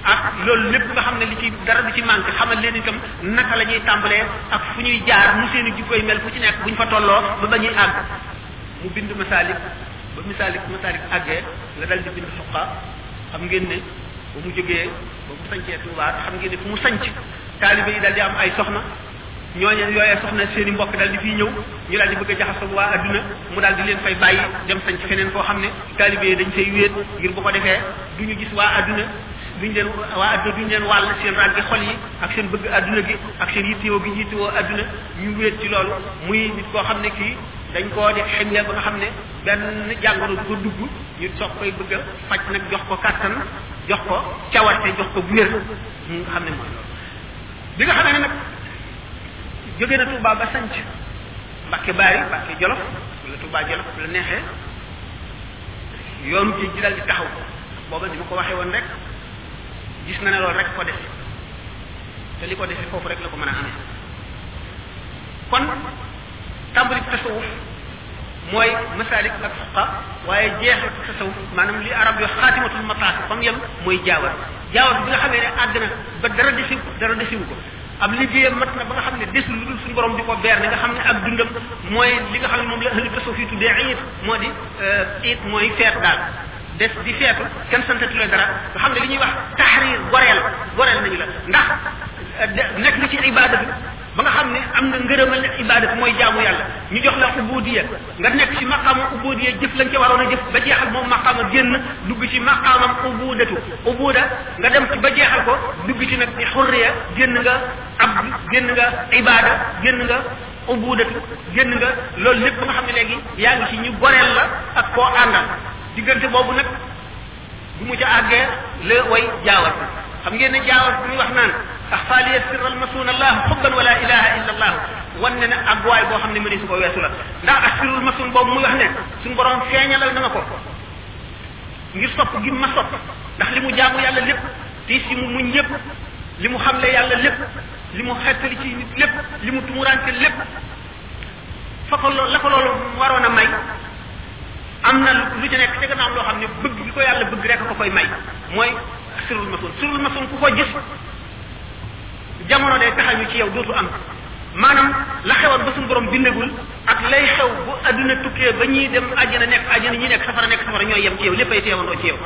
ak loolu lépp nga xam ne li ci dara du ci manqué xamal leen itam naka la ñuy tàmbalee ak fu ñuy jaar mu seeni jikkoy mel fu ci nekk buñ fa tolloo ba ba ñuy àgg mu bind masaalik ba misaalik masaalik àggee la dal di bind suqa xam ngeen ne ba mu jógee ba mu sancee Tuubaa xam ngeen ne fu mu sanc taalibe yi dal di am ay soxna ñooñu yooyee soxna seen i mbokk daal di fiy ñëw ñu daal di bëgg a jaxasoo waa adduna mu daal di leen fay bàyyi dem sañ ci feneen foo xam ne taalibe yi dañ fay wéet ngir bu ko defee du ñu gis waa adduna duñ leen waa adduna duñ leen wàll seen ràggi xol yi ak seen bëgg adduna gi ak seen yittewoo gi ñu yittewoo adduna ñu wéet ci loolu muy nit koo xam ne kii dañ koo def xeññee ba nga xam ne benn jàngoro du ko dugg ñu soog koy bëgg a faj nag jox ko kàttan jox ko cawarte jox ko bu wér nga xam ne mooy loolu bi nga xamee ne nag jóge na Touba ba sanc Mbàkke Baari Mbàkke Jolof wala Touba Jolof bu la neexee yoonu géej gi daal di taxaw booba ni ma ko waxee woon rek gis na ne loolu rek ko def te li ko defee foofu rek la ko mën a amee kon tàmbali tasawuf mooy masalik ak fuqa waaye jeexal ko tasawuf maanaam li arab yo xaatimatul mataaf fa mu yem mooy jaawar jaawar bi nga xamee ne àgg na ba dara desiw dara desiw ko ab liggéeyam mat na ba nga xam ne desul lu dul suñu borom di ko beer ne nga xam ne ak dundam mooy li nga xam ne moom la ahlu tasawuf yi tuddee iit moo di euh, iit mooy feet daal des di feetu kenn santatu la dara nga xam ne li ñuy wax taxriir goreel goreel nañu la ndax euh, nekk nga ci ibada bi ba nga xam ne am nga ngërëmal ibadat mooy jaamu yàlla ñu jox la ubudiya nga nekk ci maqaama ubudiya jëf lañ ca waroon a jëf ba jeexal moom maqaama génn dugg ci maqaamam ubudatu ubuda nga dem ci ba jeexal ko dugg ci nag ci xurriya génn nga abd génn nga ibada génn nga ubudatu génn nga loolu lépp nga xam ne léegi yaa ngi ci ñu goreel la ak koo àndal diggante boobu nag bu mu ca àggee la way jaawat xam ngeen ne jaawat bu muy wax naan axfaaliya sirral masuuna allah xubban wala ilaha illa allah wan ne ne ak waay boo xam ne mëni su ko weesu la ndax ak sirul masuun boobu muy wax ne suñu borom feeñalal na ma ko ngir sopp gi ma sopp ndax li mu jaamu yàlla lépp tiis yi mu muñ yépp li mu xamle yàlla lépp li mu xettali ci nit lépp li mu tumuraante lépp fa ko lo- la ko loolu waroon a may am na lu ci nekk te gannaaw loo xam ne bëgg bi ko yàlla bëgg rek ko koy may mooy sirul masun sirul masun ku ko gis jamono day taxañu ci yow dootu am maanaam la xewoon ba suñu borom bindagul ak lay xew bu adduna tukkee ba ñuy dem àjjana nekk àjjana ñi nekk safara nekk safara ñooy yem ci yow léppay teewandoo ci yow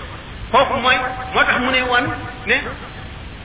kooku mooy moo tax mu ne woon ne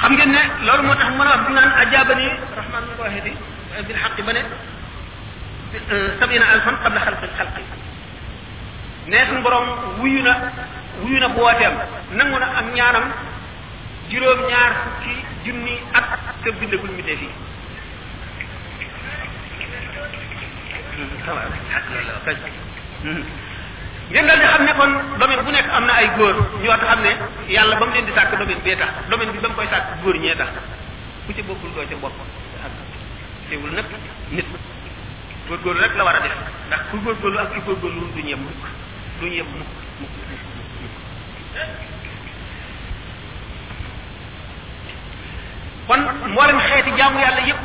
xam ngeen ne loolu moo tax mën a wax bi naan ajabani rahman min wahidi bil xaqi ba ne sabina alfan qabla xalqi xalqi ne suñu borom wuyu na wuyu na bu wooteem nangu na ak ñaanam juróom ñaar fukki junni at te bindagul mi def yi ngeen daal di xam ne kon domaine bu nekk am na ay góor ñu war a xam ne yàlla ba mu leen di sàkk domaine bee tax domaine bi ba mu koy sàkk góor ñee tax ku ci bokkul doo ca bopp ak teewul nag nit góorgóorlu rek la war a def ndax ku góorgóorlu ak ku góorgóorlu du ñem mukk du ñem mukk mukk mukk kon mboolem xeeti jaamu yàlla yépp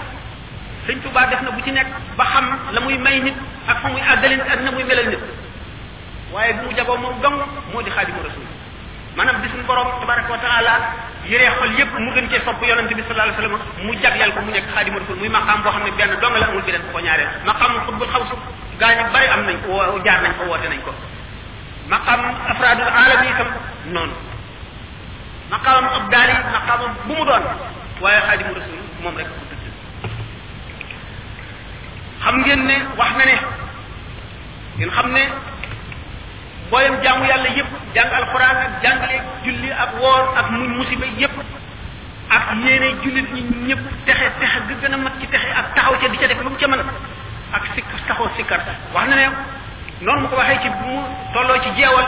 sëñ Tuubaa def na bu ci nekk ba xam la muy may nit ak fa muy àggalin ak na muy melal nit waaye bu mu jagoo moom dong moo di xaadimu rasul maanaam bi suñu borom tabaraka wa taala yëree xol yépp mu gën cee sopp yonente bi sallallahu alayhi wasallam mu jagleel ko mu nekk xaadimu rasul muy maqaam boo xam ne benn dong la amul beneen ko ñaareel maqaam xutbul xawsu gaa ñu bari am nañ ko jaar nañ ko woote nañ ko maqaam afraadul alam yi itam noonu maqaamam ab daal yi maqaamam bu mu doon waaye xaadimu rasul moom rek ko tudd xam ngeen ne wax na ne ngeen xam ne mboolem jaamu yàlla yépp jàng alxuraan ak jàngale julli ak woor ak muñ musiba yépp ak yéene jullit ñi ñëpp texe texe gi gën a mat ci texe ak taxaw ca di ca def lu mu ca mën ak sikk taxaw sikkar wax na ne noonu mu ko waxee ci bu mu tolloo ci jeewal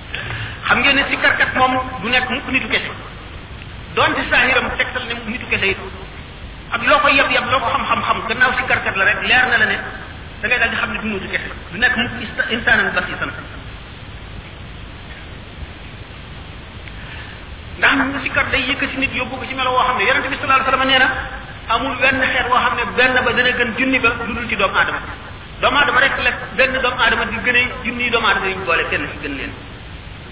xam ngeen ne sikkarkat moom du nekk mukk nitu kese donte saahiram tegtal ne nitu kese it ak loo ko yeb yeb loo ko xam-xam-xam gannaaw sikkarkat la rek leer na la ne da ngay daal di xam ne du nitu kese du nekk mukk insta- insaanan basiisan ndax mu sikkar day yëkkati nit yóbbu ko ci melo woo xam ne yonente bi sallallahu alayhi wasallam nee na amul wenn xeet woo xam ne benn ba dana gën junni ba lu dul ci doomu aadama doomu aadama rek la benn doomu aadama di gën a junniy doomu aadama yuñ boole kenn ci gën leen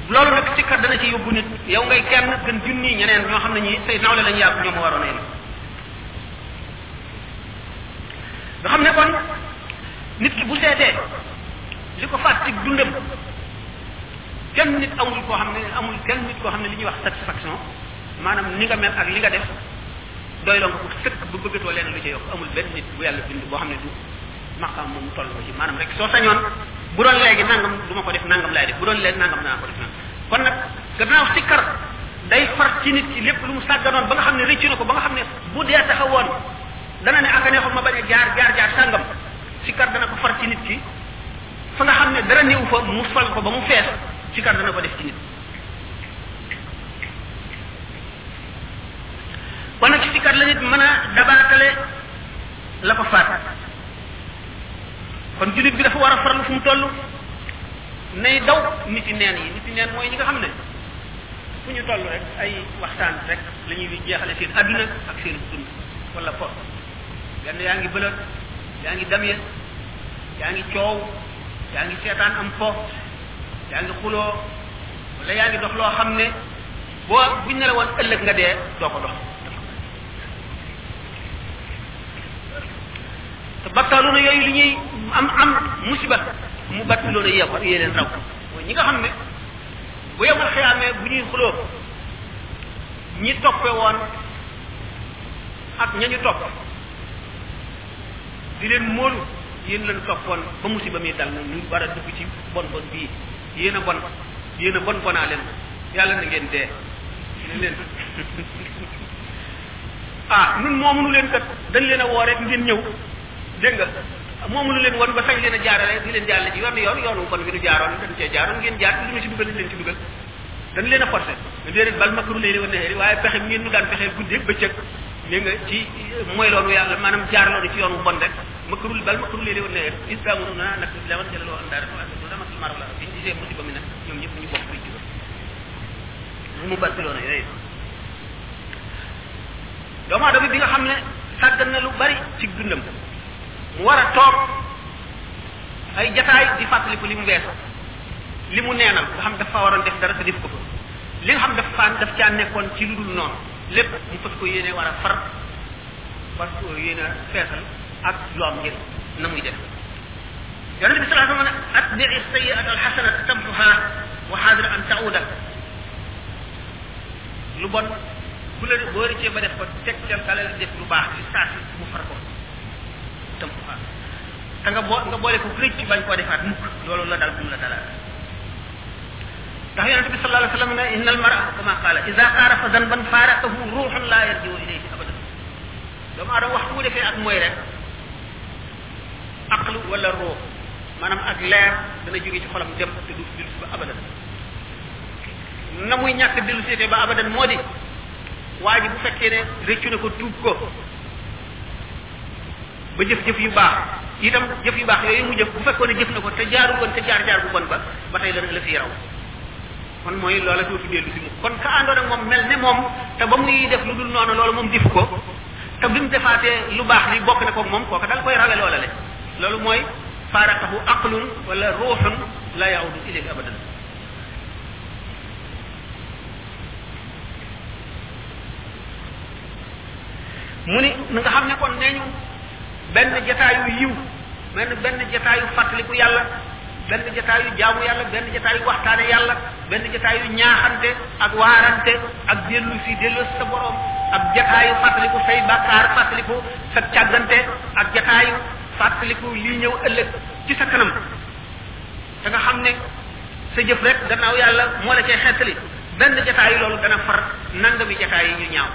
loolu nag ci kat dana ci yóbbu nit yow ngay kenn gën junniy ñeneen ñoo xam ne ñi say nawle lañu yàpp ñoom waroon a nga xam ne kon nit ki bu seetee li ko faat ci dundam kenn nit amul koo xam ne amul kenn nit koo xam ne li ñuy wax satisfaction maanaam ni nga mel ak li nga def doy la nga ko sëkk ba bëggatoo leen lu ca yokk amul benn nit bu yàlla bind boo xam ne du maqam moom toll ko ci maanaam rek soo sañoon bu doon léegi nangam du ma ko def nangam laay def bu doon léegi nangam naa ko def nangam kon nag gannaaw sikkar day far ci nit ki lépp lu mu sàgganoon ba nga xam ne rëccu na ko ba nga xam ne bu dee taxawoon dana ne aka neexoon ma bañ a jaar jaar jaar sàngam sikkar dana ko far ci nit ki fa nga xam ne dara néew fa mu fal ko ba mu fees sikkar dana ko def ci nit kon nag ci sikkat la nit mën a dabaatale la ko faat kon jullit bi dafa war a farlu fu mu toll nay daw nit yi neen yi nit yi neen mooy ñi nga xam ne fu ñu toll rek ay waxtaan rek la ñuy jeexale seen adduna ak seen dund wala fo benn yaa ngi bëlër yaa ngi damye yaa ngi coow yaa ngi seetaan am fo yaa ngi xuloo wala yaa ngi dox loo xam ne boo buñ ne la woon ëllëg nga dee doo ko dox te battaloona yooyu li ñuy am am musiba mu battaloona yee ko yee leen raw mooy ñi nga xam ne bu yemal xiyaamee bu ñuy xuloo ñi toppe woon ak ña ñu topp di leen móolu yéen lañ toppoon ba musiba mi dal na ñu war a dugg ci bon bon bii yéen a bon yéen a bon bonaa leen yàlla na ngeen dee ne leen ah nun moomunu leen kat dañ leen a woo rek ngeen ñëw dégg nga moomunu leen woon ba sañ leen a jaarale di leen jaarale ji yoon yoon yoonu bon bi nu jaaroon dañ cee jaaroon ngeen jaar lu ma ci dugal leen ci dugal dañ leen a forcé déedéet bal makru lay wa nahari waaye pexe ngeen nu daan pexe guddeeg bëccëg dégg nga ci mooy loolu yàlla maanaam jaar loolu ci yoonu bon rek makru bal makru lay wa nahari istamuna nak la wan jëlal wa andara maru la bi ñu gisee musiba mi nag ñoom ñëpp ñu bokk rëccu bu mu barkiloona yooyu doomu aadama bi nga xam ne sàggan na lu bari ci dundam mu war a toog ay jataay di fàttaliku li mu weesu li mu neenal nga xam dafa waroon def dara te def ko fa li nga xam dafa daf caa nekkoon ci lu dul noonu lépp mu fas ko yéene war a far fas ko yéene feesal ak lu am njëriñ na muy def yonente bi sallallahu alayhi wa sallam atbi'i sayyi'ata alxasanata tamxuha wa xaadir an tauda lu bon bu la boo rëccee ba def ko teg ca kala def lu baax ci saa si mu far ko tamxuha te nga boo nga boole ko rëcc bañ koo defaat mukk loolu la dal bu mu la dalaat ndax yonente bi sallallahu alayhi wa sallam ne inna al mara kama qaala ida qaarafa zanban faaraqahu ruuxun laa yarjiu ilayhi abadan doomu aadama waxtu wu defee ak mooy rek aqlu wala roo maanaam ak leer dana jóge ci xolam dem te du dellu si ba abadan na muy ñàkk dellu si ba abadan moo di waa ji bu fekkee ne rëccu na ko tuub ko ba jëf jëf yu baax itam jëf yu baax yooyu mu jëf bu fekkoon ne jëf na ko te jaarul woon te jaar jaar bu bon ba ba tey dana la fi raw kon mooy loola dootu dellu si mu kon ka àndoon ak moom mel ne moom te ba muy def lu dul noonu loolu moom difu ko te bi mu defaatee lu baax li bokk na ko moom kooka dal koy rawe loola le loolu mooy faaraqahu aqlun wala ruuxun la yaudu ilayhi abadan mu ni na nga xam ne kon nee ñu benn jataayu yiw benn benn jataayu fàttaliku yàlla benn jataayu jaamu yàlla benn jataayu waxtaane yàlla benn jataayu ñaaxante ak waarante ak dellu si dellu si sa borom ak jataayu fàttaliku say bàkkaar fàttaliku sa càggante ak jataayu fàttaliku lii ñëw ëllëg ci sa kanam te nga xam ne sa jëf rek gannaaw yàlla moo la cay xettali benn jataayu loolu dana far nangami jataay yi ñu ñaaw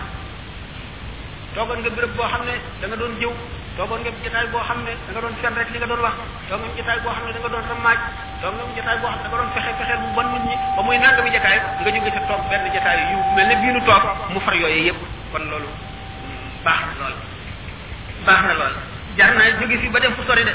toogoon nga béréb boo xam ne da nga doon jëw toogoon nga jotaay boo xam ne da nga doon fen rek li nga doon wax toog nga jotaay boo xam ne da nga doon rammaaj toog nga jotaay boo xam ne da nga doon fexe fexeel bu bon nit ñi ba muy nangami jotaay nga jóge sa toog benn jotaay yu mel ne bii nu toog mu far yooyu yëpp kon loolu baax na lool baax na lool jar na jóge fi ba dem fu sori de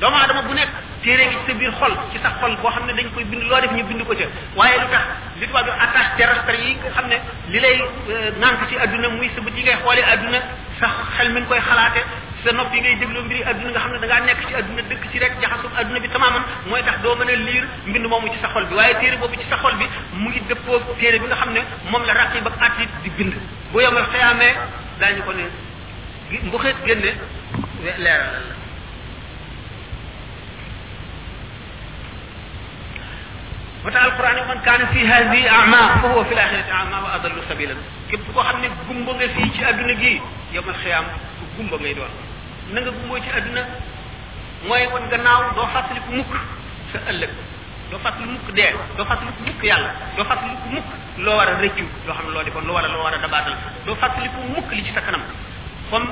doomu aadama bu nekk téere gi ci sa biir xol ci sa xol boo xam ne dañ koy bind loo def ñu bind ko ca waaye lu tax li tubaab yi attache terrestre yi nga xam ne li lay nànk ci adduna muy sa bët yi ngay xoolee adduna sa xel mi ngi koy xalaate sa nopp yi ngay dégloo mbiri adduna nga xam ne da ngaa nekk ci adduna dëkk ci rek jaxasum adduna bi tamaaman mooy tax doo mën a liir mbind moomu ci sa xol bi waaye téere boobu ci sa xol bi mu ngi dëppoo téere bi nga xam ne moom la raqib ak atit di bind bu yomal xëyaamee daañu ko ne gi bu xeet génne we- leeralal la moo tax alquran man kaana fi hadihi ama fa huwa fi laxirati ama wa adallu sabilan képp koo xam ne gumba nga fii ci adduna gii yowmal xiyaam ku gumba ngay doon na nga gumboo ci adduna mooy wan gannaaw doo fàttaliku mukk sa ëllëg doo fàttaliku mukk dee doo fàttaliku mukk yàlla doo fàttaliku mukk loo war a rëccu loo xam ne loo defoon loo war a loo war a dabaatal doo fàttaliku mukk li ci sa kanam comme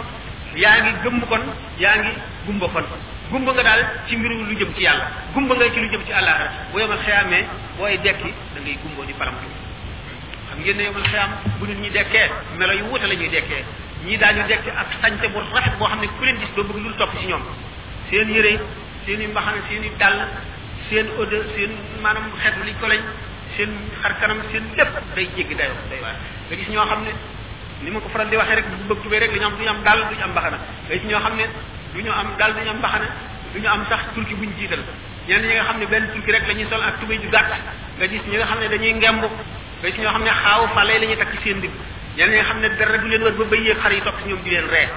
yaa ngi gëmm kon yaa ngi gumba kon gumba nga daal ci mbiru lu jëm ci yàlla gumba nga ci lu jëm ci àllaaxira bu yomal xiyaamee booy dekki da ngay gumboo di palam xam ngeen ne yomal xiyaam bu nit ñi dekkee melo yu wuute la ñuy dekkee ñii daañu dekk ak sañte bu rafet boo xam ne ku leen gis doo bëgg lu topp ci ñoom seen yére seen i mbaxana seen i dàll seen odeur seen maanaam xeetu liñ ko lañ seen xar kanam seen lépp day jéggi dayo day waar nga gis ñoo xam ne ni ma ko faral di waxee rek bu bëgg tubee rek dañu am duñu am dàll duñu am mbaxana nga gis ñoo xam ne duñu am dàll duñu am mbaxana duñu am sax turki buñ jiital ñenn ñi nga xam ne benn turki rek la ñuy sol ak tubéy ju gàtt nga gis ñi nga xam ne dañuy ngemb nga gis ñoo xam ne xaaw fale la ñuy takk seen digg ñenn ñi nga xam ne dara du leen war ba bëyyeeg xar yi topp si ñoom di leen ree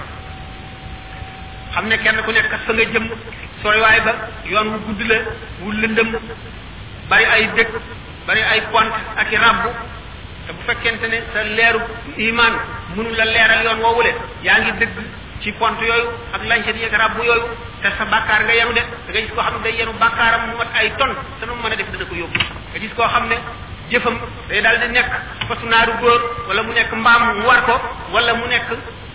xam ne kenn ku nekk fa nga jëm sooy waay ba yoon wu gudd la wu lëndëm bari ay dëkk bari ay pont ak i ràbb te bu fekkente ne sa leeru iman mënu la leeral yoon woowule yaa ngi dëgg ci pont yooyu ak lancet yi ak ràbb yooyu te sa bàkkaar nga yenu de da nga gis koo xam ne day yenu bàkkaaram mu mat ay ton te nu mu mën a def dana ko yóbbu nga gis koo xam ne jëfam day daal di nekk fasu naaru góor wala mu nekk mbaam mu war ko wala mu nekk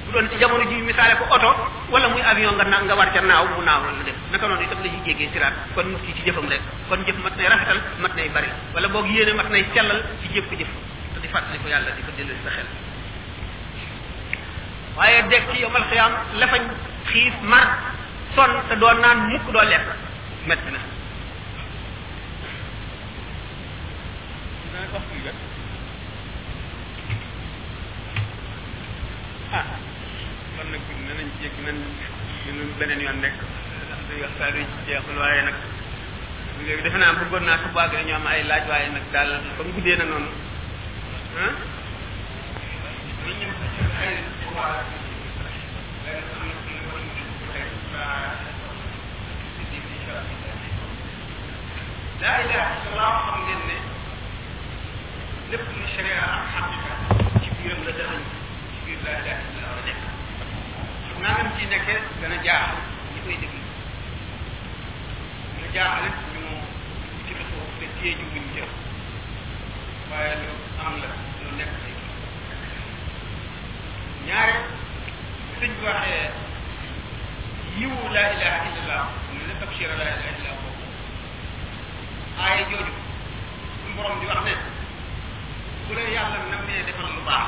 bu doon ci jamono ji misaale ko oto wala muy avion nga na nga war ca naaw mu naaw la dem naka noonu itam la ñuy jéggee siraat kon nit ki ci jëfam rek kon jëf mat nay rafetal mat nay bari wala boog yéene mat nay sellal ci jëf ko jëf te di fàttali ko yàlla di ko dellu sa xel waaye def ci yomal xiyaam lafañ xiif mar son te doo naan mukk doo lekk metti na ah kon nag danañ ci yëg nañ ñu beneen yoon rek ndax day wax saa duñ ci jeexul waaye nag léegi defe naa bëggoon naa ko bàgg dañu am ay laaj waaye nag daal comme guddee na noonu ah laa ilaha illallah xam ngeen ne lépp lu sharia ak xaqiqa ci biiram la dëxañ ci biir laa ilaha illallah la nekk xam naa nam ci nekkee dana jaaxal ñi koy déglu dana jaaxal it ñu ci la foofu te téye ju buñ jël waaye lu am la lu nekk ñaare sëñ bi waxee yiwu laa ilaha illallah ñu ne tabshira laa ilaha illallah boobu aaya jooju suñu borom di wax ne bu la yàlla nam nee defal lu baax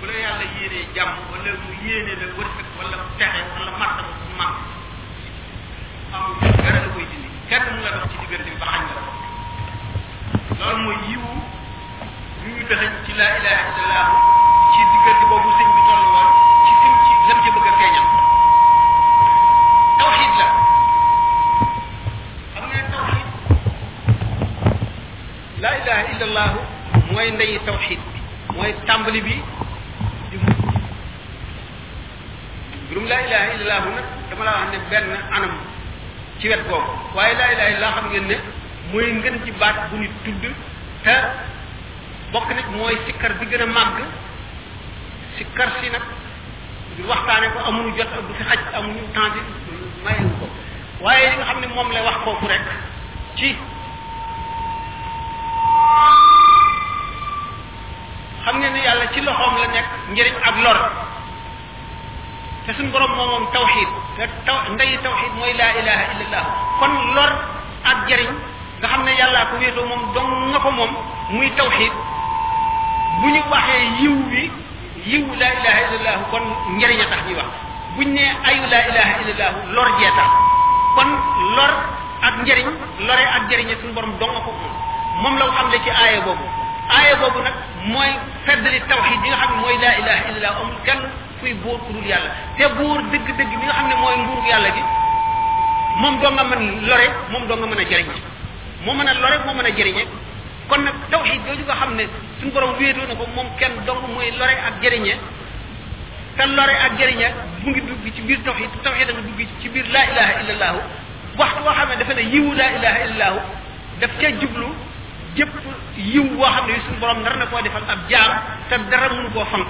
bu la yàlla yéenee jàmm wala mu yéene la wërsëg wala texe wala martaba bu mag amul dara la koy dindi kenn mu la dox ci diggante bi ba xañ la ko loolu mooy yiwu ñu ñu dëxañ ci laa ilaha illallah ci diggante boobu sëñ bi toll woon ci sim ci lam ci bëgg a feeñal tawxiid la xam ngeen tawxiid laa ilaha illallah mooy ndeyi tawxiid bi mooy tàmbali bi di mujj mbirum laa ilaha illallah nag dama laa wax ne benn anam ci wet boobu waaye laa ilaha illallah xam ngeen ne mooy ngën ci baat bu nit tudd te bokk nit mooy sikkar bi gën a màgg sikkar si nag di waxtaane ko amuñu jot ak du fi xaj amuñu temps bi mayewu ko waaye li nga xam ne moom lay wax kooku rek ci xam ngeen ne yàlla ci loxoom la nekk njëriñ ak lor te suñu borom moo moom tawxid te taw ndeyi tawxid mooy laa ilaha illallah kon lor ak jariñ nga xam ne yàllaa ko wéetoo moom dong nga ko moom muy tawxid bu ñu waxee yiw wi yiw laa ilaha illallah kon njëriñ a tax ñuy wax buñ ne ayu laa ilaha illallah lor jee tax kon lor ak njëriñ lore ak njëriñe suñu borom dong nga ko moom moom la xam ne ci aaya boobu aaya boobu nag mooy feddali tawxid bi nga xam ne mooy laa ilaha illallah amul kenn kuy buur ku dul yàlla te buur dëgg-dëgg bi nga xam ne mooy nguuru yàlla gi moom doo nga mën lore moom doo nga mën a jëriñ moo mën a lore moo mën a jëriñe kon nag tawxid jooju nga xam ne suñu borom wéetoo na ko moom kenn dong mooy lore ak jëriñe te lore ak jëriñe mu ngi dugg ci biir tawxid tawxid a nga dugg ci biir laa ilaha illallahu waxtu boo xam ne dafa ne yiwu laa ilaha illallahu daf cee jublu jëpp yiw boo xam ne suñu borom nar na koo defal ab jaam te dara mënu koo fanq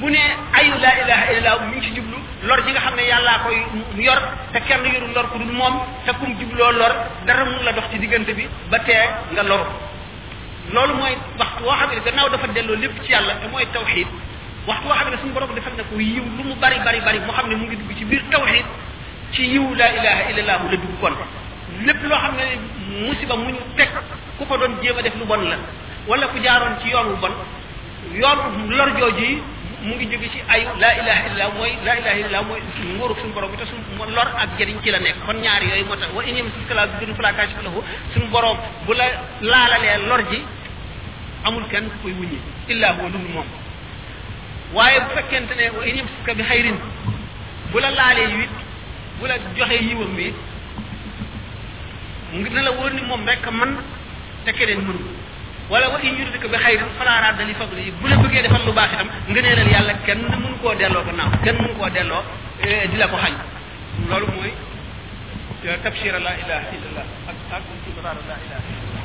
bu ne ayu laa ilaha illallah mi ngi ci jublu lor ji nga xam ne yàllaa koy yor te kenn yoru lor ku dul moom te kum jubloo lor dara mun la dox ci diggante bi ba tee nga loru loolu mooy waxtu woo xam ne gannaaw dafa delloo lépp ci yàlla te mooy tawxid waxtu woo xam ne suñu borom defal na ko yiw lu mu bari bari bari moo xam ne mu ngi dugg ci biir tawxid ci yiw laa ilaha illallah la dugg kon lépp loo xam ne musiba mu ñu teg ku ko doon jéem a def lu bon la wala ku jaaroon ci yoon wu bon yoon lor jooju yi mu ngi jóge ci ayu laa ilaha illallah mooy laa ilaha illallah mooy nguurug suñu borom bi te suñu lor ak jëriñ ci la nekk kon ñaar yooyu moo tax wa in yamsaska laa bidurrin falaa kaashifa lahu suñu borom bu la laalalee lor ji amul kenn ku koy wuññi illaa huwa lu moom waaye bu fekkente ne wa in yamsaska bi xayrin bu la laalee yiw it bu la joxee yiwam bi ngir na la wóor ni moom rek man te keneen mënu wala wa in yuridka bi xayrin falaa radda li fadlihi bu la bëggee defal lu baax itam ngëneelal yàlla kenn mënu koo delloo gannaaw kenn mënu koo delloo di la ko xañ loolu mooy tabshira la ilaha illallah ak ak la ilaha illallah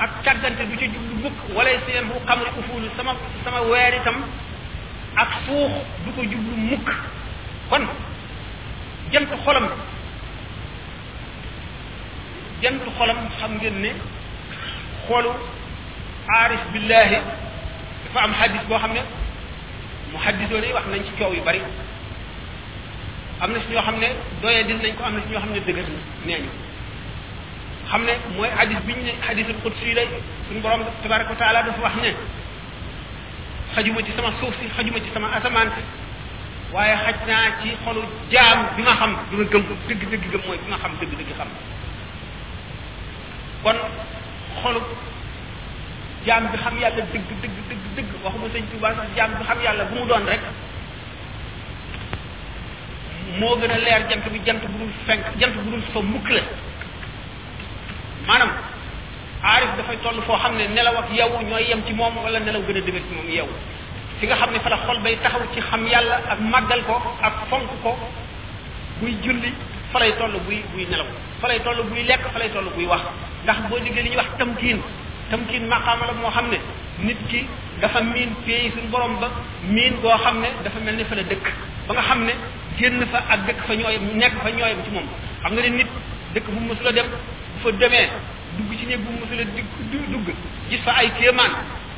ak càggante du ci jublu mukk wala seen bu xamri ufuulu sama sama weer itam ak suux du ko jublu mukk kon jant xolam jant xolam xam ngeen ne xoolu aarif billahi dafa am xadis boo xam ne mu xaddisoo ne wax nañ ci coow yu bari am na si ñoo xam ne doyee dil nañ ko am na si ñoo xam ne dëgër na nee ñu xam ne mooy hadis bi ñu ne hadisul qudsi lay suñu borom tabaraka wa taala dafa wax ne xajuma ci sama suuf si xajuma ci sama asamaan si waaye xaj naa ci xolu jaam bi ma xam bi ma gëm dëgg dëgg gëm mooy bi ma xam dëgg dëgg xam kon xolu jaam bi xam yàlla dëgg dëgg dëgg dëgg waxuma sëñ Tuubaa sax jaam bi xam yàlla bu mu doon rek moo gën a leer jant bi jant bu dul fenk jant bu dul fa mukk la maanaam aarif dafay toll foo xam ne nelaw ak yow ñooy yem ci moom wala nelaw gën a dëgër ci moom yow fi nga xam ne fa la xol bay taxaw ci xam yàlla ak màggal ko ak fonk ko buy julli fa lay toll buy buy nelaw fa lay toll buy lekk fa lay toll buy wax ndax boo déggee li ñuy wax tamkiin tamkiin maqaama la moo xam ne nit ki dafa miin pays suñu borom ba miin koo xam ne dafa mel ni fa la dëkk ba nga xam ne génn fa ak dëkk fa ñooy nekk fa ñooy ci moom xam nga ne nit dëkk bu mu mësula dem bu fa demee dugg ci néeg bu mu mësula dugg gis fa ay kéemaan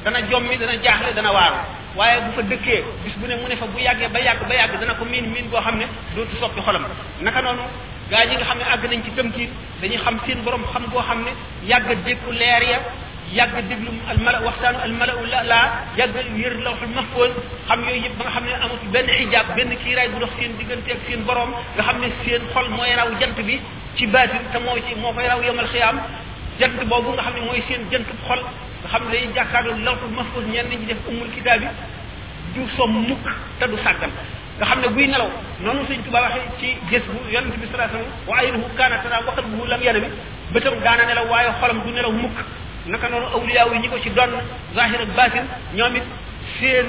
dana jommi dana jaaxle dana waaru waaye bu fa dëkkee bis bu ne mu ne fa bu yàggee ba yàgg ba yàgg dana ko miin miin boo xam ne dootu soppi xolam naka noonu gaa ñi nga xam ne àgg nañ ci tëmkiit dañuy xam seen borom xam goo xam ne yàgg a dékku leer ya yàgg a déglu almala waxtaanu almala la laa yàgg a yër lawxul mahfoon xam yooyu yëpp ba nga xam ne amatu benn xijaab benn kiiraay bu dox seen diggante ak seen borom nga xam ne seen xol mooy raw jant bi ci baatin te moo ci moo koy raw yomal xiyaam jant boobu nga xam ne mooy seen jant xol nga xam ne dañuy jàkkaarloo lawxul mahfoon ñenn ñi def umul kitaab yi du som mukk te du sàggan nga xam ne buy nelaw noonu sëñ Tuubaa waxee ci gës bu yonent bi sallallahu alayhi wasallam wa aynuhu kaana taraa wa qalbuhu lam yanami bëtam daana nelaw waaye xolam du nelaw mukk naka noonu awliyaaw yi ñi ko ci doon zahir ak baatin ñoom it seen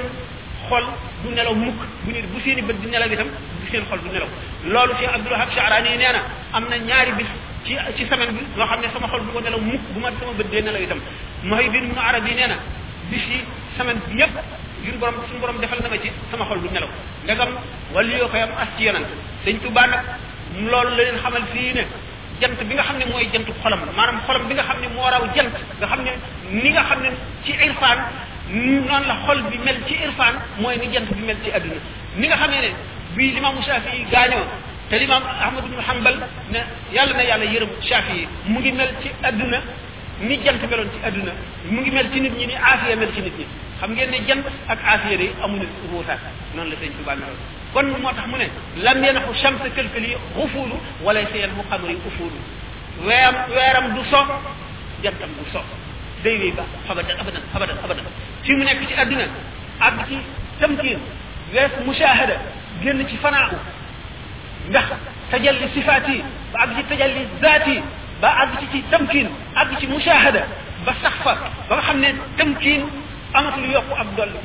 xol du nelaw mukk bu ñu bu seeni bët di nelaw itam bu seen xol du nelaw loolu Cheikh Abdul Wahab Sha'rani nee na am na ñaari bis ci ci semaine bi loo xam ne sama xol du ko nelaw mukk bu ma sama bët dee nelaw itam Muhyiddin Ibn Arabi nee na bis yi semaine bi yépp ngir borom suñu borom defal na ma ci sama xol du nelaw ndegam wàllu yoo koy am as ci yonent sëñ Tuubaa nag loolu la leen xamal fii ne jant bi nga xam ne mooy jantu xolam la maanaam xolam bi nga xam ne moo raw jant nga xam ne ni nga xam ne ci irfaan noonu la xol bi mel ci irfaan mooy ni jant bi mel ci adduna ni nga xamee ne bii limaamu Shafii gaañoo te limaam Ahmad ibn Hanbal ne yàlla na yàlla yërëm Shafii mu ngi mel ci adduna ni jant meloon ci àdduna mu ngi mel ci nit ñi ni aafiya mel ci nit ñi xam ngeen ne jant ak aafiya de amuñu ruusaat noonu la sëñ Tuubaa meloon kon moo tax mu ne lam yanaxu shamsa këlkëli xufuulu wala sa yan mu xamari ufuulu weeram weeram du so jantam du so day wéy ba abadan abadan abadan abadan fi mu nekk ci àdduna ak ci tamkiin wees mushahada génn ci fanaaku ndax tajalli sifaat yi ba àgg ci tajalli zaat yi ba àgg ci ci tamkiin àgg ci mushahada ba sax fa ba nga xam ne tamkiin amatul yokku ak dolli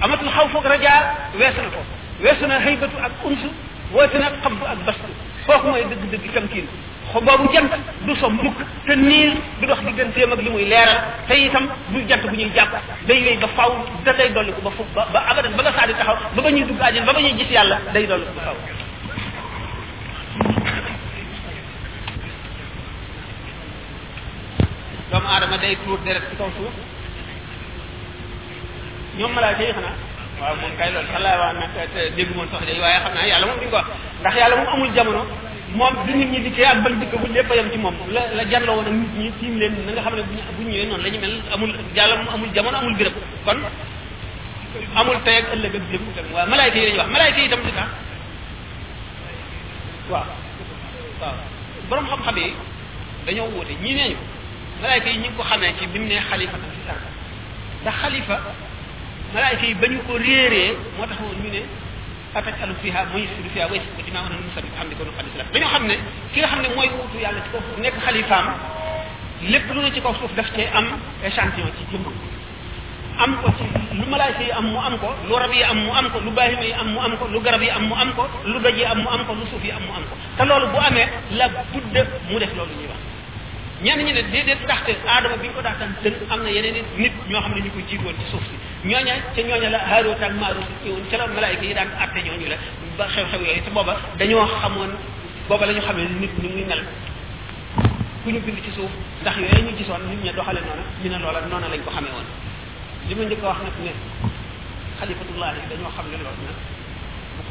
amatul xaw foog rajaa weesu na ko weesu na xëybatu ak unsu woote na xamdu ak bastu kooku mooy dëgg-dëgg tamkiin xo boobu jant du so mukk te niir du dox digganteem ak li muy leeral te itam du jant bu ñuy jàpp day wéy ba faw da day dolli ko ba fu ba abadan ba nga saa di taxaw ba ba ñuy dugg àjjana ba ba ñuy gis yàlla day dolli ko ba faw doomu aadama day tuur deret ci kaw suuf ñoom malaaka yi xanaa waaw moom kay loolu sax laa wax nag te dégg moon sax day waaye xam naa yàlla moom duñ ko wax ndax yàlla moom amul jamono moom bi nit ñi dikkee ak bañ dikk bu lépp a yem ci moom la la janloo woon ak nit ñi tiim leen na nga xam ne bu ñu bu ñu ñëwee noonu la ñu mel amul yàlla moom amul jamono amul béréb kon amul tey ak ëllëg ak démb tamit waaw malaayka yi lañuy wax malaayka yi itam li tax waaw waaw borom xam-xam yi dañoo wóote ñii nee ñu malaayka yi ñu ngi ko xamee ci bi mu ne xalifa tam si sarka ndax xalifa malaayka yi ba ñu ko réeree moo tax woon ñu ne atajalu fiha man yufsidu fiha wa yasfiku dimaa wa nahnu nusabbihu bihamdika wa nuqaddisu lak dañoo xam ne ki nga xam ne mooy wuutu yàlla ci kaw suuf nekk xalifaam lépp lu ne ci kaw suuf daf cee am échantillon ci jëmm am ko ci lu malaayka yi am mu am ko lu rab yi am mu am ko lu baahima yi am mu am ko lu garab yi am mu am ko lu doj yi am mu am ko lu suuf yi am mu am ko te loolu bu amee la budde mu def loolu ñuy wax ñenn ñi ne déedéet ndaxte aadama bi ñu ko daataan tën am na yeneen nit ñoo xam ne ñu ko jiitu woon ci suuf si ñooña ca ñooña la Haaruut ak Maaruut ñëwoon ca la malaayka yi daan atte ñooñu la ba xew-xew yooyu te booba dañoo xamoon booba la ñu xamee nit ñi muy mel ku ñu bind ci suuf ndax yooyu ñu gisoon nit ña doxale noonu ñu ne loola noonu lañ ko xamee woon li ma njëkk a wax nag ne xalifatullahi dañoo xam ne loolu nag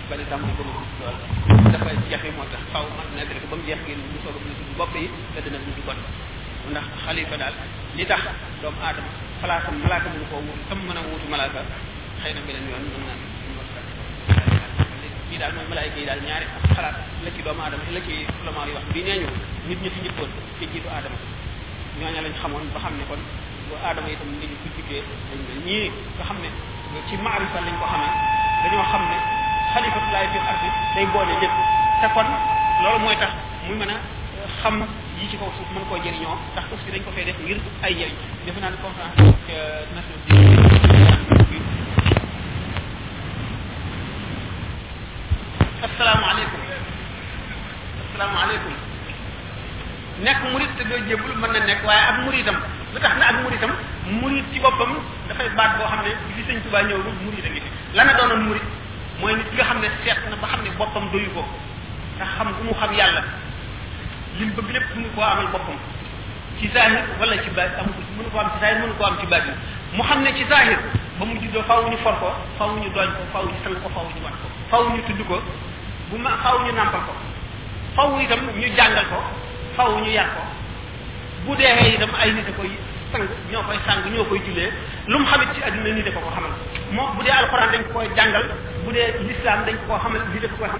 bañ a tàmbali ko loolu dafa jafe moo tax faw man nekk rek ba mu jeex ngeen ñu soog a bind suñu bopp yi te dina bind kon ndax xalifa daal li tax doomu aadama place am malaaka mënu koo wut tam mën a wutu malaaka xëy na beneen yoon mën naa kii daal mooy malaayka yi daal ñaari xalaat la ci doomu aadama la ci ulama yi wax bi nee ñu nit ñi fi njëkkoon te jiitu aadama ñooñu lañ xamoon ba xam ne kon bu aadama itam li ñu ko juddee dañ mel ñii nga xam ne ci maarifa lañ ko xamee dañoo xam ne xalifatullahi fil ardi day boole lépp te kon loolu mooy tax muy mën a xam yi ci kaw suuf mën koo jëriñoo ndax suuf si dañ ko fay def ngir ay njëriñ defe naa ne conférence asalaamaaleykum asalaamaaleykum nekk murit te doo jébul mën na nekk waaye ak muritam lu tax na ak muritam murit ci boppam dafay baat boo xam ne bi fi sëñ Tuubaa ñëwul murit a ngi fi la na doonoon murit mooy nit ki nga xam ne seet na ba xam ne boppam doyu ko te xam gu mu xam yàlla li mu bëgg lépp mu ko amal boppam ci zahir wala ci baat amu ko mënu ko am ci zahir mënu ko am ci baat mu xam ne ci zahir ba mu juddoo faw ñu for ko faw ñu doñ ko faw ñu sang ko faw ñu wat ko faw ñu tudd ko bu ma faw ñu nàmpal ko faw itam ñu jàngal ko faw ñu yar ko bu deexee itam ay nit a koy sang ñoo koy sang ñoo koy jullee lu mu xamit ci àdduna nii dafa ko xamal moo bu dee alxuraan dañ ko koy jàngal bu dee lislaam dañ ko koo xamal lii dafa koy xam